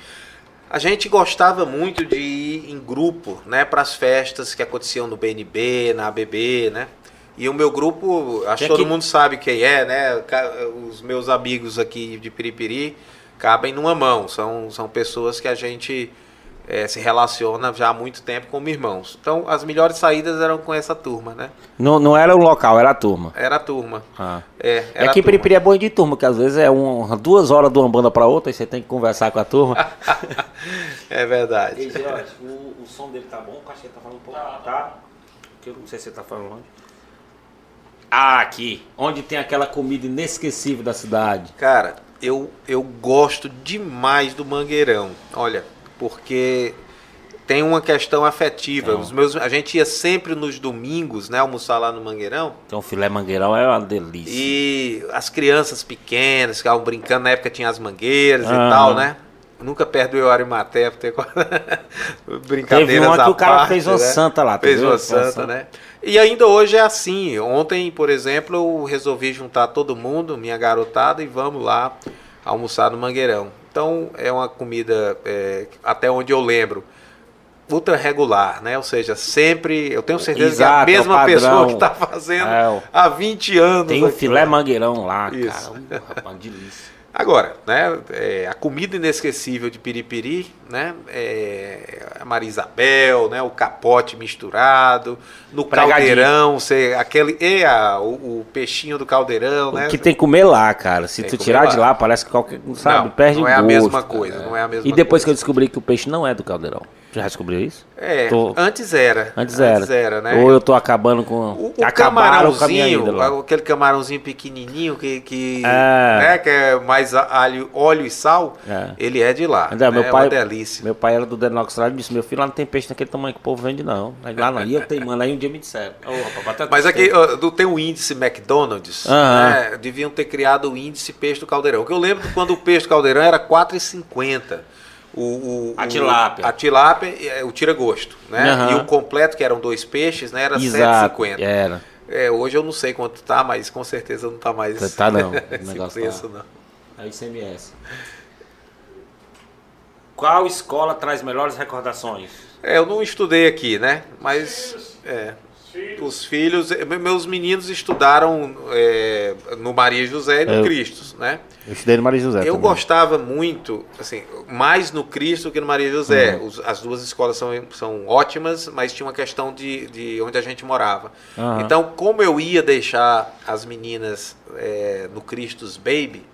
A gente gostava muito de ir em grupo, né, para as festas que aconteciam no BNB, na ABB, né? E o meu grupo, acho que todo mundo sabe quem é, né? Os meus amigos aqui de Piripiri cabem numa mão. São, são pessoas que a gente eh, se relaciona já há muito tempo como irmãos. Então, as melhores saídas eram com essa turma, né? Não, não era o local, era a turma. Era a turma. Ah. É, É era a que. Piripiri é bom de turma, que às vezes é um, duas horas de uma banda pra outra e você tem que conversar com a turma. É verdade. Ei, Jorge, o, o som dele tá bom? Que ele tá falando um pouco. Tá? Que eu não sei se ele tá falando longe. Ah, aqui. Onde tem aquela comida inesquecível da cidade. Cara, eu, eu gosto demais do Mangueirão. Olha, porque tem uma questão afetiva. Então. Os meus, a gente ia sempre nos domingos, né, almoçar lá no Mangueirão. Então, filé mangueirão é uma delícia. E as crianças pequenas ficavam brincando, na época tinha as mangueiras e tal, né? Nunca perdoei o Arimaté por ter brincadeiras Teve uma que o cara fez uma né? santa lá, Fez uma uma santa. né? E ainda hoje é assim. Ontem, por exemplo, eu resolvi juntar todo mundo, minha garotada, e vamos lá almoçar no Mangueirão. Então, é uma comida, é, até onde eu lembro, ultra regular, né? Ou seja, sempre, eu tenho certeza Exato, que é a mesma é o pessoa padrão. que está fazendo É, há 20 anos. Tem o aquilo. filé mangueirão lá, Isso. cara. Uma delícia. Agora, né, é, a comida inesquecível de Piripiri, né, é a Maria Isabel, né, o capote misturado, no Pregadinho. caldeirão, você, aquele, e a, o, o peixinho do caldeirão, né? O que tem que comer lá, cara. Se Tem tu tirar comer de lá. lá, parece que qualquer. Sabe? Não, perde não é a gosto, mesma cara. coisa, não é a mesma E depois coisa. que eu descobri que o peixe não é do caldeirão. Já descobriu isso? É, Tô- antes era. Antes era. né? Ou eu tô acabando com. O, o com camarãozinho, lá. aquele camarãozinho pequenininho que, que, É. né, que é mais alho, óleo e sal, É. ele é de lá. Ainda, né? meu pai, É uma delícia. Meu pai era do Denocstrado e disse: Meu filho, lá não tem peixe daquele tamanho que o povo vende, não. Aí lá não. E eu tenho, mano. Aí um dia me disseram: Ô, rapaz, Mas aqui tem o índice McDonald's, Aham. né? deviam ter criado o índice peixe do caldeirão. Que eu lembro que quando o peixe do caldeirão era 4,50. O, o, A o- tilápia. A tilápia, é, o tira-gosto, né? Aham. E o completo, que eram dois peixes, né? Era Exato. 7,50. Era. É, hoje eu não sei quanto tá, mas com certeza não tá mais Tá não, o esse negócio preço, tá- não. Aí CMS. Qual escola traz melhores recordações? É, eu não estudei aqui, né? Mas é, Filho, os filhos, eh, meus meninos estudaram é, no Maria José e no Eu- Cristos, né? Eu estudei no Maria José. Eu também. gostava muito, assim, mais no Cristo que no Maria José. Uhum. Os- as duas escolas são, são ótimas, mas tinha uma questão de, de onde a gente morava. Aham. Então, como eu ia deixar as meninas é, no Cristos Baby,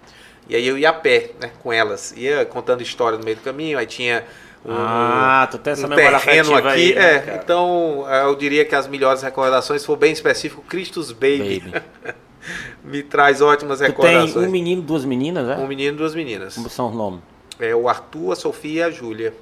e aí eu ia a pé, né, com elas. Ia contando história no meio do caminho, aí tinha Ah, tu tem essa um memória terreno aqui. aí, né, é, cara? então eu diria que as melhores recordações, se for bem específico, Cristos Baby, Baby. me traz ótimas Tu tem recordações. um menino, duas meninas, né? Um menino e duas meninas. Como são os nomes? É o Arthur, a Sofia e a Júlia.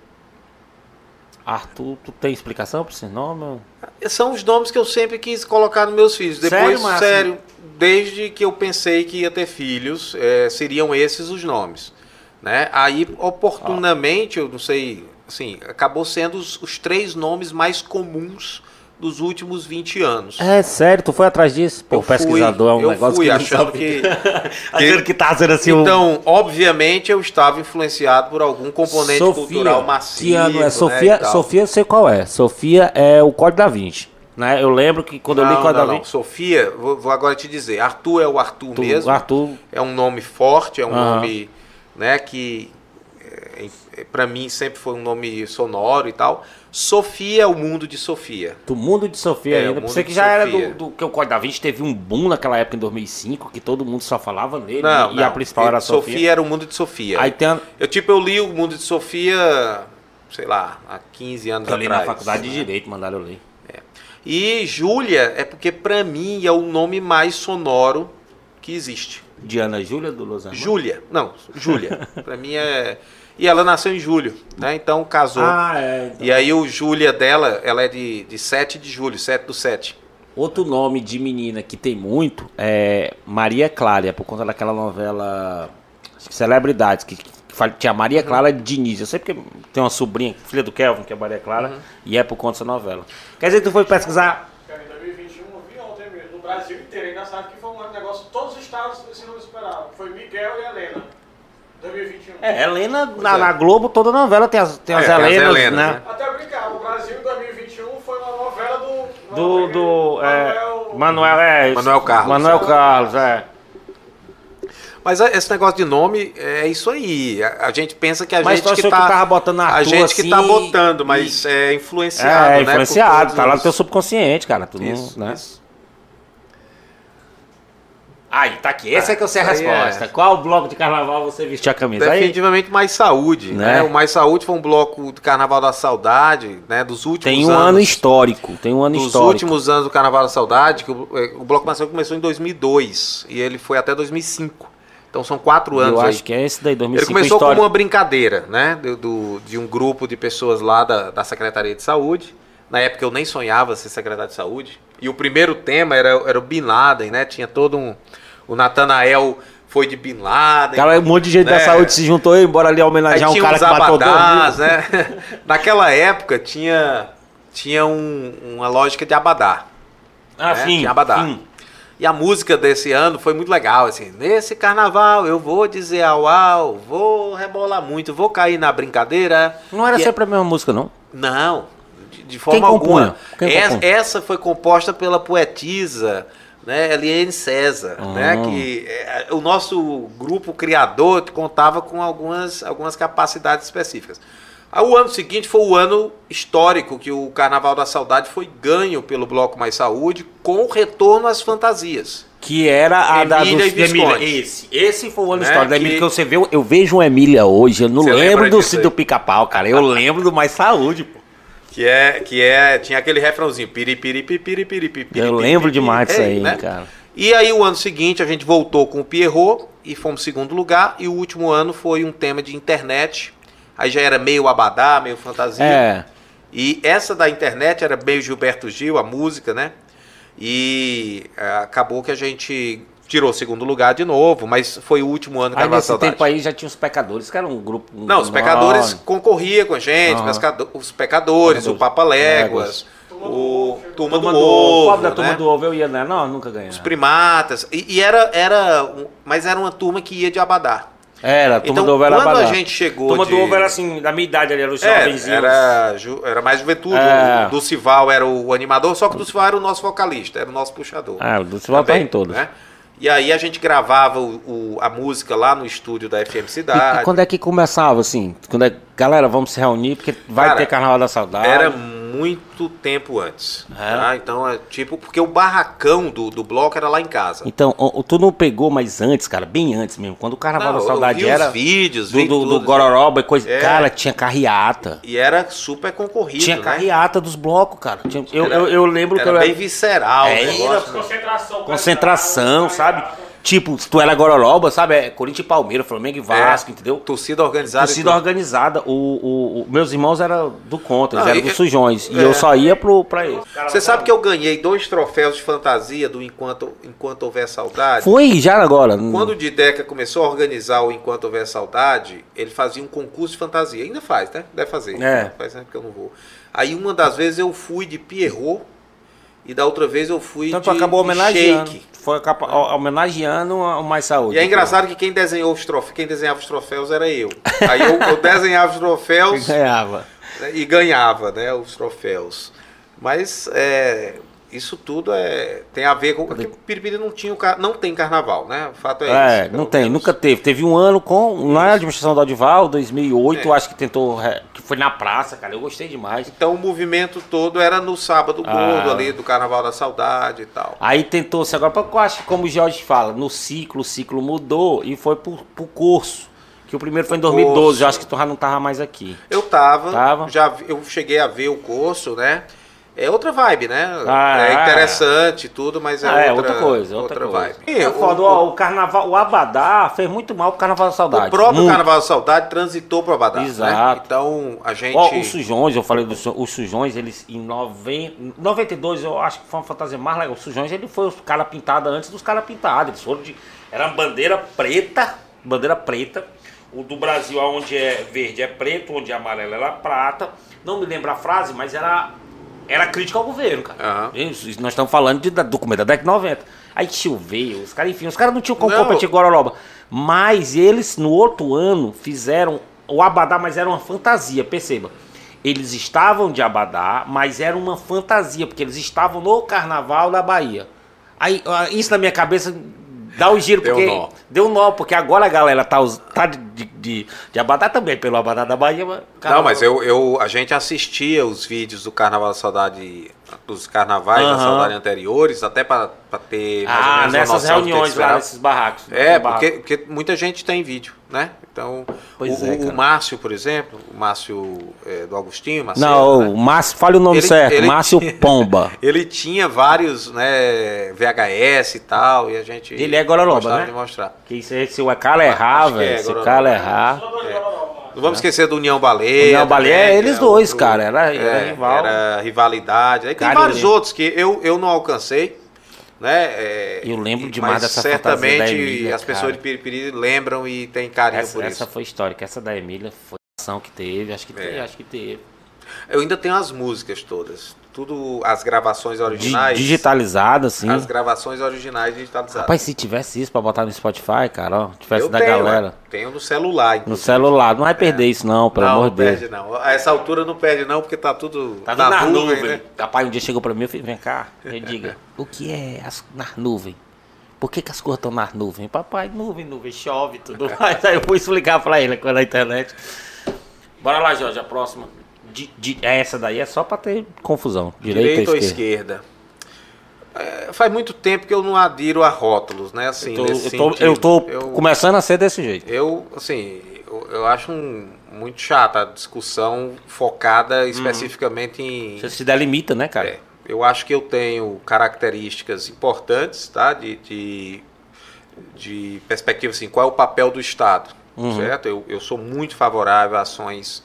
Arthur, tu tem explicação pra esse nome? São os nomes que eu sempre quis colocar nos meus filhos. Sério, Depois, Márcio? sério, desde que eu pensei que ia ter filhos, é, seriam esses os nomes. Né? Aí, oportunamente, eu não sei, assim, acabou sendo os, os três nomes mais comuns dos últimos 20 anos. É sério, tu foi atrás disso? Pô, Eu pesquisador é um fui, eu negócio fui que não achando sabe. que, achando que tá sendo assim um- Então, obviamente, eu estava influenciado por algum componente cultural massivo. que ano é? né, Sofia, tal. Sofia eu sei qual é. Sofia é o Código da Vinci. Né? Eu lembro que quando eu li o Não, Código não, da não. Vinci. Sofia, vou, vou agora te dizer. Arthur é o Arthur tu- mesmo. Arthur. É um nome forte, é um Aham. nome né, que para mim sempre foi um nome sonoro e tal. Sofia é o mundo de Sofia. Do mundo de Sofia É, ainda. você que de já era Sofia. do, do que o Código da Vinci teve um boom naquela época em 2005, que todo mundo só falava nele. Não, e não. a principal era a Sofia. Sofia. era o mundo de Sofia. Aí tem Eu tipo eu li o mundo de Sofia, sei lá, há 15 anos eu li atrás. na faculdade de né? Direito, mandaram eu ler. E Júlia é porque pra mim é o nome mais sonoro que existe. Diana Júlia do Los Angeles. Júlia. Não, Júlia. pra mim é e ela nasceu em julho, né? Então casou. Ah, é. então. E aí o Júlia dela, ela é de, de 7 de julho, 7 do 7. Outro nome de menina que tem muito é Maria Clara, é por conta daquela novela acho que Celebridades, que, tinha Maria Clara Diniz. Eu sei porque tem uma sobrinha, filha do Kelvin, que é Maria Clara, e é por conta dessa novela. Quer dizer, tu foi pesquisar. Cara, em 2021 eu vi ontem mesmo, no Brasil inteiro. É engraçado que foi um negócio, todos os estados esse não esperavam. Foi Miguel e Helena. 2021. É, Helena, na, é. na Globo, toda novela tem as, tem as É, tem as Helenas, Helenas, né? né? Até brincar, o Brasil em 2021 foi uma novela do. Do, do é, Manuel- Manuel, é, Manuel Carlos. Manuel Carlos, é. Mas é- esse negócio de nome é isso aí. A, a gente pensa que a Mas gente que tá que tava botando Arthur a gente que assim tá botando, mas e- é influenciado, É, né? por influenciado, todos tá lá no teu subconsciente, cara. Tu Isso, não, né? isso. Aí, tá aqui. Essa é que eu sei a Aí é. resposta. Qual bloco de carnaval você vestiu a camisa? Aí, Definitivamente Mais Saúde, Né? né? O Mais Saúde foi um bloco do Carnaval da Saudade, né? Dos últimos tem um anos. ano histórico. Tem um ano dos histórico. últimos anos do Carnaval da Saudade, que o, eh, o Bloco Mais Saúde começou em 2002 e ele foi até 2005. Então são quatro anos Eu aí. acho que é esse daí, 2005 Ele começou histórico. como uma brincadeira, né? Do, do- de um grupo de pessoas lá da, da Secretaria de Saúde. Na época eu nem sonhava ser secretário de saúde. E o primeiro tema era, era o Bin Laden, né? Tinha todo um. O Natanael foi de Bin Laden. Cara, um monte de gente da né? saúde se juntou e embora ali Aí homenagear um tinha cara uns que matou abadás, né? Naquela época tinha, tinha um- uma lógica de abadá. Ah, né? sim. Tinha abadá. sim. E a música desse ano foi muito legal, assim, nesse carnaval eu vou dizer au au, vou rebolar muito, vou cair na brincadeira. Não era E- sempre a mesma música, não? Não, de, forma Quem alguma. Essa, essa foi composta pela poetisa né, Eliane César, Ah. né, que é, o nosso grupo criador contava com algumas, algumas capacidades específicas. O ano seguinte foi o ano histórico que o Carnaval da Saudade foi ganho pelo Bloco Mais Saúde com o retorno às fantasias. Que era a da Emília dos, e. Emília. Esse. Esse foi o ano Né, histórico da que- Emília que você vê. Eu vejo uma Emília hoje. Eu não Você lembro do aí? do Pica-Pau, cara. Eu lembro do Mais Saúde, pô. Que é, que é, tinha aquele refrãozinho, piripiri, piripiri, piripiri, Eu lembro demais disso aí, cara. E aí o ano seguinte a gente voltou com o Pierrot e fomos segundo lugar. E o último ano foi um tema de internet. Aí já era meio abadá, meio fantasia. É. E essa da internet era meio Gilberto Gil, a música, né? E é, acabou que a gente tirou o segundo lugar de novo, mas foi o último ano que Aí nesse Saudade. tempo aí já tinha os pecadores, que era um grupo. Não, os pecadores concorriam com a gente, pescado- os pecadores, o Papa Léguas, Turma o. Turma, Turma do, do Ovo. Pobre da Turma né? do Ovo eu ia, né? Não, nunca ganhei. os primatas, e, e era, era, um- mas era uma turma que ia de Abadá. Era, a Turma Então, do Ovo era quando a gente chegou Turma de- do Ovo era assim, da minha idade ali, era os É, jovenzinhos. era, ju- era mais juventude, É. o do Cival era o animador, só que o do Cival era o nosso vocalista, era o nosso puxador. Ah, o do Cival tá em todas. né? E aí a gente gravava o- o- a música lá no estúdio da FM E, Cidade. e quando é que começava, assim? Quando é, galera, vamos se reunir, porque vai Cara, ter Carnaval da Saudade. Era muito tempo antes. Era? tá? Então, é tipo, porque o barracão do, do bloco era lá em casa. Então, o- o- tu não pegou mais antes, cara, bem antes mesmo. Quando o Carnaval Não, da eu Saudade vi era os vídeos, do, vi do, do tudo. Gororoba e coisa. É. Cara, tinha carreata. E era super concorrido, Tinha né? carreata dos blocos, cara. Tinha- eu, Era- eu, eu lembro que Era eu bem era visceral É, o negócio. né? Concentração. concentração, sabe? Tipo, se tu era Gororoba, sabe? É Corinthians e Palmeiras, Flamengo e Vasco, entendeu? Torcida organizada. e Torcida organizada. O, o- o- meus irmãos eram do contra, eles eram e- dos sujões. E é. eu só ia pro, pra eles. Você sabe que eu ganhei dois troféus de fantasia do Enquanto, Enquanto Houver Saudade? Foi já agora. Quando o Dideca começou a organizar o Enquanto Houver Saudade, ele fazia um concurso de fantasia. Ainda faz, né? Deve fazer. É. Faz tempo que eu não vou. Aí uma das vezes eu fui de Pierrot e da outra vez eu fui Então de, acabou de. Shake. Foi capa- homenageando o Mais Saúde. E é engraçado que quem desenhou os troféus, quem desenhava os troféus era eu. Aí eu, eu desenhava os troféus ganhava. né, e ganhava, né, os troféus. Mas é, isso tudo é, tem a ver com. Porque Piripiri não, tinha não tem carnaval, né? O fato é, É, esse. não tem, menos. nunca teve. Teve um ano com, na administração do Odival, 2008, É. acho que tentou, que foi na praça, cara, eu gostei demais. Então o movimento todo era no sábado Ah. gordo ali, do Carnaval da Saudade e tal. Aí tentou-se agora, porque eu acho que como o Jorge fala, no ciclo, o ciclo mudou e foi pro, pro curso. Que o primeiro foi em Pro 2012, curso. eu acho que tu já não tava mais aqui. Eu tava, Tava? já eu cheguei a ver o curso, né? É outra vibe, né? Ah, é é. interessante e tudo, mas é, Ah, é outra, outra coisa, outra, coisa. vibe. É E foda, o, o carnaval, o Abadá fez muito mal pro Carnaval da Saudade. o próprio Muito. Carnaval da Saudade transitou pro Abadá. né? Exato. Então a gente. Ó, os sujões, eu falei dos os sujões, eles em 90, 92, eu acho que foi uma fantasia mais legal. Os sujões, ele foi os caras pintados antes dos caras pintados. Eles foram de. Era uma bandeira preta, bandeira preta. O do Brasil, onde é verde é preto, onde é amarelo era prata. Não me lembro a frase, mas era, era crítica ao governo, cara. Aham. Isso, nós estamos falando de, da, do começo da década de 90. Aí choveu, os caras, enfim, os caras não tinham como Não. competir com Gororoba. Mas eles, no outro ano, fizeram o Abadá, mas era uma fantasia, perceba. Eles estavam de Abadá, mas era uma fantasia, porque eles estavam no Carnaval da Bahia. Aí, isso na minha cabeça dá o giro, Deu porque. nó. Deu nó, porque agora a galera tá, tá de, de, de, Abadá também, pelo Abadá da Bahia. mas Não, mas eu, eu, a gente assistia os vídeos do Carnaval da Saudade, dos carnavais da Aham. saudade anteriores, até para ter mais ou Ah, menos uma nessas reuniões lá, nesses barracos. É, nesses barracos. porque, porque muita gente tem vídeo, né? Então, Pois o, é, o-. Márcio, por exemplo, o Márcio é, do Agostinho, Macedo, Não, né? o Márcio, fale o nome Ele- certo, ele- Márcio Pomba. Ele tinha vários, né, VHS e tal, e a gente Ele é Gororoba, né? de mostrar. Que isso aí, se o cara errar, é, velho, se o cara errar... Não vamos esquecer do União Baleia. União Baleia, é que eles é dois, outro- cara, era- era é, rival. Era rivalidade. Aí tem vários outros que eu, eu não alcancei, né? é, Eu lembro demais dessa fantasia certamente da Emília, as pessoas cara. de Piripiri lembram e têm carinho Essa, por essa isso. foi histórica, essa da Emília foi a ação que teve, acho que teve, É. acho que teve. Eu ainda tenho as músicas todas. Tudo, as gravações originais. digitalizada, assim. As gravações originais digitalizadas. Rapaz, se tivesse isso pra botar no Spotify, cara, ó, tivesse eu da tenho, galera. é. Tenho no celular. No inclusive. celular, não vai perder isso não, pelo não, amor não de Deus. perde não. A essa altura não perde não, porque tá tudo Tá tudo na, nuvem, né? Rapaz, um dia chegou pra mim e falou, vem cá, me diga, o que é as, nas nuvens? Por que, que as coisas estão nas nuvens? Papai, nuvem, nuvem, chove tudo mais. Aí eu fui explicar pra ele na internet. Bora lá, Jorge, a próxima. Di- di- essa daí é só pra ter confusão. Direita, ou esquerda. esquerda? É, faz muito tempo que eu não adiro a rótulos, né? Assim, Eu tô, nesse eu tô- eu tô eu, começando a ser desse jeito. eu, assim, eu, eu acho um- muito chata a discussão focada especificamente em. Você se delimita, né, cara? É, eu acho que eu tenho características importantes, tá? De, de, de perspectiva, assim, qual é o papel do Estado, Uhum. certo? Eu, eu sou muito favorável a ações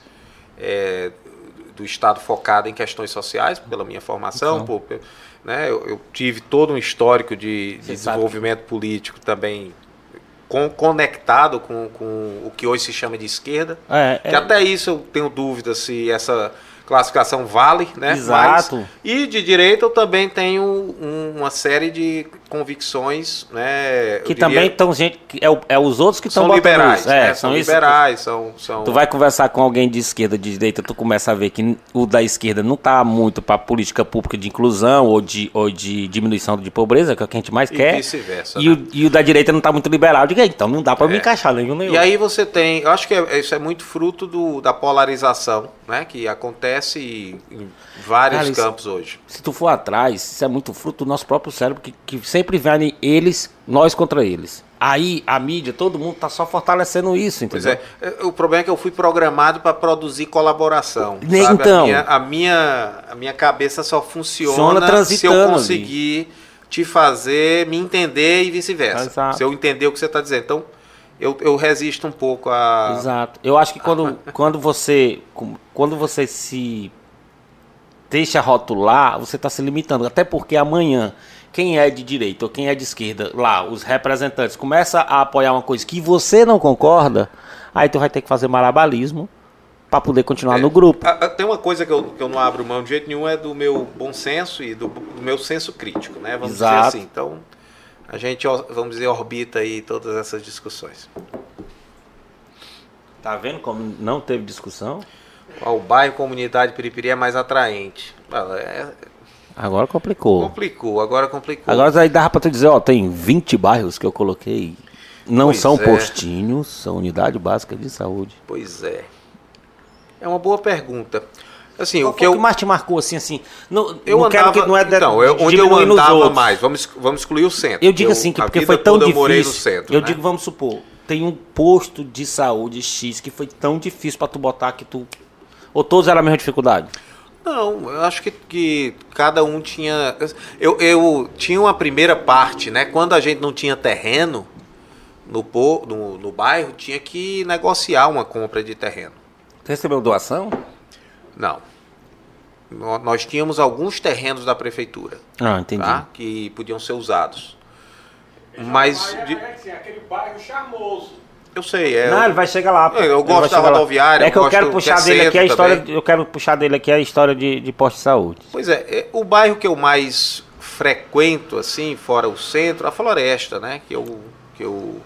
é, do Estado focado em questões sociais, pela minha formação, Então. por- né? Eu, eu tive todo um histórico de, de desenvolvimento político também con- conectado com, com o que hoje se chama de esquerda. É, Que até isso eu tenho dúvida se essa classificação vale, né? Exato. Mas- e de direita eu também tenho um- uma série de convicções, né? que diria, também estão gente. que É, é os outros que estão liberais, isso. É, né? são São liberais, são, são Tu vai conversar com alguém de esquerda, de direita, tu começa a ver que o da esquerda não tá muito pra política pública de inclusão ou de, ou de diminuição de pobreza, que é o que a gente mais e quer. vice-versa. E, né? o, e o da direita não tá muito liberal. "É, então não dá me É. encaixar nenhum nenhum. E aí você tem, eu acho que é- isso é muito fruto do, da polarização, né? Que acontece em vários Cara, campos hoje. Se tu for atrás, isso é muito fruto do nosso próprio cérebro, que, que sempre vem eles, nós contra eles. Aí a mídia, todo mundo tá só fortalecendo isso, Pois entendeu? é, é, o problema é que eu fui programado para produzir colaboração. Nem sabe? então. A minha, a, minha, a minha cabeça só funciona se eu transitando ali. conseguir te fazer me entender e vice-versa. Se eu entender o que você está dizendo. Então, eu, eu resisto um pouco a. Exato. Eu acho que quando, quando você quando você se deixa rotular, você está se limitando. Até porque amanhã, quem é de direita ou quem é de esquerda, lá, os representantes, começa a apoiar uma coisa que você não concorda, aí tu vai ter que fazer malabarismo para poder continuar no grupo. A- a- Tem uma coisa que eu, que eu não abro mão de jeito nenhum, é do meu bom senso e do, do meu senso crítico, né? Vamos Exato. dizer assim. Então, a gente, vamos dizer, orbita aí todas essas discussões. Tá vendo como não teve discussão? Qual bairro, comunidade Piripiri é mais atraente? É- Agora complicou. Complicou, agora complicou. Agora aí dava pra tu dizer, ó, tem 20 bairros que eu coloquei. Não Pois são é. postinhos, são unidade básica de saúde. Pois é. É uma boa pergunta. Assim, Qual o que eu, mais te marcou assim, assim? Não, eu não andava, quero que não é de, então, eu, onde eu andava mais, vamos, vamos excluir o centro. Eu digo assim, que porque foi tão difícil. Eu morei no centro, eu né? digo, vamos supor, tem um posto de saúde X que foi tão difícil pra tu botar que tu. Ou todos eram a mesma dificuldade? Não, eu acho que, que cada um tinha. Eu, eu tinha uma primeira parte, né? Quando a gente não tinha terreno no, no, no bairro, tinha que negociar uma compra de terreno. Tu recebeu doação? Não. Nó- Nós tínhamos alguns terrenos da prefeitura, Ah, entendi. tá? Que podiam ser usados. Mas de- é, assim, aquele bairro charmoso. Eu sei, é. Não, ele vai chegar lá. Eu- eu gosto da rodoviária, É que eu quero puxar que é dele aqui a história. também. Eu quero puxar dele aqui a história de, de posto de saúde. Pois é, é, o bairro que eu mais frequento, assim, fora o centro, a floresta, né? Que eu, que eu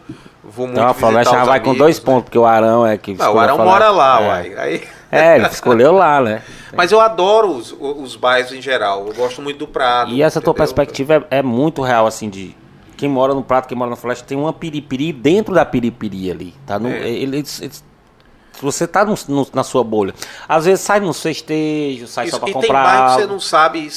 vou muito Então a floresta já vai com amigos, dois né? pontos, porque o Arão é que. Não, o Arão mora lá, é. uai. Aí, É, ele escolheu lá, né? mas eu adoro os, os bairros em geral. Eu gosto muito do Prado. E essa tua entendeu? perspectiva é, é muito real, assim, de quem mora no Prato, quem mora na Floresta, tem uma piripiri dentro da piripiri ali, tá? No, É. eles, eles- você tá no- no- na sua bolha. Às vezes sai nos festejos, sai Isso, só pra e tem comprar. bairro que você não sabe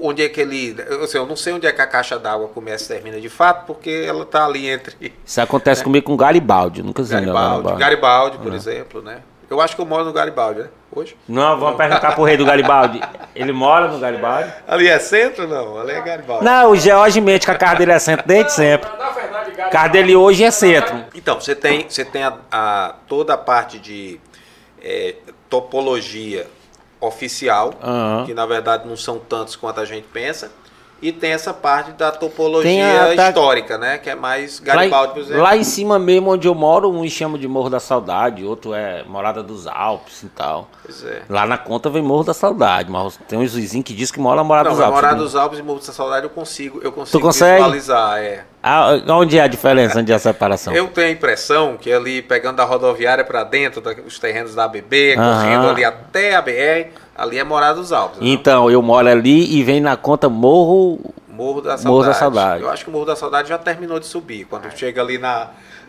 onde é que ele. Eu, assim, eu não sei onde é que a caixa d'água começa e termina de fato, porque ela tá ali entre Isso acontece comigo com Garibaldi, nunca sei onde é o Garibaldi. Garibaldi, por exemplo, né? Eu acho que eu moro no Garibaldi, né? Hoje. Não, vamos perguntar pro rei do Garibaldi. Ele mora no Garibaldi? Ali é centro, não? Ali é Garibaldi. Não, o George mente que a casa dele é centro desde sempre. Na, verdade, A casa dele hoje é centro. Então, você tem, você tem a, a- toda a parte de é, topologia oficial, Aham. que na verdade não são tantos quanto a gente pensa, e tem essa parte da topologia a- tá- histórica, né? Que é mais Garibaldi, por em- exemplo. lá em cima mesmo onde eu moro, uns chamam de Morro da Saudade, outro é Morada dos Alpes e tal. Pois é. Lá na conta vem Morro da Saudade, mas tem uns vizinhos que diz que mora na Morada Não, dos Alpes. Morada né? dos Alpes e Morro da Saudade eu consigo, eu consigo consegue? visualizar, é. Ah, onde é a diferença, onde é a separação? Eu tenho a impressão que ali, pegando da rodoviária para dentro, da- os terrenos da ABB, correndo ali até a BR, ali é Morada dos Alpes. né? Então, eu moro ali e vem na conta Morro. Morro da Saudade. Morro da Saudade. Eu acho que o Morro da Saudade já terminou de subir. Quando chega ali na.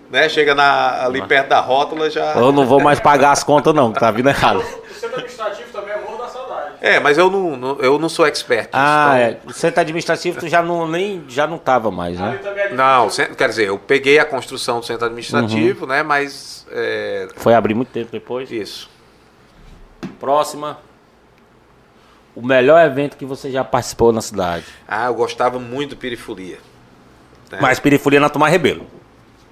Né, chega na, ali perto da rótula já. Eu não vou mais pagar as contas, não, que tá vindo errado. O centro administrativo também é Morro da Saudade. É, mas eu não, não- eu não sou expert. nisso, Ah, então- é. O centro administrativo tu já não, nem, já não tava mais, Ali né? também é Não, quer dizer, eu peguei a construção do centro administrativo, Uhum. né? Mas. é, Foi abrir muito tempo depois. isso. Próxima. O melhor evento que você já participou na cidade. Ah, eu gostava muito do Perifolia. né? Mas perifolia na Tomar Rebelo.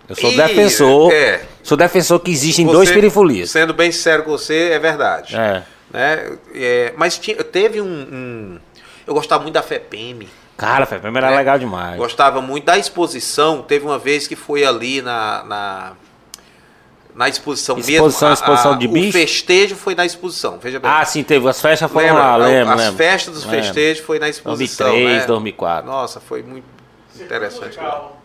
Eu sou Ih, defensor. é. Sou defensor que existem Você, dois perifolias. Sendo bem sincero com você, é verdade. É. Né? É, mas tinha, teve um, um- Eu gostava muito da FEPEM. Cara, Fê, era É. legal demais. Gostava muito da exposição. Teve uma vez que foi ali na. na, na exposição, Exposição, mesmo. exposição de O bicho? festejo foi na exposição, veja bem. Ah, sim, teve. As festas foram Lembra? lá, lembro, As lembro. festas dos festejos foi na exposição. 2003, né? 2004. Nossa, foi muito Circuito interessante. musical.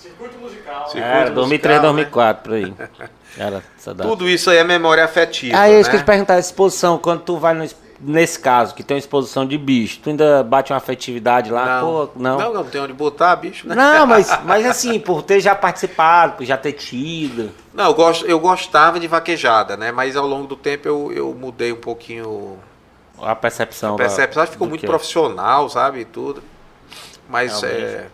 Circuito musical. Circuito Era 2003, musical, 2004, por aí. Era essa data. Tudo isso aí é memória afetiva. Ah, é isso né? que eu te perguntar, a exposição, quando tu vai no, nesse caso, que tem uma exposição de bicho, tu ainda bate uma afetividade lá? Pô, não. não, não tem onde botar, bicho, né? Não, mas, mas assim, por ter já participado, por já ter tido. Não, eu, gosto, eu gostava de vaquejada, né? Mas ao longo do tempo eu, eu mudei um pouquinho A percepção. a da- percepção. Que ficou muito que é. profissional, sabe? E tudo. Mas Realmente. é.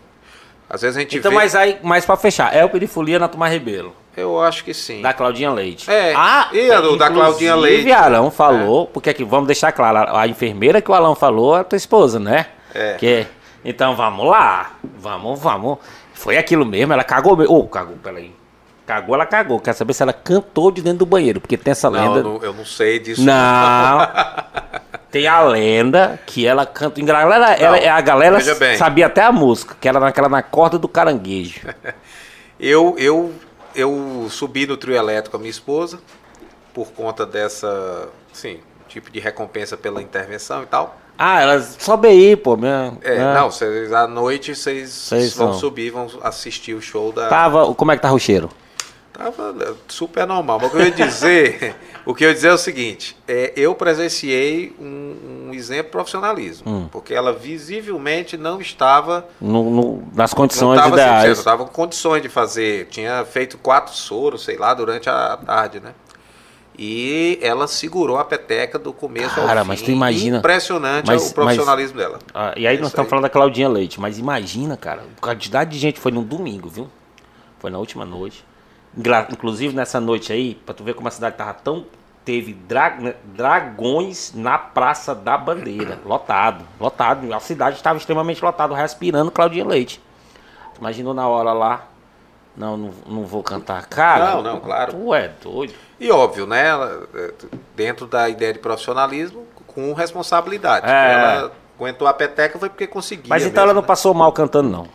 Às vezes a gente Então, vê. mas aí, mais pra fechar, é o Perifolia na Tomar Rebelo, Eu acho que sim. da Claudinha Leite. É, e a do- da Claudinha Leite. Alão falou, porque aqui, vamos deixar claro, a, a enfermeira que o Alão falou é a tua esposa, né? É. Que, então, vamos lá, vamos, vamos. Foi aquilo mesmo, ela cagou mesmo. Ô, cagou, peraí. Cagou, ela cagou. Quer saber se ela cantou de dentro do banheiro, porque tem essa Não, lenda. eu não, eu não sei disso. Não. Tem a lenda que ela canta em galera, ela, a galera sabia até a música, que era naquela na corda do caranguejo. Eu, eu, eu subi no trio elétrico com a minha esposa, por conta dessa, sim, tipo de recompensa pela intervenção e tal. Ah, ela sobe aí, pô. Minha, É, né? não, vocês, à noite vocês Vocês vão são. subir, vão assistir o show da. Tava, como é que tava o cheiro? Tava super normal. Mas o que eu ia dizer, o que eu ia dizer é o seguinte: é, eu presenciei um, um exemplo de profissionalismo, Hum. porque ela visivelmente não estava No- no- nas não condições estava ideais. estava com condições de fazer. Tinha feito quatro soros, sei lá, durante a tarde, né? E ela segurou a peteca do começo Cara, ao fim. mas tu imagina- Impressionante mas- o profissionalismo dela. Ah, e aí É nós estamos aí. falando da Claudinha Leite, mas imagina, cara, a quantidade de gente foi no domingo, viu? Foi na última noite. Inclusive nessa noite aí, pra tu ver como a cidade tava tão. Teve dra- né, dragões na Praça da Bandeira. Lotado, lotado. A cidade estava extremamente lotada, respirando Claudinha Leite. Tu Imaginou na hora lá. Não, não, não vou cantar. Cara, Não, não, claro. Tu é doido. E óbvio, né? ela, é, dentro da ideia de profissionalismo, com responsabilidade. É. Ela aguentou a peteca foi porque conseguia. Mas então ela mesmo, não né? passou mal cantando, não.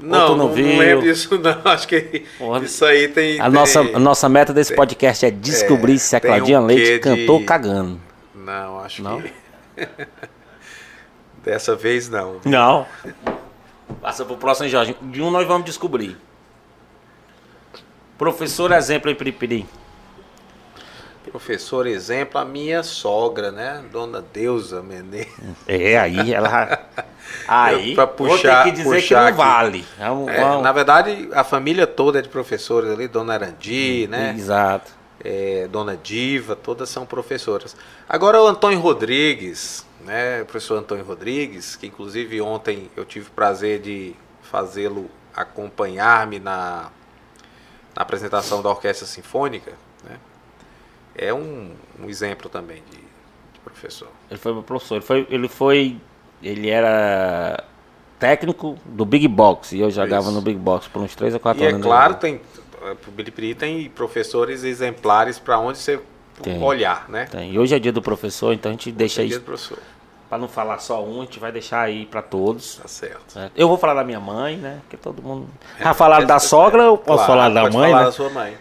Não, não viu? lembro disso, não. Acho que Porra. isso aí tem. A tem- nossa, a nossa meta desse tem- podcast é descobrir é, se a um Claudinha quê Leite de- cantou cagando. Não, acho Não? que. Dessa vez não. Não. Passa pro próximo, Jorge. De um nós vamos descobrir. Professor exemplo em Piripiri. Professor exemplo, a minha sogra, né? Dona Deusa Menezes. É, aí ela. Aí. Vou puxar- ter que dizer que não aqui. vale. É um- É, um- Na verdade, a família toda é de professores ali, Dona Arandi, né? Exato. é, Dona Diva, todas são professoras. Agora o Antônio Rodrigues, né, o professor Antônio Rodrigues, que inclusive ontem eu tive o prazer de fazê-lo acompanhar-me na, na apresentação da Orquestra Sinfônica, é um, um exemplo também de, de professor. Ele foi meu professor. Ele foi. Ele foi. Ele era técnico do Big Box. E eu jogava Isso. no Big Box por uns 3 ou 4 E é anos. claro, tem, o Bilipiri tem professores exemplares para onde você Tem. olhar, né? Tem. E hoje é dia do professor, então a gente deixa Dia isso. do professor, Pra não falar só um, a gente vai deixar aí pra todos. tá certo. certo? Eu vou falar da minha mãe, né? Porque todo mundo. Já falaram da É, sogra, eu posso Claro, falar da pode mãe, falar né? da sua mãe.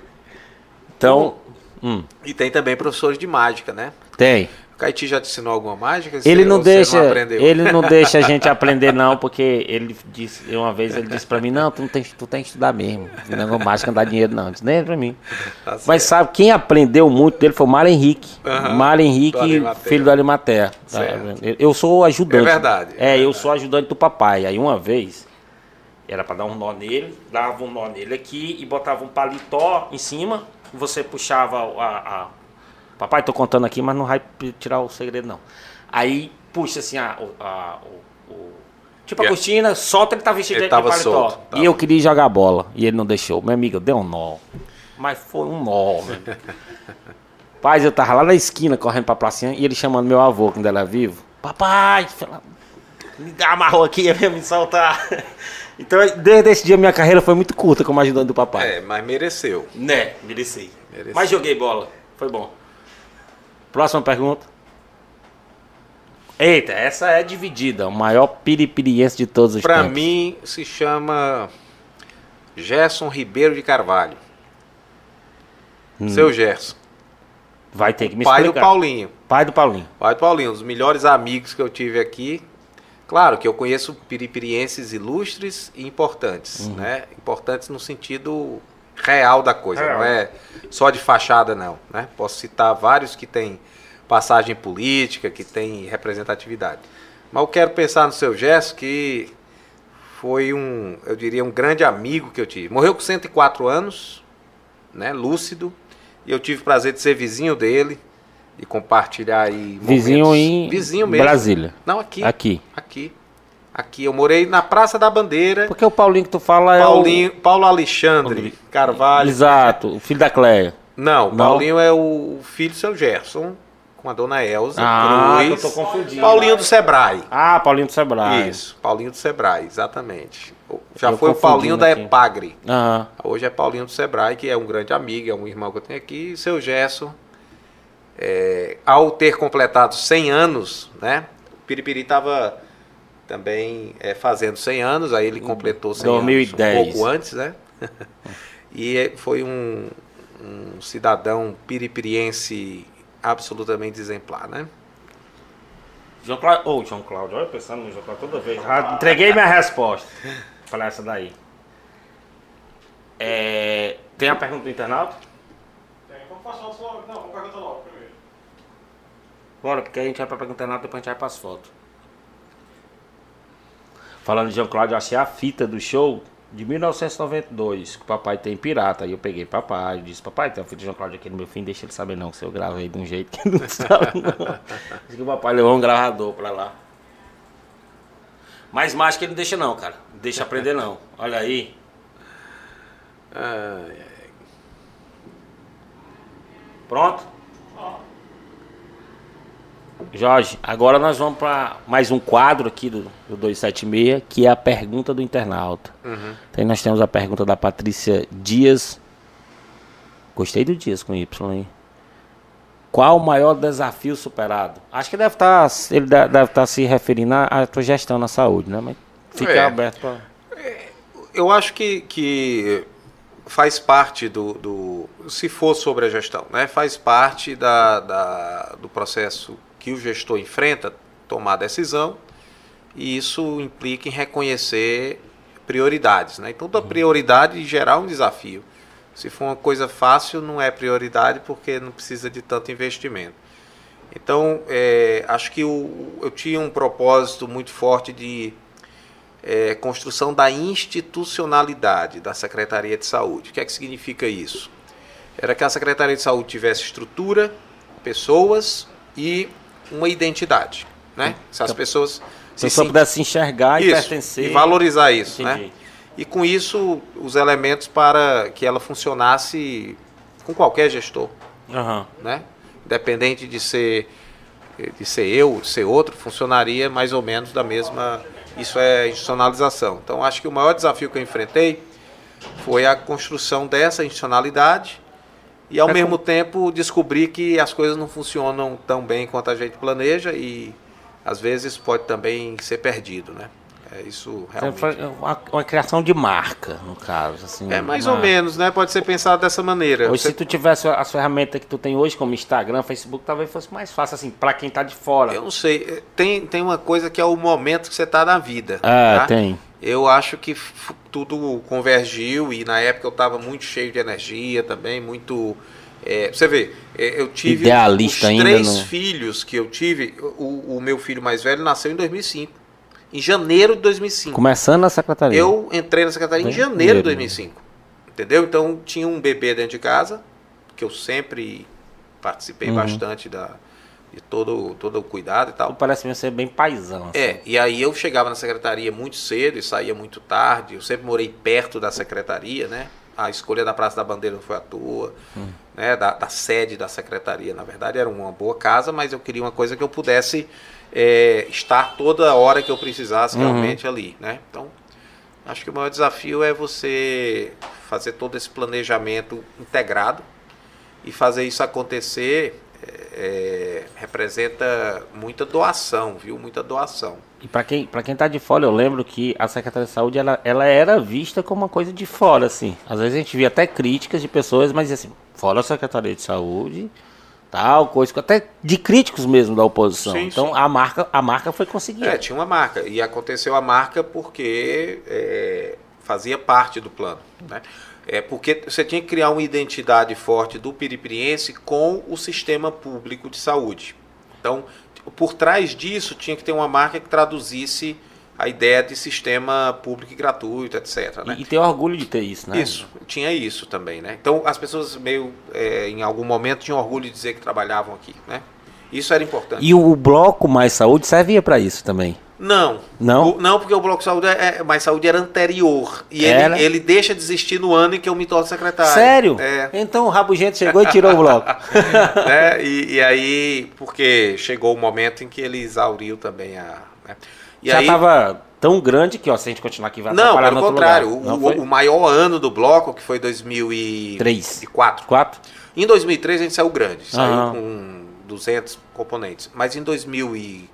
Então. Hum, E tem também professores de mágica, né? tem. O Caiti já te ensinou alguma mágica? Ele não deixa, Não ele não deixa a gente aprender não, porque ele disse, uma vez ele disse pra mim, não, tu não tem, tu tem que estudar mesmo, não é mágica não dá dinheiro não, disse, nem é pra mim. Tá Mas sabe, quem aprendeu muito dele foi o Mário Henrique, Aham, Mário do Henrique, Arimatea. filho do Arimatea. Certo. Eu sou ajudante. É verdade, é É, eu verdade. sou ajudante do papai, aí uma vez, era pra dar um nó nele, dava um nó nele aqui e botava um paletó em cima, você puxava a- a Papai, tô contando aqui, mas não vai tirar o segredo, não. Aí puxa assim a. a- o, o- tipo a E a- cortina, solta, ele tá vestido Ele de tava paletó. solto, E tava. eu queria jogar bola. E ele não deixou. Meu amigo, deu um nó. Mas foi um nó, meu amigo. Paz, eu tava lá na esquina correndo pra pracinha e ele chamando meu avô quando era vivo. Papai, me amarrou aqui, ia me soltar. Então, desde esse dia, minha carreira foi muito curta como ajudante do papai. É, mas mereceu. Né, mereci. Mereci. Mas joguei bola. Foi bom. Próxima pergunta. Eita, essa é dividida. O maior piripiriense de todos os Pra tempos. mim, se chama Gerson Ribeiro de Carvalho. Hum. Seu Gerson. Vai ter que me pai explicar. do Paulinho. Pai do Paulinho. Pai do Paulinho, um dos melhores amigos que eu tive aqui. Claro que eu conheço piripirienses ilustres e importantes, Uhum. né? Importantes no sentido real da coisa, Real. não é só de fachada não, né? Posso citar vários que têm passagem política, que têm representatividade. Mas eu quero pensar no seu gesto que foi um, eu diria, um grande amigo que eu tive. Morreu com 104 anos, né? Lúcido. E eu tive o prazer de ser vizinho dele e compartilhar aí Vizinho momentos- em vizinho mesmo. Brasília. Não, aqui. Aqui. Aqui. Aqui. Eu morei na Praça da Bandeira. Porque o Paulinho que tu fala é Paulinho, Paulo Alexandre o... Carvalho. Exato, o filho da Cleia. Não, Não? Paulinho é o filho do seu Gerson, com a dona Elza Ah, Cruz. que eu tô confundindo. Paulinho do Sebrae. Ah, Paulinho do Sebrae. Isso, Paulinho do Sebrae, exatamente. Já Eu foi o Paulinho confundindo da aqui. Epagre. Aham. Hoje é Paulinho do Sebrae, que é um grande amigo, é um irmão que eu tenho aqui. E seu Gerson, é, ao ter completado 100 anos, né? O Piripiri estava também é, fazendo 100 anos, aí ele completou 100 2010. anos um pouco antes, né? e é, foi um, um cidadão piripiriense absolutamente exemplar, né? João Cláudio. Ô, João Cláudio, olha pensando no João Cláudio toda vez. Já entreguei minha resposta para essa daí. É, Tem a pergunta do internauta? Tem, vamos passar outro logo. Não, vamos perguntar logo primeiro. Bora, porque a gente vai pra internauta, depois a gente vai pras fotos. Falando de João Cláudio, eu achei a fita do show de 1992, que o papai tem pirata. Aí eu peguei papai, disse, papai, tem uma fita de João Cláudio aqui no meu fim, deixa ele saber não, que se eu gravei de um jeito que ele não sabe não. Disse que o papai levou um gravador pra lá. Mas mágica ele não deixa não, cara. Não deixa aprender não. Olha aí. Pronto? Jorge, agora nós vamos para mais um quadro aqui do, do 276, que é a pergunta do internauta. Então nós temos a pergunta da Patrícia Dias. Gostei do Dias com Y, hein? Qual o maior desafio superado? Acho que deve estar, ele de- deve estar se referindo à tua gestão na saúde, né? Mas fica É. aberto para. Eu acho que, que faz parte do, do- Se for sobre a gestão, né? Faz parte da, da- do processo que o gestor enfrenta, tomar decisão, e isso implica em reconhecer prioridades, né? Então, toda prioridade em geral é um desafio. Se for uma coisa fácil, não é prioridade porque não precisa de tanto investimento. Então, é, acho que o- eu tinha um propósito muito forte de é, construção da institucionalidade da Secretaria de Saúde. O que é que significa isso? Era que a Secretaria de Saúde tivesse estrutura, pessoas e uma identidade. Né? Se as pessoas Se pudesse se enxergar e isso, pertencer. e valorizar isso. Entendi. Né? E com isso, os elementos para que ela funcionasse com qualquer gestor Aham. né? Independente de ser de ser eu, de ser outro, funcionaria mais ou menos da mesma. Isso é institucionalização. Então, acho que o maior desafio que eu enfrentei foi a construção dessa institucionalidade e, ao É mesmo tempo, descobrir que as coisas não funcionam tão bem quanto a gente planeja e, às vezes, pode também ser perdido, né? É isso Então, realmente. uma, uma criação de marca, no caso. Assim, É mais uma- ou menos, né? Pode ser pensado dessa maneira. Hoje, Você- se tu tivesse as ferramentas que tu tem hoje, como Instagram, Facebook, talvez fosse mais fácil, assim, pra quem tá de fora. Eu não sei. Tem, tem uma coisa que é o momento que você está na vida. Ah, tá? tem. Eu acho que tudo convergiu e na época eu estava muito cheio de energia também, muito. é, você vê, é, eu tive Idealista os três no- filhos que eu tive. O, o meu filho mais velho nasceu em 2005, em janeiro de 2005. Começando na secretaria. Eu entrei na secretaria em janeiro de 2005. Entendeu? Então tinha um bebê dentro de casa, que eu sempre participei Uhum. bastante da, de todo, todo o cuidado e tal. Tu parece mesmo ser bem paisão. assim. É, e aí eu chegava na secretaria muito cedo e saía muito tarde. Eu sempre morei perto da secretaria, né? A escolha da Praça da Bandeira não foi à toa, né? Da, da sede da secretaria, na verdade, era uma boa casa, mas eu queria uma coisa que eu pudesse é, estar toda hora que eu precisasse Uhum. realmente ali, né? Então, acho que o maior desafio é você fazer todo esse planejamento integrado e fazer isso acontecer é, representa muita doação, viu? Muita doação. E pra quem, pra quem tá de fora, eu lembro que a Secretaria de Saúde, ela, ela era vista como uma coisa de fora, assim. Às vezes a gente via até críticas de pessoas, mas assim, fora a Secretaria de Saúde, tal, coisa, até de críticos mesmo da oposição. Sim, então sim. a marca, a marca foi conseguida. É, tinha uma marca. E aconteceu a marca porque é, fazia parte do plano. Né? É porque você tinha que criar uma identidade forte do piripiriense com o sistema público de saúde. Então, por trás disso, tinha que ter uma marca que traduzisse a ideia de sistema público e gratuito, etc. Né? E, e ter orgulho de ter isso, né? Isso, tinha isso também, né? Então as pessoas meio, é, em algum momento, tinham orgulho de dizer que trabalhavam aqui, né? Isso era importante. E o, bloco Mais Saúde servia pra isso também. Não. Não? O- não, porque o Bloco de Saúde é, é- Mais Saúde era anterior. E Era? ele, ele deixa de existir no ano em que eu me torno secretário. Sério? É. Então o Rabugento chegou e tirou o bloco. né? e, e aí, porque chegou o momento em que ele exauriu também a. né? E Já aí, tava tão grande que, ó, se a gente continuar aqui vai Não, pelo contrário. O, Não o- maior ano do bloco, que foi Três. 2004. Quatro? Em 2003 a gente saiu grande, saiu Aham. com 200 componentes. Mas em 2004,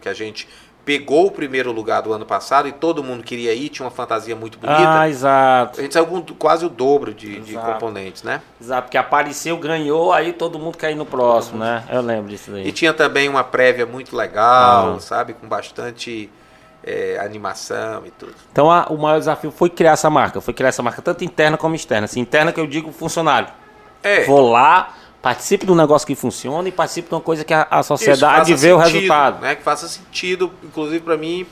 que a gente pegou o primeiro lugar do ano passado e todo mundo queria ir, tinha uma fantasia muito bonita. Ah, exato. A gente saiu com quase o dobro de, de componentes, né? Exato, porque apareceu, ganhou, aí todo mundo caiu no próximo, né? Eu lembro disso E daí. tinha também uma prévia muito legal, Ah. sabe? Com bastante é, animação e tudo. Então a- o maior desafio foi criar essa marca. Foi criar essa marca tanto interna como externa. Assim, interna que eu digo funcionário. É, Vou lá, participe de um negócio que funciona e participe de uma coisa que a, a sociedade vê o sentido, resultado. Né, que faça sentido, inclusive para mim,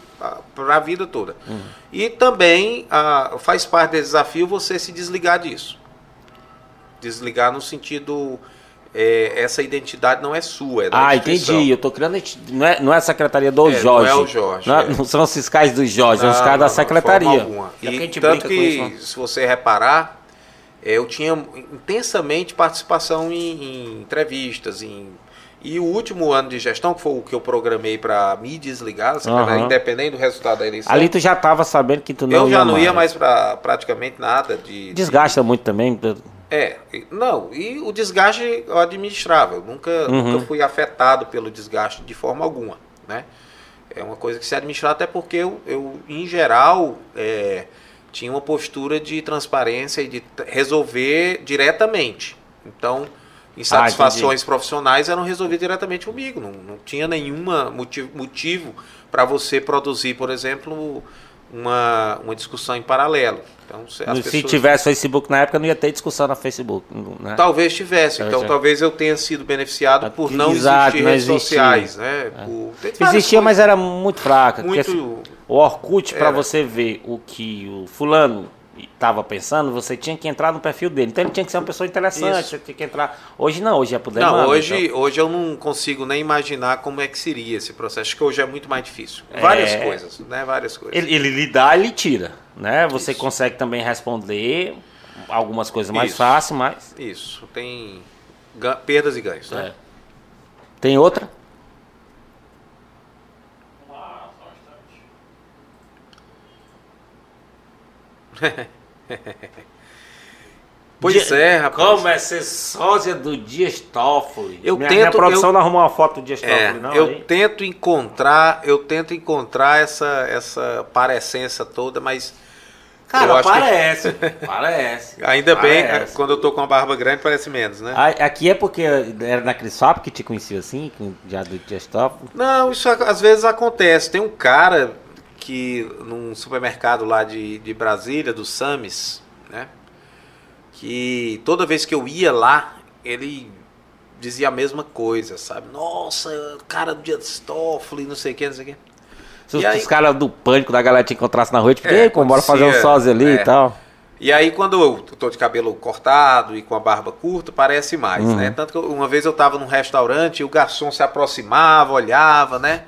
para a vida toda. Uhum. E também ah, faz parte desse desafio você se desligar disso. Desligar no sentido. é, essa identidade não é sua, é da Ah, instituição. entendi. Eu tô criando. Não é, não é a secretaria do É, não Jorge. é o Jorge, Não, é- é. não são os fiscais do Jorge, são os Não, caras não, da não, secretaria. forma alguma. É porque a E gente tanto brinca que, com isso, né? se você reparar, é, eu tinha intensamente participação em, em entrevistas, em e o último ano de gestão, que foi o que eu programei para me desligar, Aham. independente do resultado da eleição, Ali tu já tava sabendo que tu não eu já ia não ia mais para praticamente nada de... Desgasta muito também. de- é, não, e o desgaste eu administrava, eu nunca, Uhum. nunca fui afetado pelo desgaste de forma alguma, né? É uma coisa que se administra até porque eu, eu em geral, é, tinha uma postura de transparência e de resolver diretamente. Então, insatisfações profissionais eram resolvidas diretamente comigo. Não, não tinha nenhuma motivo, motivo para você produzir, por exemplo, uma, uma discussão em paralelo. Então, se, as Se pessoas- tivesse Facebook na época, não ia ter discussão na Facebook. Né? Talvez tivesse, então É, é. talvez eu tenha sido beneficiado por não Exato, existir não redes existia. É. sociais, né? Por- tem várias Existia, mas coisas era muito fraca. porque assim, muito O Orkut, para você ver o que o fulano estava pensando, você tinha que entrar no perfil dele. Então ele tinha que ser uma pessoa interessante, Isso. você tinha que entrar. Hoje não, hoje é demanda. Não, hoje, então. hoje eu não consigo nem imaginar como é que seria esse processo. Acho que hoje é muito mais difícil. Várias É. coisas, né? Várias coisas. Ele, ele lhe dá e lhe tira, né? Você Isso. consegue também responder algumas coisas mais Isso. fáceis, mas Isso, tem perdas e ganhos, né? é. tem outra? Pois Dia- é, rapaz. Como é ser sósia do Dias Toffoli? Eu minha, tento- minha produção eu- não arrumou uma foto do Dias É, Toffoli, não? eu aí? tento encontrar, eu tento encontrar essa essa parecença toda, mas Cara, acho que- parece, parece. ainda bem, Parece. quando eu tô com a barba grande parece menos, né? Ah, Aqui é porque era na Crisfap que te conhecia assim, já do Dias Toffoli? Não, isso às vezes acontece. Tem um cara que num supermercado lá de, de Brasília, do Samis, né? Que toda vez que eu ia lá, ele dizia a mesma coisa, sabe? Nossa, cara do Dias Toffoli, não sei o que, não sei o que. Se os, aí- os caras do pânico da galera te encontrassem na rua, tipo, É, ei, pô, bora fazer um sósia ali é. e tal. E aí quando eu tô de cabelo cortado e com a barba curta, parece mais, Uhum. né? Tanto que uma vez eu tava num restaurante e o garçom se aproximava, olhava, né?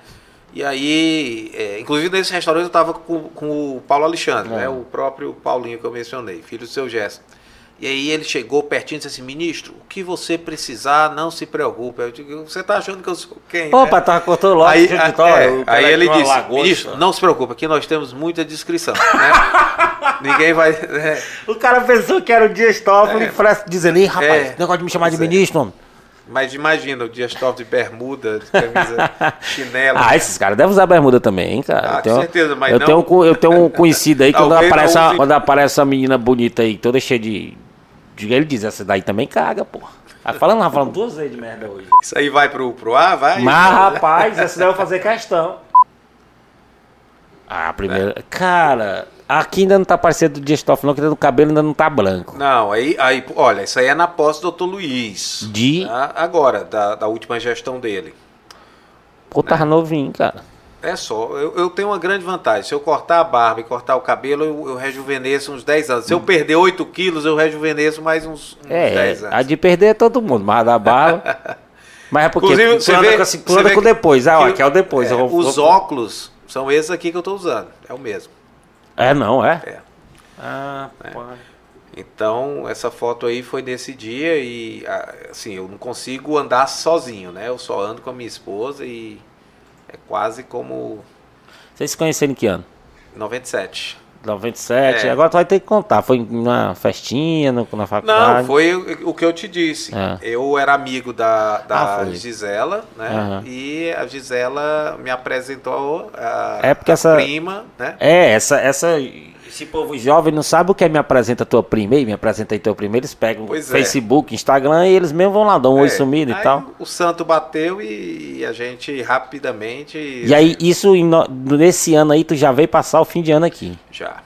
E aí, é, inclusive nesse restaurante eu tava com, com o Paulo Alexandre, É. né? O próprio Paulinho que eu mencionei, filho do seu Gesso. E aí ele chegou pertinho e disse assim, ministro, o que você precisar, não se preocupe. Eu digo, você tá achando que eu sou quem? Opa, né? tava cortou logo. Aí, a- é, aí ele telefone disse, lagosta. ministro, não se preocupe, aqui nós temos muita descrição, né? Ninguém vai... né? O cara pensou que era o Dias Toffoli, é. dizendo, ih, rapaz, É. negócio de me chamar de é. ministro, homem. Mas imagina, o Dias Toffoli de bermuda, de camisa chinelo. Ah, esses caras devem usar bermuda também, hein, cara. Ah, Eu com tenho- certeza, mas eu não- Tenho, um eu tenho um conhecido aí, quando aparece, use- quando aparece uma menina bonita aí, toda cheia de... de ele diz, essa daí também caga, pô. Tá falando, tá falando duas vezes de merda hoje. Isso aí vai pro, pro ar, vai? Mas, rapaz, essa daí eu vou fazer questão. Ah, primeiro... Cara, aqui ainda não tá parecendo do Dias Toffoli, não, que o cabelo ainda não tá branco. Não, aí, aí, olha, isso aí é na posse do Dr. Luiz. De... tá? Agora, da, da última gestão dele. Pô, tava novinho, cara. É só, eu, eu tenho uma grande vantagem. Se eu cortar a barba e cortar o cabelo, eu, eu rejuvenesço uns 10 anos. Se eu perder 8 quilos, eu rejuvenesço mais uns, uns É, 10 a anos. de perder é todo mundo, mas a da bala. Mas é porque Inclusive, tu você anda vê, com, assim, tu anda com depois. Ah, ó, aqui é o depois. é, vou- os vou- óculos são esses aqui que eu estou usando. É o mesmo. É, não, é? É. Ah, pô. Então, essa foto aí foi desse dia e, assim, eu não consigo andar sozinho, né? Eu só ando com a minha esposa e é quase como Vocês se conheceram em que ano? 97. 97. É. Agora tu vai ter que contar. Foi numa festinha, no, na faculdade? Não, foi o o que eu te disse. É. Eu era amigo da, da Ah. Gisela, né? Aham. E a Gisela me apresentou a, É porque a essa- prima, né? É, essa, essa, esse povo jovem não sabe o que é me apresenta tua prima e me apresenta aí teu primo. Eles pegam Pois é. Facebook, Instagram e eles mesmos vão lá, dão um oi É, sumido e aí tal. O santo bateu e a gente rapidamente. E aí, isso nesse ano aí, tu já veio passar o fim de ano aqui. Já.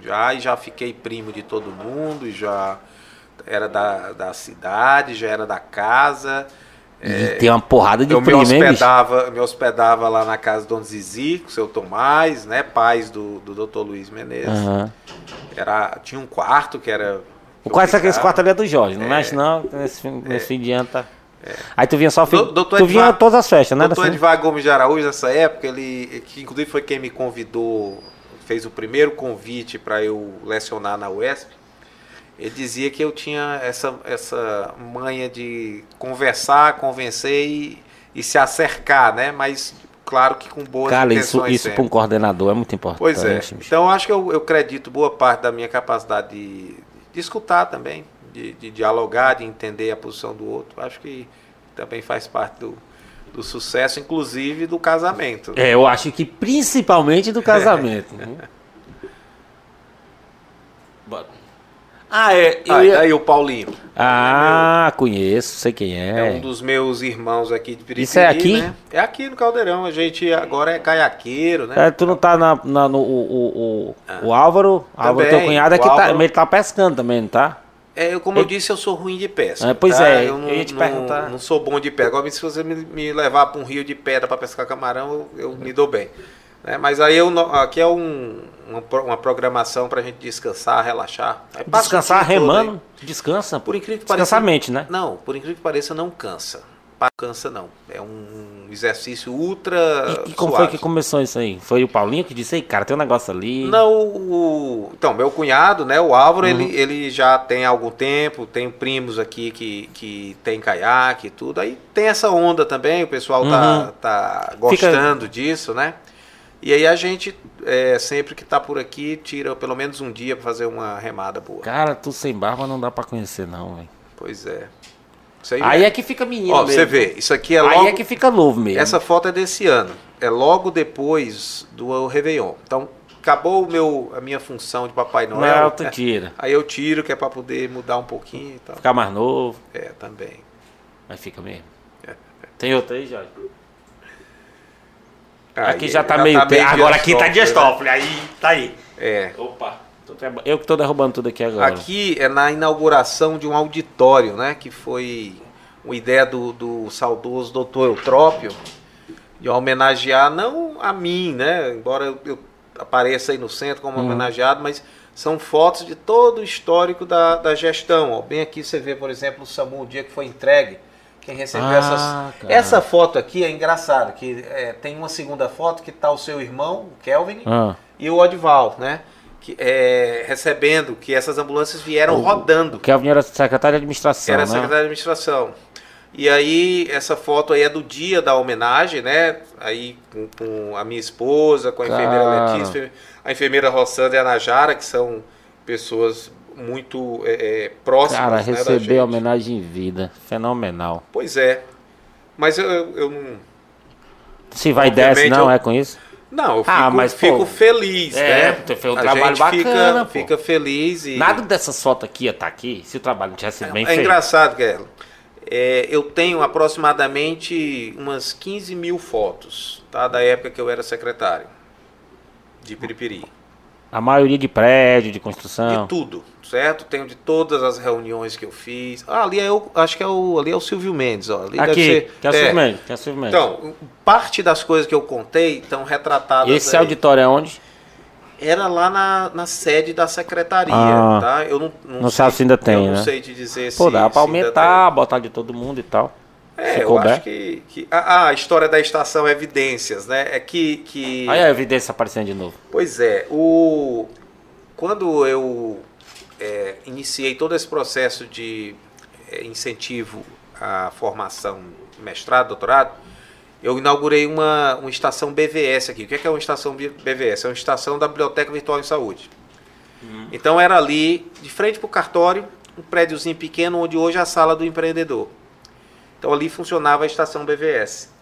Já, e já fiquei primo de todo mundo, e já era da, da cidade, já era da casa. E tem uma porrada de É. Eu me primo, hein, hospedava, me hospedava lá na casa do Dona Zizi, com o seu Tomás, né? Pais do, do Dr. Luiz Menezes. Aham. Era, tinha um quarto que era. O quarto, eu esse ficava. quarto ali é do Jorge, não mexe não, nesse, fim- nesse fim de ano tá... Aí tu vinha só, Do- doutor tu vinha Edvar- todas as festas, né? Doutor Assim? Edvar Gomes de Araújo, nessa época, ele, que inclusive foi quem me convidou, fez o primeiro convite para eu lecionar na UESP, ele dizia que eu tinha essa, essa manha de conversar, convencer e, e se acercar, né? Mas, claro que com boas Cara, isso, isso para um coordenador é muito importante. Pois é. Então, acho que eu, eu acredito boa parte da minha capacidade de, de escutar também, de, de dialogar, de entender a posição do outro. Acho que também faz parte do, do sucesso, inclusive do casamento. É, eu acho que principalmente do casamento. né? Bora. Ah, é. eu Ah, ia- e aí o Paulinho. Ah, conheço, sei quem É é. um dos meus irmãos aqui de Piripiri, Isso é aqui? né? É aqui no Caldeirão. A gente agora é caiaqueiro, né? É, tu não tá na, na- no. O, o, o, o Álvaro, Álvaro, teu Também, cunhado, é que tá, Álvaro. ele tá pescando também, não tá? É, eu, como eu disse, eu sou ruim de pesca. É, pois tá? é, eu não, eu ia te não- perguntar. não sou bom de pesca. Agora, se você me, me levar para um rio de pedra para pescar camarão, eu, eu me dou bem. Né? Mas aí eu, aqui é um, uma, uma programação para a gente descansar, relaxar. Descansar remando, descansa. Por incrível que pareça. mente, né? Não, por incrível que pareça, não cansa. Cansa não. É um exercício ultra. E, e como suave. foi que começou isso aí? Foi o Paulinho que disse, ei, cara, tem um negócio ali. Não, o, então, meu cunhado, né, o Álvaro, Uhum. ele, ele já tem algum tempo, tem primos aqui que, que tem caiaque e tudo. Aí tem essa onda também, o pessoal Uhum. tá, tá gostando disso, né? E aí a gente, é, sempre que tá por aqui, tira pelo menos um dia para fazer uma remada boa. Cara, tu sem barba não dá pra conhecer, não, velho. Pois é. Aí, Aí é. é que fica menino Ó, mesmo. você vê, isso aqui é Aí logo... é que fica novo mesmo. Essa foto é desse ano. É logo depois do Réveillon. Então, acabou o meu, a minha função de Papai Noel. Não, tu né? tira. Aí eu tiro, que é para poder mudar um pouquinho e tal. Ficar mais novo. É, também. Mas fica mesmo. É. Tem outro aí, Jorge? Aí, aqui já tá meio... tempo. Agora aqui tá Dias Toffoli, Toffoli. Aí, tá aí. né? É. Opa. Eu que tô derrubando tudo aqui agora. Aqui é na inauguração de um auditório, né? Que foi uma ideia do, do saudoso doutor Eutrópio, de homenagear, não a mim, né? Embora eu, eu apareça aí no centro como Uhum. homenageado, mas são fotos de todo o histórico da, da gestão. Ó, bem aqui você vê, por exemplo, o SAMU, o dia que foi entregue, quem recebeu Ah, essas... cara. Essa foto aqui é engraçada, que é, tem uma segunda foto que tá o seu irmão, o Kelvin, Ah. e o Odval, né? Que, é, recebendo que essas ambulâncias vieram rodando. O Kelvin era secretário de administração, Era né? secretário de administração. E aí, essa foto aí é do dia da homenagem, né? Aí com, com a minha esposa, com a enfermeira Cara. Letícia, a enfermeira Rossandra e a Najara, que são pessoas muito é, é, próximas Cara, né, receber gente. homenagem em vida. Fenomenal. Pois é. Mas eu, eu não. Se vai desce, não eu- é com isso? Não, eu fico, Ah, mas, fico pô, feliz, é, né? fez um a trabalho gente bacana, fica, fica feliz e. Nada dessas fotos aqui ia estar aqui se o trabalho não tivesse sido bem é feito. engraçado, Guerra. É, eu tenho aproximadamente umas 15 mil fotos, tá? Da época que eu era secretário de Piripiri. A maioria de prédio, de construção. De tudo, certo? Tenho de todas as reuniões que eu fiz. Ah, ali é o, acho que é o, ali é o Silvio Mendes, ó. Ali deve Aqui, ser- que é o Silvio Mendes, que é o Silvio Mendes. Então, parte das coisas que eu contei estão retratadas Esse aí. auditório é onde? Era lá na, na sede da secretaria, Ah. tá? Eu não, não, Não sei, sabe se ainda tem, eu não né? sei te dizer Pô, se dá pra aumentar, botar de todo mundo e tal. É, se eu couber. acho que, que a, a história da estação Evidências, né? É que, que Aí a evidência aparecendo de novo. Pois é, o quando eu é, iniciei todo esse processo de é, incentivo à formação mestrado, doutorado, eu inaugurei uma, uma estação BVS aqui. O que é, que é uma estação BVS? É uma estação da Biblioteca Virtual em Saúde. Então era ali, de frente para o cartório, um prédiozinho pequeno, onde hoje é a sala do empreendedor. Então ali funcionava a estação BVS.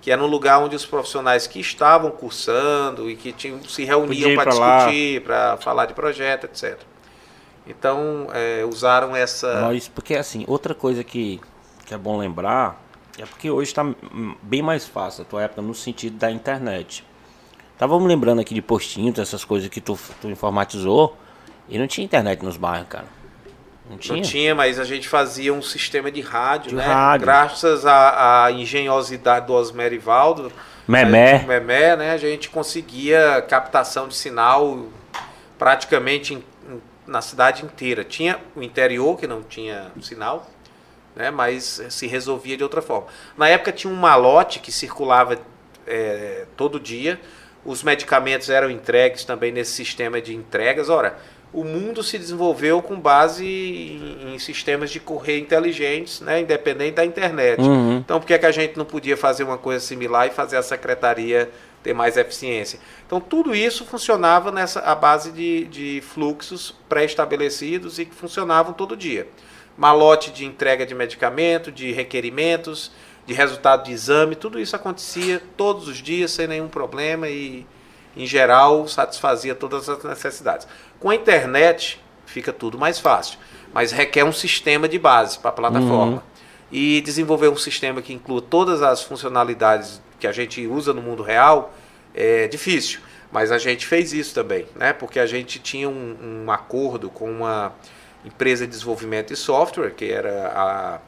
que era um lugar onde os profissionais que estavam cursando e que tinham, se reuniam para discutir, para falar de projeto, etc. Então, é, usaram essa. Mas, porque assim, outra coisa que, que é bom lembrar é porque hoje está bem mais fácil a tua época no sentido da internet. Tava me lembrando aqui de postinhos, essas coisas que tu, tu informatizou, e não tinha internet nos bairros, cara. Não tinha. Não tinha, mas a gente fazia um sistema de rádio, De né? rádio. Graças à, à engenhosidade do Osmerivaldo, Memé. Memé, né? A gente conseguia captação de sinal praticamente em- na cidade inteira. Tinha o interior que não tinha sinal, né? Mas se resolvia de outra forma. Na época tinha um malote que circulava é, todo dia. Os medicamentos eram entregues também nesse sistema de entregas. Ora, o mundo se desenvolveu com base em, em sistemas de correio inteligentes, né, independente da internet. Uhum. Então, por que, é que a gente não podia fazer uma coisa similar e fazer a secretaria ter mais eficiência? Então, tudo isso funcionava nessa a base de, de fluxos pré-estabelecidos e que funcionavam todo dia. Malote de entrega de medicamento, de requerimentos, de resultado de exame, tudo isso acontecia todos os dias sem nenhum problema e, em geral, satisfazia todas as necessidades. Com a internet, fica tudo mais fácil, mas requer um sistema de base para a plataforma. E desenvolver um sistema que inclua todas as funcionalidades que a gente usa no mundo real é difícil. Mas a gente fez isso também, né? porque a gente tinha um, um acordo com uma empresa de desenvolvimento de software, que era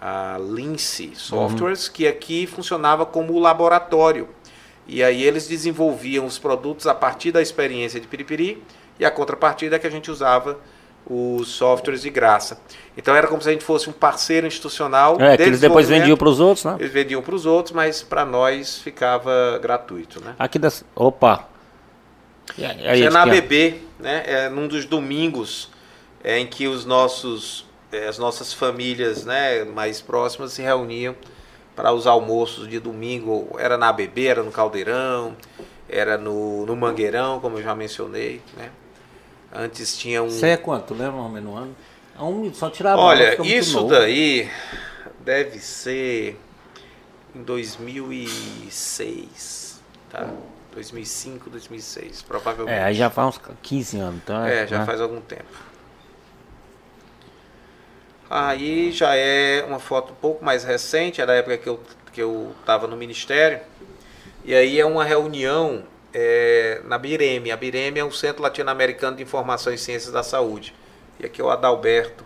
a, a Lince Softwares, que aqui funcionava como laboratório. E aí eles desenvolviam os produtos a partir da experiência de Piripiri e a contrapartida é que a gente usava os softwares de graça. Então era como se a gente fosse um parceiro institucional. É, que eles depois vendiam para os outros, né? Eles vendiam para os outros, mas para nós ficava gratuito, né? Aqui das. Opa! Aí, é na. ABB, né? É num dos domingos é, em que os nossos, é, as nossas famílias, né, mais próximas se reuniam para os almoços de domingo. Era na ABB, era no Caldeirão, era no, no Mangueirão, como eu já mencionei, né? Antes tinha um. Isso é quanto? Lembra mais ou menos um ano? É um, só tirar a bola, Olha, isso daí deve ser em 2006, tá? 2005, 2006, provavelmente. É, aí já faz uns 15 anos, então. É, já né? faz algum tempo. Aí já é uma foto um pouco mais recente, é da época que eu que eu estava no ministério. E aí é uma reunião é, na BIREM. A BIREM é um Centro Latino-Americano de Informação e Ciências da Saúde. E aqui é o Adalberto,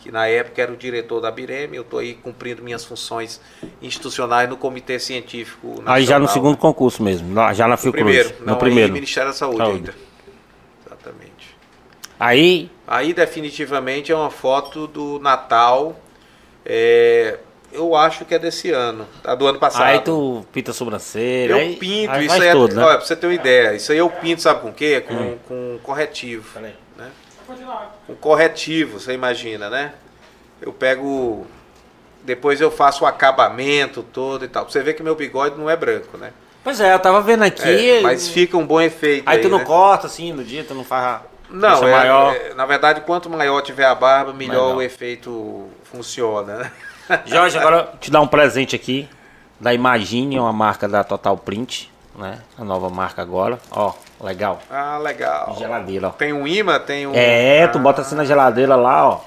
que na época era o diretor da BIREM. Eu estou aí cumprindo minhas funções institucionais no Comitê Científico Nacional. Aí já no segundo concurso mesmo, já na No Fiocruz. primeiro, no não, primeiro. Ministério da Saúde, Saúde. ainda. Exatamente. Aí, Aí definitivamente é uma foto do Natal. é, eu acho que é desse ano, tá? do ano passado. aí tu pinta a sobrancelha. eu aí, pinto, aí isso aí é, tudo, né? olha, pra você ter uma ideia, isso aí eu pinto, sabe com o quê? Com, Hum. com corretivo. Peraí. Né? Com corretivo, você imagina, né? Eu pego. Depois eu faço o acabamento todo e tal. Pra você ver que meu bigode não é branco, né? Pois é, eu tava vendo aqui. É, mas fica um bom efeito. Aí tu não né? corta assim no dia, tu não faz. Não, é, maior. é, na verdade, quanto maior tiver a barba, melhor Melhor. o efeito funciona, né? Jorge, agora eu te dar um presente aqui da Imagine, uma marca da Total Print, né? A nova marca agora. Ó, legal. Ah, legal. Geladeira, ó. Tem um imã, tem um. É, tu bota assim na geladeira lá, ó.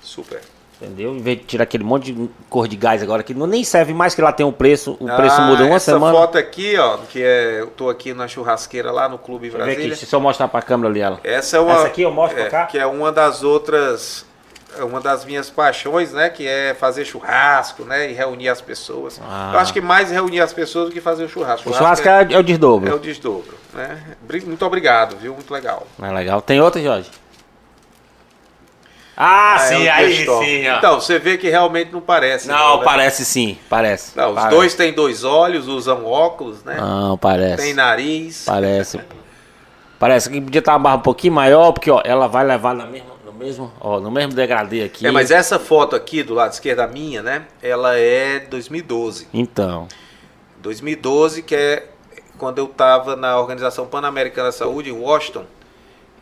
Super. Entendeu? Em vez de tirar aquele monte de cor de gás agora, que não nem serve mais, que lá tem o preço. O preço Ah, muda uma essa semana. foto aqui, ó, que é. Eu tô aqui na churrasqueira lá no Clube Deixa eu ver Brasília. aqui, se eu mostrar pra câmera ali ela. Essa é uma. Essa aqui eu mostro pra é, cá? Que é uma das outras. É Uma das minhas paixões, né? Que é fazer churrasco, né? E reunir as pessoas. Ah. Eu acho que mais reunir as pessoas do que fazer o churrasco. O churrasco é, é o desdobro. é o desdobro, né? Muito obrigado, viu? Muito legal. É legal. Tem outra, Jorge? Ah, Ah, sim, é o aí sim, ó. Então, você vê que realmente não parece. não, né? parece sim, parece. Não, os Parece. dois têm dois olhos, usam óculos, né? Não, parece. Tem nariz. Parece. Parece que podia estar uma barra um pouquinho maior, porque ó, ela vai levar na mesma, mesmo, ó, no mesmo degradê aqui. É, mas essa foto aqui do lado esquerdo, a minha, né? Ela é de 2012. Então, 2012, que é quando eu estava na Organização Pan-Americana da Saúde, em Washington,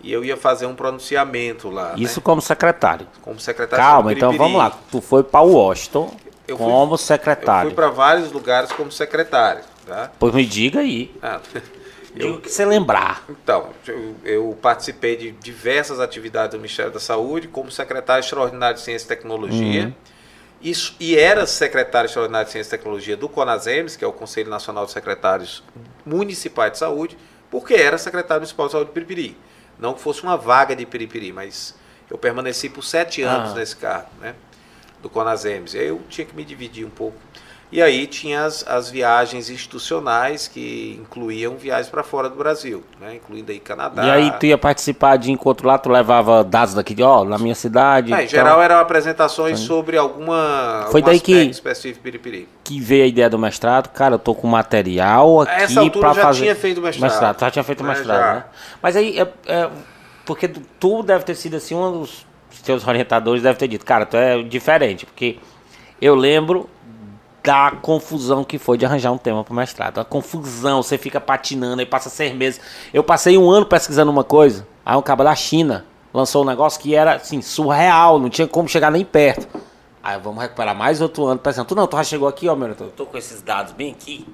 e eu ia fazer um pronunciamento lá, isso né? como secretário. Como secretário Calma, então vamos lá. Tu foi para Washington eu fui- Como Eu secretário. fui para vários lugares como secretário, tá? Pois me diga aí. Ah, O que você lembrar. Então, eu, eu participei de diversas atividades do Ministério da Saúde como secretário extraordinário de Ciência e Tecnologia. Uhum. Isso, e era secretário extraordinário de Ciência e Tecnologia do CONASEMES, que é o Conselho Nacional de Secretários Municipais de Saúde, porque era secretário municipal de saúde de Piripiri. Não que fosse uma vaga de Piripiri, mas eu permaneci por sete anos Ah. nesse cargo, né? Do CONASEMES. E aí eu tinha que me dividir um pouco. E aí tinha as, as viagens institucionais que incluíam viagens para fora do Brasil, né? incluindo aí Canadá. E aí tu ia participar de encontro lá, tu levava dados daqui, de, ó, na minha cidade. É, em então, geral eram apresentações sobre alguma Foi daí que- específico Piripiri. que veio a ideia do mestrado, cara, eu tô com material aqui A essa altura pra eu já fazer. tinha feito mestrado. tu já tinha feito Né, mestrado, já. né? Mas aí, é, é, porque tu- tu deve ter sido assim, um dos teus orientadores deve ter dito, cara, tu é diferente, porque eu lembro da confusão que foi de arranjar um tema pro mestrado. A confusão, você fica patinando, aí passa seis meses. Eu passei um ano pesquisando uma coisa, aí um cara da China lançou um negócio que era, assim, surreal, não tinha como chegar nem perto. Aí vamos recuperar mais outro ano pensando, tu não, tu já chegou aqui, ó, meu, eu tô com esses dados bem aqui,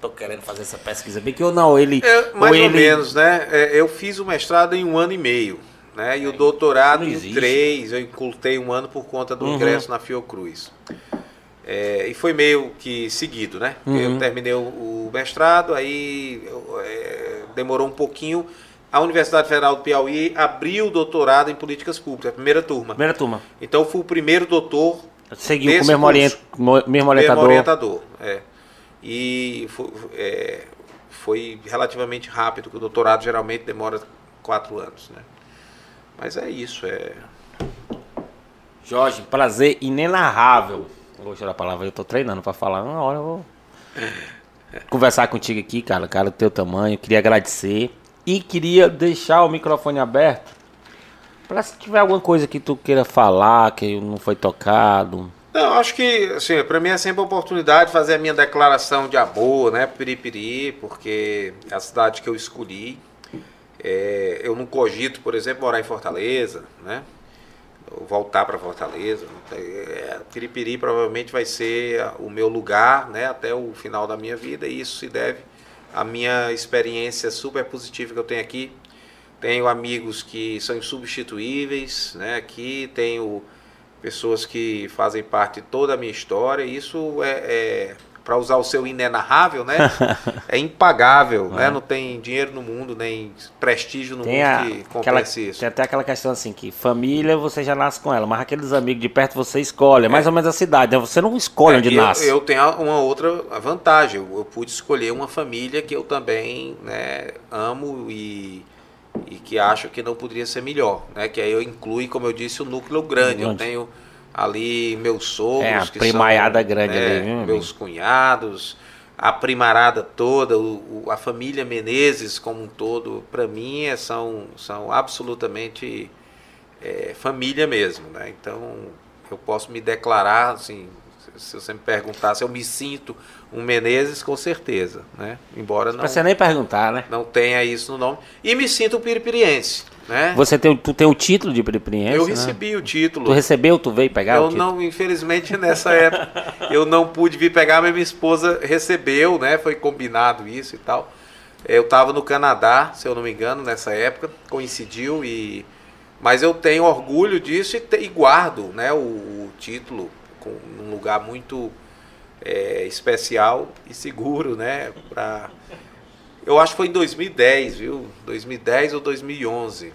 tô querendo fazer essa pesquisa bem aqui, ou não, ele... É, mais ou, ele- menos, né? É, eu fiz o mestrado em um ano e meio, né? E o doutorado em três, eu encurtei um ano por conta do Uhum. ingresso na Fiocruz. É, e foi meio que seguido, né? Uhum. Eu terminei o, o mestrado, aí é, demorou um pouquinho. A Universidade Federal do Piauí abriu o doutorado em políticas públicas, a primeira turma. Primeira turma. Então eu fui o primeiro doutor Seguiu com o mesmo, orient, mo- mesmo Mesmo orientador. orientador, é. E foi, é, foi relativamente rápido, que o doutorado geralmente demora quatro anos, né? Mas é isso, é... Jorge, prazer inenarrável. Vou tirar a palavra, eu tô treinando pra falar. Uma hora eu vou conversar contigo aqui, cara. Cara, do teu tamanho. Queria agradecer. E queria deixar o microfone aberto. Pra se tiver alguma coisa que tu queira falar, que não foi tocado. Não, acho que, assim, para mim é sempre a oportunidade de fazer a minha declaração de amor, né, Piripiri, porque é a cidade que eu escolhi. É, eu não cogito, por exemplo, morar em Fortaleza, né, voltar para Fortaleza. É, Piripiri provavelmente vai ser o meu lugar, né, até o final da minha vida, e isso se deve à minha experiência super positiva que eu tenho aqui. Tenho amigos que são insubstituíveis, né, aqui tenho pessoas que fazem parte toda a minha história. Isso é, é para usar o seu inenarrável, né? é impagável, né? Não tem dinheiro no mundo, nem prestígio no Tem, mundo a, que aquela, compense isso. tem até aquela questão assim, que família você já nasce com ela, mas aqueles amigos de perto você escolhe. É mais ou menos a cidade, né? Você não escolhe onde É, eu, nasce. eu tenho uma outra vantagem. Eu, eu pude escolher uma família que eu também né, amo e, e que acho que não poderia ser melhor. Né? Que aí eu inclui, como eu disse, o núcleo grande. Eu Grande. tenho ali meus sogros. É, a primaiada são, grande né, ali, meu Meus cunhados, a primarada toda, o, o- a família Menezes como um todo, para mim é- são, são absolutamente é, família mesmo. Né? Então eu posso me declarar assim. se- Se você me perguntar se eu me sinto um Menezes, com certeza, né? Embora não, Pra você nem perguntar, né? não tenha isso no nome. E me sinto um piripiriense, né? Você tem, tu tem o título de preperiência, eu né? recebi o título. Tu recebeu, tu veio pegar Eu não, infelizmente, nessa época, eu não pude vir pegar, mas minha esposa recebeu, né? Foi combinado isso e tal. Eu estava no Canadá, se eu não me engano, nessa época, coincidiu e mas eu tenho orgulho disso e, te- e guardo, né, o, o título com num lugar muito é, especial e seguro, né, para eu acho que foi em 2010, viu? 2010 ou 2011.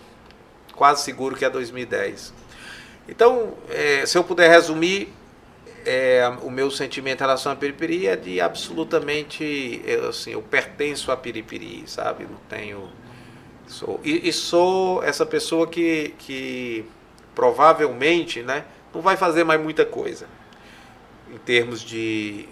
Quase seguro que é 2010. Então, é, se eu puder resumir, é, o meu sentimento em relação à Piripiri é de absolutamente, eu, assim, eu pertenço a Piripiri, sabe? Não tenho, sou e, e sou essa pessoa que, que provavelmente, né, não vai fazer mais muita coisa em termos de,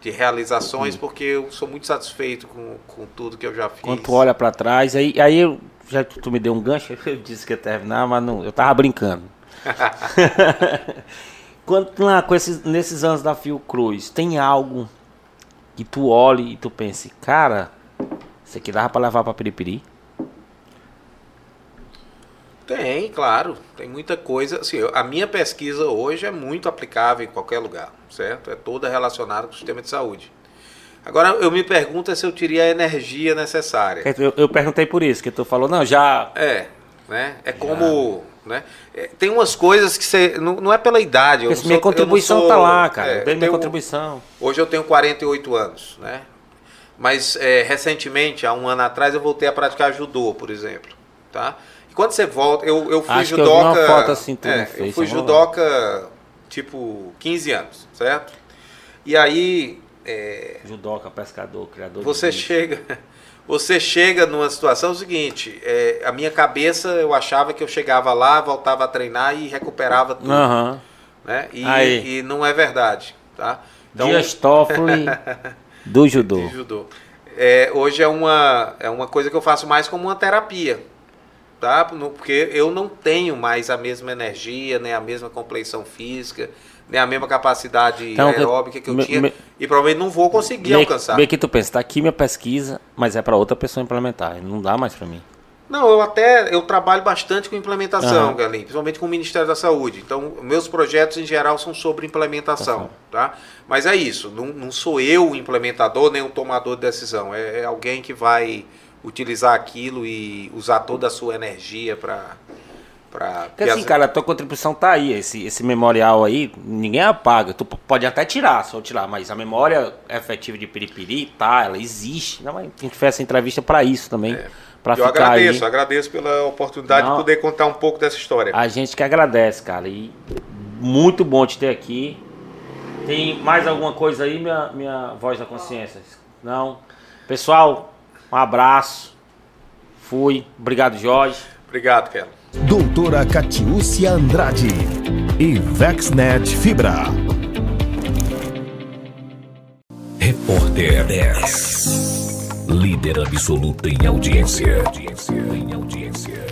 de realizações, porque eu sou muito satisfeito com, com tudo que eu já fiz. Quando tu olha pra trás, aí, aí eu, já que tu me deu um gancho, eu disse que ia terminar, mas não, eu tava brincando. Quando lá, com esses, nesses anos da Fiocruz, tem algo que tu olhe e tu pense, cara, isso aqui dava pra levar pra Piripiri? Tem, claro. Tem muita coisa. Assim, a minha pesquisa hoje é muito aplicável em qualquer lugar, certo? É toda relacionada com o sistema de saúde. Agora, eu me pergunto é se eu teria a energia necessária. Eu, eu perguntei por isso, que tu falou, não, já. É, né? É como. Né? É, tem umas coisas que você. Não, não é pela idade. Eu não minha sou- eu contribuição sou- tá lá, cara. é, eu eu dei minha tenho- contribuição. Hoje eu tenho 48 anos, né? Mas é, recentemente, há um ano atrás, eu voltei a praticar judô, por exemplo, tá? E quando você volta, eu, eu fui Acho que eu judoca... foto assim, tu é, eu fui vamos lá. judoca, tipo, 15 anos, certo? E aí, é, Judoca, pescador, criador você chega... Você chega numa situação seguinte, é, a minha cabeça, eu achava que eu chegava lá, voltava a treinar e recuperava tudo, Aham. né? E, Aí. e não é verdade, tá? Dias Toffoli do judô. judô. É, hoje é uma, é uma coisa que eu faço mais como uma terapia, tá? Porque eu não tenho mais a mesma energia, nem a mesma compleição física, nem a mesma capacidade Então, aeróbica que eu me- tinha me- e provavelmente não vou conseguir Meio, alcançar. meio que tu pensa, tá aqui minha pesquisa, mas é pra outra pessoa implementar. Não dá mais pra mim. Não, eu até eu trabalho bastante com implementação, Aham. Galinho, principalmente com o Ministério da Saúde. Então, meus projetos em geral são sobre implementação, tá? Mas é isso, não, não sou eu o implementador nem o tomador de decisão. É, é alguém que vai utilizar aquilo e usar toda a sua energia para para Porque assim, cara, a tua contribuição tá aí, esse, esse memorial aí, ninguém apaga. Tu pode até tirar, só tirar, mas a memória efetiva de Piripiri, tá, ela existe. Não, mas a gente fez essa entrevista pra isso também. Pra eu ficar agradeço, aí. agradeço pela oportunidade Não. de poder contar um pouco dessa história. A gente que agradece, cara. E muito bom te ter aqui. Tem mais alguma coisa aí, minha, minha voz da consciência? Não? Pessoal, um abraço. Fui. Obrigado, Jorge. Obrigado, Kelo. Doutora Catiúcia Andrade e Vexnet Fibra. Repórter 10. Líder absoluto em audiência. Em audiência.